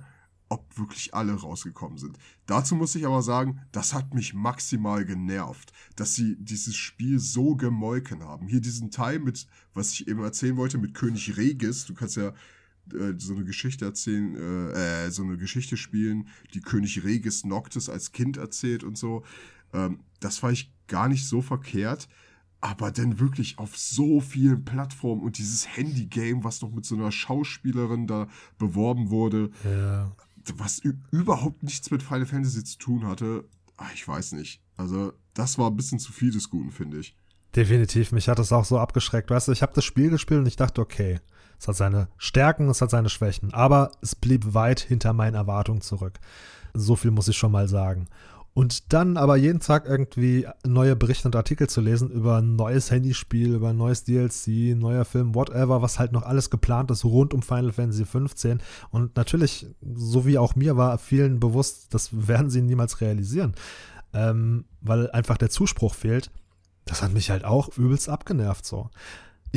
ob wirklich alle rausgekommen sind. Dazu muss ich aber sagen, das hat mich maximal genervt, dass sie dieses Spiel so gemolken haben. Hier diesen Teil mit, was ich eben erzählen wollte, mit König Regis. Du kannst ja äh, so eine Geschichte erzählen, äh, äh, so eine Geschichte spielen, die König Regis Noctis als Kind erzählt und so. Ähm, das war ich gar nicht so verkehrt aber dann wirklich auf so vielen Plattformen und dieses Handy-Game, was noch mit so einer Schauspielerin da beworben wurde, ja. was überhaupt nichts mit Final Fantasy zu tun hatte, ach, ich weiß nicht. Also, das war ein bisschen zu viel des Guten, finde ich. Definitiv, mich hat das auch so abgeschreckt. Weißt du, ich habe das Spiel gespielt und ich dachte, okay, es hat seine Stärken, es hat seine Schwächen, aber es blieb weit hinter meinen Erwartungen zurück. So viel muss ich schon mal sagen. Und dann aber jeden Tag irgendwie neue Berichte und Artikel zu lesen über ein neues Handyspiel, über ein neues DLC, neuer Film, whatever, was halt noch alles geplant ist rund um Final Fantasy 15. Und natürlich, so wie auch mir war, vielen bewusst, das werden sie niemals realisieren, ähm, weil einfach der Zuspruch fehlt. Das hat mich halt auch übelst abgenervt so.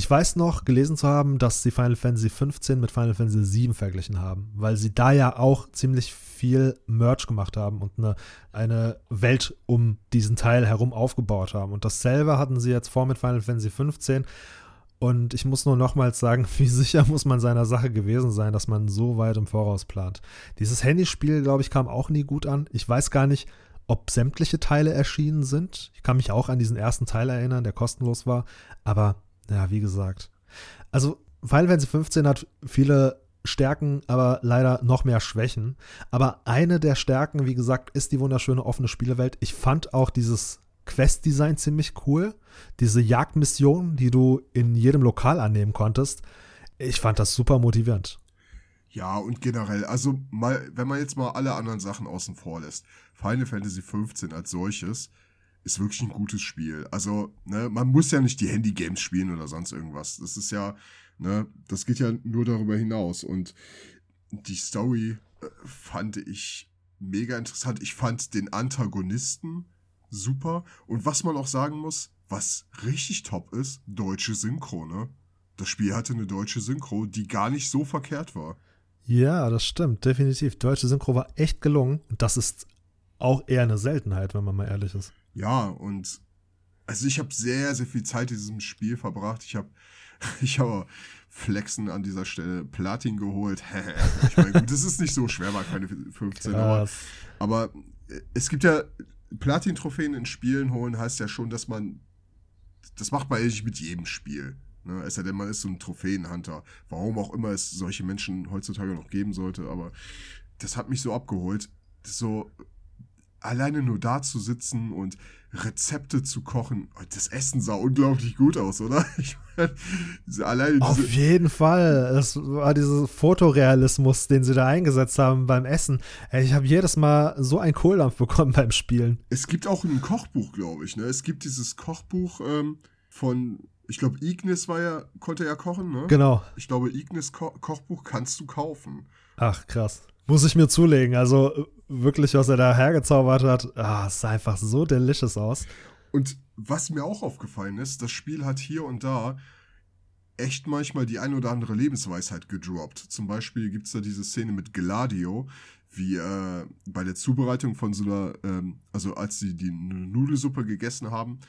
Ich weiß noch, gelesen zu haben, dass sie Final Fantasy 15 mit Final Fantasy 7 verglichen haben, weil sie da ja auch ziemlich viel Merch gemacht haben und eine, eine Welt um diesen Teil herum aufgebaut haben. Und dasselbe hatten sie jetzt vor mit Final Fantasy 15. Und ich muss nur nochmals sagen, [LAUGHS] wie sicher muss man seiner Sache gewesen sein, dass man so weit im Voraus plant. Dieses Handyspiel, glaube ich, kam auch nie gut an. Ich weiß gar nicht, ob sämtliche Teile erschienen sind. Ich kann mich auch an diesen ersten Teil erinnern, der kostenlos war. Aber ja, wie gesagt. Also Final Fantasy 15 hat viele Stärken, aber leider noch mehr Schwächen. Aber eine der Stärken, wie gesagt, ist die wunderschöne offene Spielewelt. Ich fand auch dieses Quest-Design ziemlich cool. Diese Jagdmission, die du in jedem Lokal annehmen konntest. Ich fand das super motivierend. Ja, und generell, also mal, wenn man jetzt mal alle anderen Sachen außen vor lässt, Final Fantasy 15 als solches ist wirklich ein gutes Spiel. Also, ne, man muss ja nicht die Handy-Games spielen oder sonst irgendwas. Das ist ja, ne, das geht ja nur darüber hinaus. Und die Story äh, fand ich mega interessant. Ich fand den Antagonisten super. Und was man auch sagen muss, was richtig top ist, deutsche Synchro, ne? Das Spiel hatte eine deutsche Synchro, die gar nicht so verkehrt war. Ja, das stimmt, definitiv. Deutsche Synchro war echt gelungen. Und das ist auch eher eine Seltenheit, wenn man mal ehrlich ist. Ja, und also ich habe sehr, sehr viel Zeit in diesem Spiel verbracht. Ich habe [LAUGHS] ich habe Flexen an dieser Stelle Platin geholt. [LAUGHS] ich meine, gut, das ist nicht so schwer bei keine 15, aber, aber äh, es gibt ja Platin-Trophäen in Spielen holen, heißt ja schon, dass man das macht man eigentlich mit jedem Spiel. Ne? Es sei denn, man ist so ein Trophäenhunter. Warum auch immer es solche Menschen heutzutage noch geben sollte, aber das hat mich so abgeholt. So, alleine nur da zu sitzen und Rezepte zu kochen, das Essen sah unglaublich gut aus, oder? [LAUGHS] Ich meine, alleine Auf jeden Fall. Es war dieser Fotorealismus, den sie da eingesetzt haben beim Essen. Ich habe jedes Mal so einen Kohldampf bekommen [LAUGHS] beim Spielen. Es gibt auch ein Kochbuch, glaube ich. Ne? Es gibt dieses Kochbuch ähm, von, ich glaube, Ignis war ja, konnte ja kochen, ne? Genau. Ich glaube, Ignis Ko Kochbuch kannst du kaufen. Ach, krass. Muss ich mir zulegen. Also wirklich, was er da hergezaubert hat, ah, es sah einfach so delicious aus. Und was mir auch aufgefallen ist, das Spiel hat hier und da echt manchmal die ein oder andere Lebensweisheit gedroppt. Zum Beispiel gibt es da diese Szene mit Gladio, wie äh, bei der Zubereitung von so einer, ähm, also als sie die Nudelsuppe gegessen haben,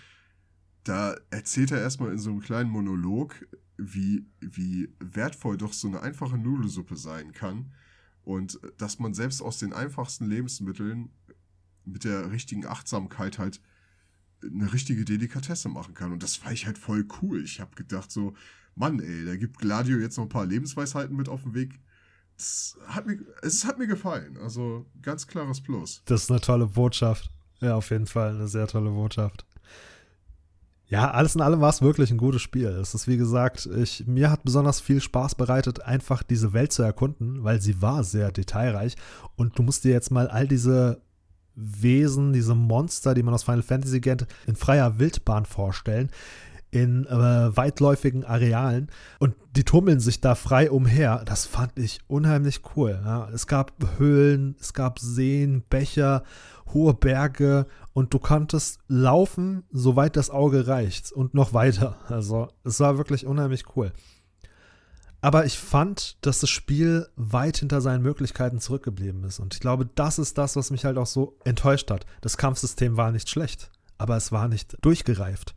da erzählt er erstmal in so einem kleinen Monolog, wie, wie wertvoll doch so eine einfache Nudelsuppe sein kann und dass man selbst aus den einfachsten Lebensmitteln mit der richtigen Achtsamkeit halt eine richtige Delikatesse machen kann. Und das war ich halt voll cool. Ich habe gedacht so, Mann, ey, da gibt Gladio jetzt noch ein paar Lebensweisheiten mit auf den Weg. Das hat mir, es hat mir gefallen. Also ganz klares Plus. Das ist eine tolle Botschaft. Ja, auf jeden Fall eine sehr tolle Botschaft. Ja, alles in allem war es wirklich ein gutes Spiel. Es ist wie gesagt, ich, mir hat besonders viel Spaß bereitet, einfach diese Welt zu erkunden, weil sie war sehr detailreich. Und du musst dir jetzt mal all diese Wesen, diese Monster, die man aus Final Fantasy kennt, in freier Wildbahn vorstellen in äh, weitläufigen Arealen und die tummeln sich da frei umher. Das fand ich unheimlich cool. Ja. Es gab Höhlen, es gab Seen, Becher, hohe Berge und du konntest laufen, soweit das Auge reicht und noch weiter. Also es war wirklich unheimlich cool. Aber ich fand, dass das Spiel weit hinter seinen Möglichkeiten zurückgeblieben ist. Und ich glaube, das ist das, was mich halt auch so enttäuscht hat. Das Kampfsystem war nicht schlecht, aber es war nicht durchgereift.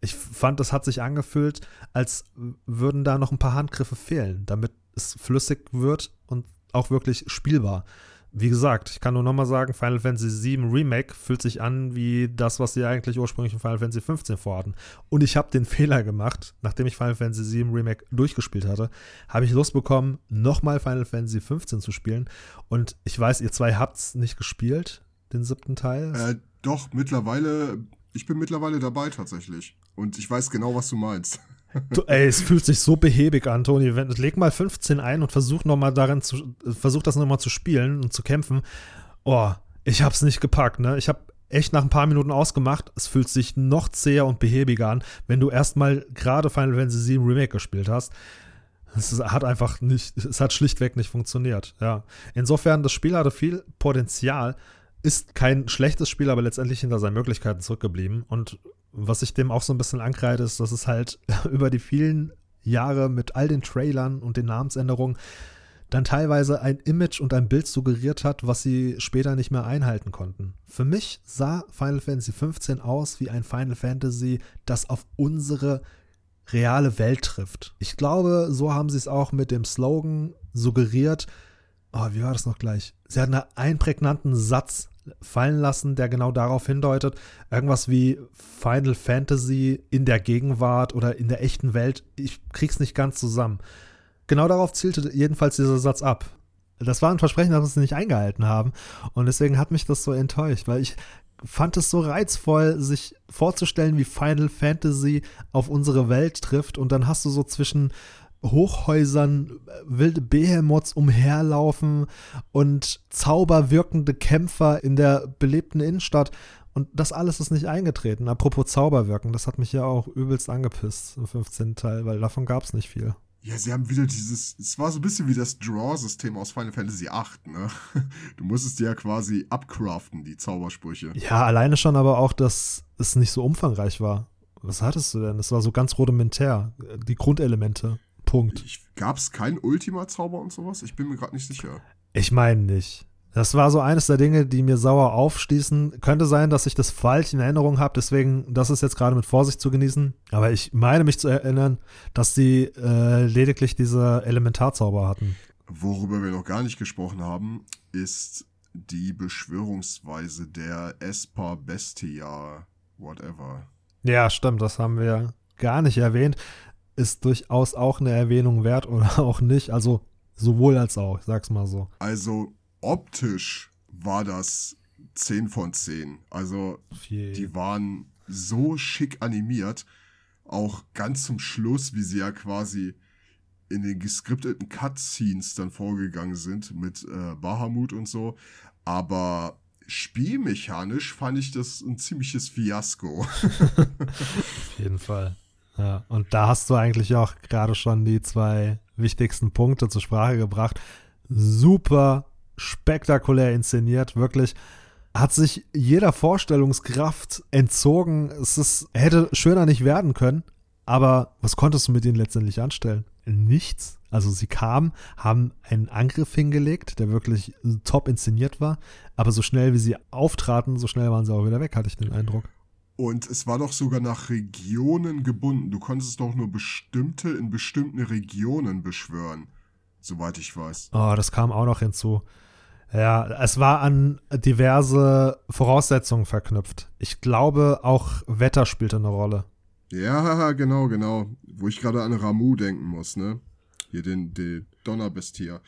Ich fand, das hat sich angefühlt, als würden da noch ein paar Handgriffe fehlen, damit es flüssig wird und auch wirklich spielbar. Wie gesagt, ich kann nur nochmal sagen, Final Fantasy VII Remake fühlt sich an wie das, was sie eigentlich ursprünglich in Final Fantasy 15 vorhatten. Und ich habe den [LAUGHS] Fehler gemacht, nachdem ich Final Fantasy VII Remake durchgespielt hatte, habe ich Lust bekommen, nochmal Final Fantasy 15 zu spielen. Und ich weiß, ihr zwei habt es nicht gespielt, den siebten Teil. Äh, doch, mittlerweile, ich bin mittlerweile dabei tatsächlich. Und ich weiß genau, was du meinst. [LAUGHS] Du, ey, es fühlt sich so behäbig an, Toni. Leg mal 15 ein und versuch noch mal darin zu, versuch das nochmal zu spielen und zu kämpfen. Oh, ich hab's nicht gepackt, ne? Ich hab echt nach ein paar Minuten ausgemacht. Es fühlt sich noch zäher und behäbiger an, wenn du erstmal gerade Final Fantasy VII Remake gespielt hast. Es hat einfach nicht, es hat schlichtweg nicht funktioniert, ja. Insofern, das Spiel hatte viel Potenzial, ist kein schlechtes Spiel, aber letztendlich hinter seinen Möglichkeiten zurückgeblieben und was ich dem auch so ein bisschen ankreide, ist, dass es halt [LAUGHS] über die vielen Jahre mit all den Trailern und den Namensänderungen dann teilweise ein Image und ein Bild suggeriert hat, was sie später nicht mehr einhalten konnten. Für mich sah Final Fantasy XV aus wie ein Final Fantasy, das auf unsere reale Welt trifft. Ich glaube, so haben sie es auch mit dem Slogan suggeriert. Oh, wie war das noch gleich? Sie hatten einen prägnanten Satz fallen lassen, der genau darauf hindeutet. Irgendwas wie Final Fantasy in der Gegenwart oder in der echten Welt. Ich krieg's nicht ganz zusammen. Genau darauf zielte jedenfalls dieser Satz ab. Das war ein Versprechen, das sie nicht eingehalten haben. Und deswegen hat mich das so enttäuscht, weil ich fand es so reizvoll, sich vorzustellen, wie Final Fantasy auf unsere Welt trifft. Und dann hast du so zwischen Hochhäusern wilde Behemoths umherlaufen und zauberwirkende Kämpfer in der belebten Innenstadt. Und das alles ist nicht eingetreten. Apropos Zauberwirken, das hat mich ja auch übelst angepisst im 15. Teil, weil davon gab es nicht viel. Ja, sie haben wieder dieses, es war so ein bisschen wie das Draw-System aus Final Fantasy VIII, ne? Du musstest ja quasi abcraften, die Zaubersprüche. Ja, alleine schon aber auch, dass es nicht so umfangreich war. Was hattest du denn? Es war so ganz rudimentär, die Grundelemente. Punkt. Gab es keinen Ultima-Zauber und sowas? Ich bin mir gerade nicht sicher. Ich meine nicht. Das war so eines der Dinge, die mir sauer aufstießen. Könnte sein, dass ich das falsch in Erinnerung habe, deswegen, das ist jetzt gerade mit Vorsicht zu genießen. Aber ich meine mich zu erinnern, dass die äh, lediglich diese Elementarzauber hatten. Worüber wir noch gar nicht gesprochen haben, ist die Beschwörungsweise der Espa Bestia, whatever. Ja, stimmt, das haben wir gar nicht erwähnt ist durchaus auch eine Erwähnung wert oder [LAUGHS] auch nicht. Also sowohl als auch, ich sag's mal so. Also optisch war das 10 von 10. Also Viel. die waren so schick animiert. Auch ganz zum Schluss, wie sie ja quasi in den geskripteten Cutscenes dann vorgegangen sind mit äh, Bahamut und so. Aber spielmechanisch fand ich das ein ziemliches Fiasko. [LAUGHS] Auf jeden Fall. Ja, und da hast du eigentlich auch gerade schon die zwei wichtigsten Punkte zur Sprache gebracht. Super spektakulär inszeniert, wirklich. Hat sich jeder Vorstellungskraft entzogen. Es ist, hätte schöner nicht werden können. Aber was konntest du mit ihnen letztendlich anstellen? Nichts. Also sie kamen, haben einen Angriff hingelegt, der wirklich top inszeniert war. Aber so schnell wie sie auftraten, so schnell waren sie auch wieder weg, hatte ich den Eindruck. Und es war doch sogar nach Regionen gebunden. Du konntest doch nur bestimmte in bestimmten Regionen beschwören, soweit ich weiß. Oh, das kam auch noch hinzu. Ja, es war an diverse Voraussetzungen verknüpft. Ich glaube, auch Wetter spielte eine Rolle. Ja, genau, genau. Wo ich gerade an Ramu denken muss, ne? Hier den, den Donnerbestia.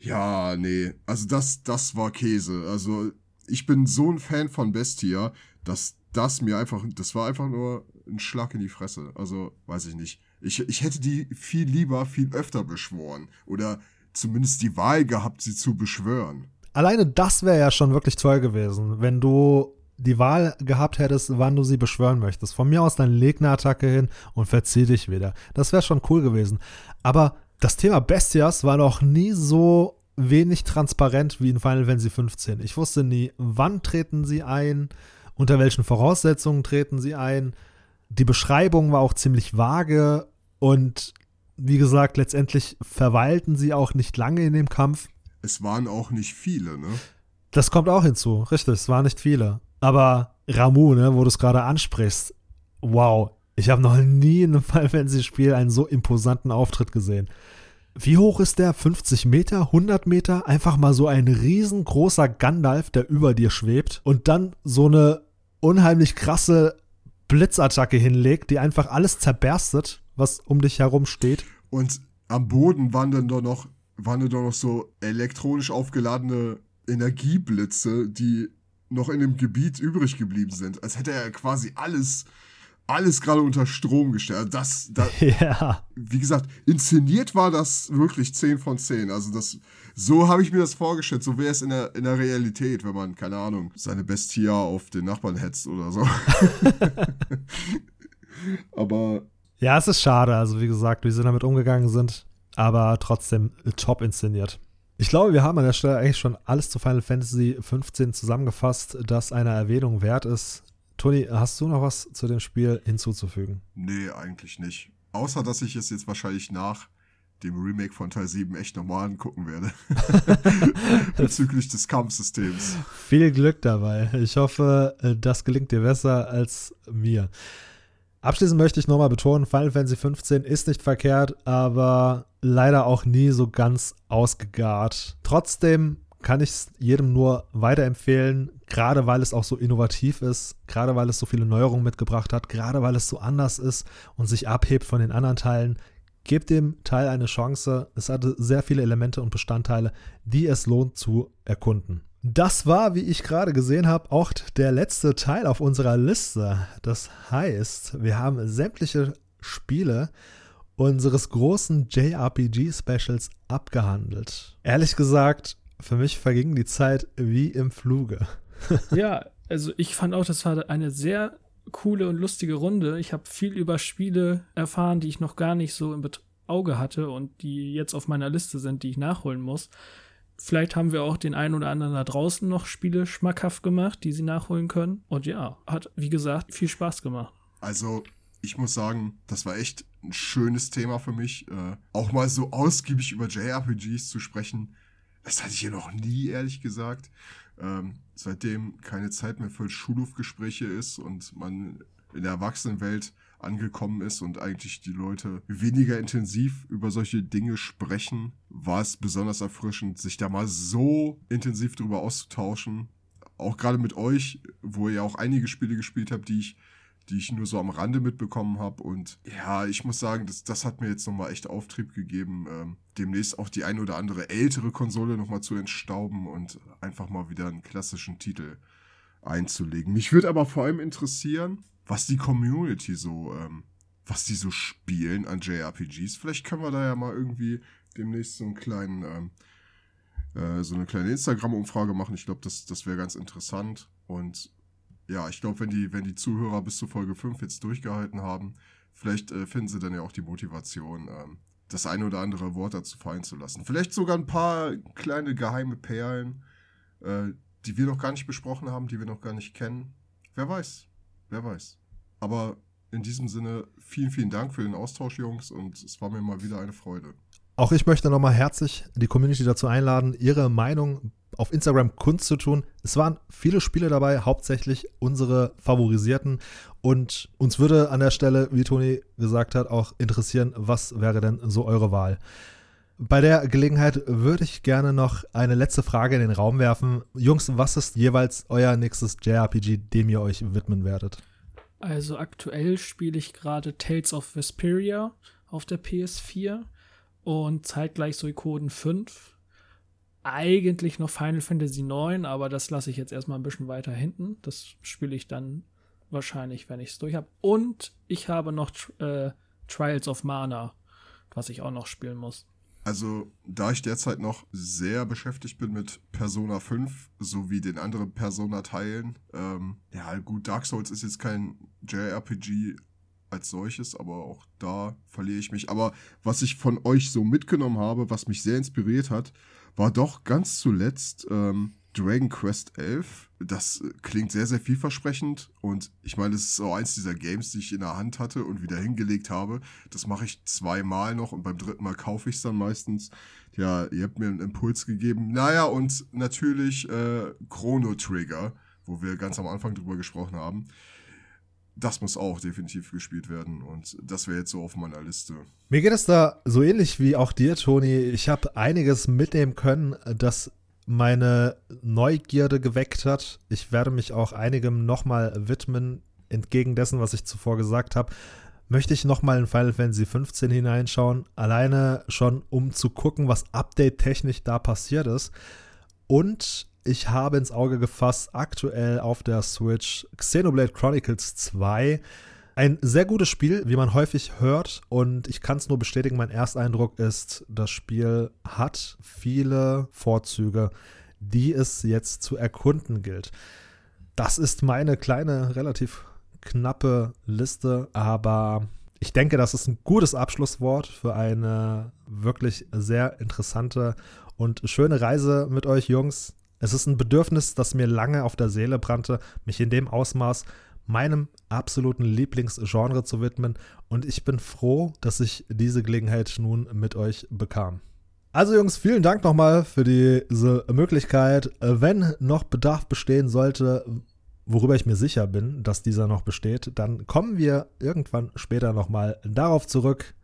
Ja, nee. Also das, das war Käse. Also ich bin so ein Fan von Bestia, dass das mir einfach, das war einfach nur ein Schlag in die Fresse. Also, weiß ich nicht. Ich, ich hätte die viel lieber, viel öfter beschworen. Oder zumindest die Wahl gehabt, sie zu beschwören. Alleine das wäre ja schon wirklich toll gewesen, wenn du die Wahl gehabt hättest, wann du sie beschwören möchtest. Von mir aus dann leg eine Attacke hin und verzieh dich wieder. Das wäre schon cool gewesen. Aber das Thema Bestias war noch nie so wenig transparent wie in Final Fantasy 15. Ich wusste nie, wann treten sie ein, unter welchen Voraussetzungen treten sie ein. Die Beschreibung war auch ziemlich vage und wie gesagt, letztendlich verweilten sie auch nicht lange in dem Kampf. Es waren auch nicht viele, ne? Das kommt auch hinzu, richtig, es waren nicht viele. Aber Ramu, ne, wo du es gerade ansprichst, wow, ich habe noch nie in einem Final Fantasy Spiel einen so imposanten Auftritt gesehen. Wie hoch ist der? 50 Meter? 100 Meter? Einfach mal so ein riesengroßer Gandalf, der über dir schwebt und dann so eine unheimlich krasse Blitzattacke hinlegt, die einfach alles zerberstet, was um dich herum steht. Und am Boden waren dann doch noch, waren dann doch noch so elektronisch aufgeladene Energieblitze, die noch in dem Gebiet übrig geblieben sind. Als hätte er quasi alles alles gerade unter Strom gestellt. Das, das [LAUGHS] ja. wie gesagt, inszeniert war das wirklich 10 von 10. Also das, so habe ich mir das vorgestellt. So wäre es in der, in der Realität, wenn man, keine Ahnung, seine Bestia auf den Nachbarn hetzt oder so. [LAUGHS] aber. Ja, es ist schade. Also wie gesagt, wie sie damit umgegangen sind, aber trotzdem top inszeniert. Ich glaube, wir haben an der Stelle eigentlich schon alles zu Final Fantasy 15 zusammengefasst, das einer Erwähnung wert ist. Toni, hast du noch was zu dem Spiel hinzuzufügen? Nee, eigentlich nicht. Außer, dass ich es jetzt wahrscheinlich nach dem Remake von Teil 7 echt nochmal angucken werde. [LAUGHS] Bezüglich des Kampfsystems. Viel Glück dabei. Ich hoffe, äh, das gelingt dir besser als mir. Abschließend möchte ich nochmal betonen, Final Fantasy 15 ist nicht verkehrt, aber leider auch nie so ganz ausgegart. Trotzdem kann ich es jedem nur weiterempfehlen, gerade weil es auch so innovativ ist, gerade weil es so viele Neuerungen mitgebracht hat, gerade weil es so anders ist und sich abhebt von den anderen Teilen. Gebt dem Teil eine Chance. Es hatte sehr viele Elemente und Bestandteile, die es lohnt zu erkunden. Das war, wie ich gerade gesehen habe, auch der letzte Teil auf unserer Liste. Das heißt, wir haben sämtliche Spiele unseres großen JRPG-Specials abgehandelt. Ehrlich gesagt, für mich verging die Zeit wie im Fluge. [LAUGHS] ja, also ich fand auch, das war eine sehr coole und lustige Runde. Ich habe viel über Spiele erfahren, die ich noch gar nicht so im Auge hatte und die jetzt auf meiner Liste sind, die ich nachholen muss. Vielleicht haben wir auch den einen oder anderen da draußen noch Spiele schmackhaft gemacht, die sie nachholen können. Und ja, hat, wie gesagt, viel Spaß gemacht. Also, ich muss sagen, das war echt ein schönes Thema für mich. Äh, auch mal so ausgiebig über JRPGs zu sprechen. Das hatte ich ja noch nie, ehrlich gesagt. Ähm, seitdem keine Zeit mehr für Schulhofgespräche ist und man in der Erwachsenenwelt angekommen ist und eigentlich die Leute weniger intensiv über solche Dinge sprechen, war es besonders erfrischend, sich da mal so intensiv drüber auszutauschen. Auch gerade mit euch, wo ihr auch einige Spiele gespielt habt, die ich die ich nur so am Rande mitbekommen habe. Und ja, ich muss sagen, das, das hat mir jetzt nochmal echt Auftrieb gegeben, ähm, demnächst auch die ein oder andere ältere Konsole nochmal zu entstauben und einfach mal wieder einen klassischen Titel einzulegen. Mich würde aber vor allem interessieren, was die Community so, ähm, was die so spielen an JRPGs. Vielleicht können wir da ja mal irgendwie demnächst so einen kleinen, ähm, äh, so eine kleine Instagram-Umfrage machen. Ich glaube, das, das wäre ganz interessant. Und ja, ich glaube, wenn die, wenn die Zuhörer bis zur Folge 5 jetzt durchgehalten haben, vielleicht äh, finden sie dann ja auch die Motivation, ähm, das eine oder andere Wort dazu fallen zu lassen. Vielleicht sogar ein paar kleine geheime Perlen, äh, die wir noch gar nicht besprochen haben, die wir noch gar nicht kennen. Wer weiß, wer weiß. Aber in diesem Sinne, vielen, vielen Dank für den Austausch, Jungs, und es war mir mal wieder eine Freude. Auch ich möchte nochmal herzlich die Community dazu einladen, ihre Meinung auf Instagram Kunst zu tun. Es waren viele Spiele dabei, hauptsächlich unsere favorisierten. Und uns würde an der Stelle, wie Toni gesagt hat, auch interessieren, was wäre denn so eure Wahl? bei der Gelegenheit würde ich gerne noch eine letzte Frage in den Raum werfen. Jungs, was ist jeweils euer nächstes JRPG, dem ihr euch widmen werdet? Also aktuell spiele ich gerade Tales of Vesperia auf der PS4 und zeitgleich Suikoden 5. Eigentlich noch Final Fantasy 9, aber das lasse ich jetzt erstmal ein bisschen weiter hinten. Das spiele ich dann wahrscheinlich, wenn ich es durch habe. Und ich habe noch äh, Trials of Mana, was ich auch noch spielen muss. Also, da ich derzeit noch sehr beschäftigt bin mit Persona 5 sowie den anderen Persona-Teilen, ähm, ja, gut, Dark Souls ist jetzt kein JRPG als solches, aber auch da verliere ich mich. Aber was ich von euch so mitgenommen habe, was mich sehr inspiriert hat, war doch ganz zuletzt ähm, Dragon Quest 11. Das klingt sehr, sehr vielversprechend und ich meine, es ist auch eins dieser Games, die ich in der Hand hatte und wieder hingelegt habe. Das mache ich zweimal noch und beim dritten Mal kaufe ich es dann meistens. Ja, ihr habt mir einen Impuls gegeben. Naja, und natürlich äh, Chrono Trigger, wo wir ganz am Anfang drüber gesprochen haben das muss auch definitiv gespielt werden und das wäre jetzt so auf meiner Liste. Mir geht es da so ähnlich wie auch dir, Toni. Ich habe einiges mitnehmen können, das meine Neugierde geweckt hat. Ich werde mich auch einigem nochmal widmen, entgegen dessen, was ich zuvor gesagt habe. Möchte ich nochmal in Final Fantasy 15 hineinschauen, alleine schon um zu gucken, was update-technisch da passiert ist. Und ich habe ins Auge gefasst, aktuell auf der Switch Xenoblade Chronicles 2. Ein sehr gutes Spiel, wie man häufig hört. Und ich kann es nur bestätigen, mein Ersteindruck ist, das Spiel hat viele Vorzüge, die es jetzt zu erkunden gilt. Das ist meine kleine, relativ knappe Liste, aber ich denke, das ist ein gutes Abschlusswort für eine wirklich sehr interessante und schöne Reise mit euch Jungs. Es ist ein Bedürfnis, das mir lange auf der Seele brannte, mich in dem Ausmaß meinem absoluten Lieblingsgenre zu widmen und ich bin froh, dass ich diese Gelegenheit nun mit euch bekam. Also Jungs, vielen Dank nochmal für diese Möglichkeit. Wenn noch Bedarf bestehen sollte, worüber ich mir sicher bin, dass dieser noch besteht, dann kommen wir irgendwann später nochmal darauf zurück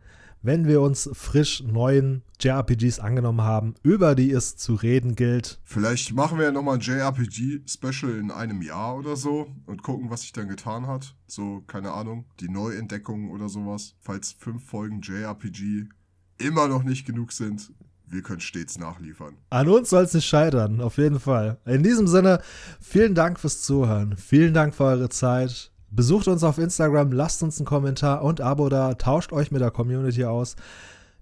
wenn wir uns frisch neuen JRPGs angenommen haben, über die es zu reden gilt. Vielleicht machen wir ja nochmal ein JRPG-Special in einem Jahr oder so und gucken, was sich dann getan hat. So, keine Ahnung, die Neuentdeckung oder sowas. Falls fünf Folgen JRPG immer noch nicht genug sind, wir können stets nachliefern. An uns soll es nicht scheitern, auf jeden Fall. In diesem Sinne, vielen Dank fürs Zuhören. Vielen Dank für eure Zeit. Besucht uns auf Instagram, lasst uns einen Kommentar und Abo da, tauscht euch mit der Community aus.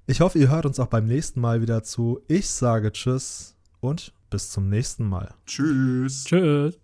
Ich hoffe, ihr hört uns auch beim nächsten Mal wieder zu. Ich sage Tschüss und bis zum nächsten Mal. Tschüss. Tschüss.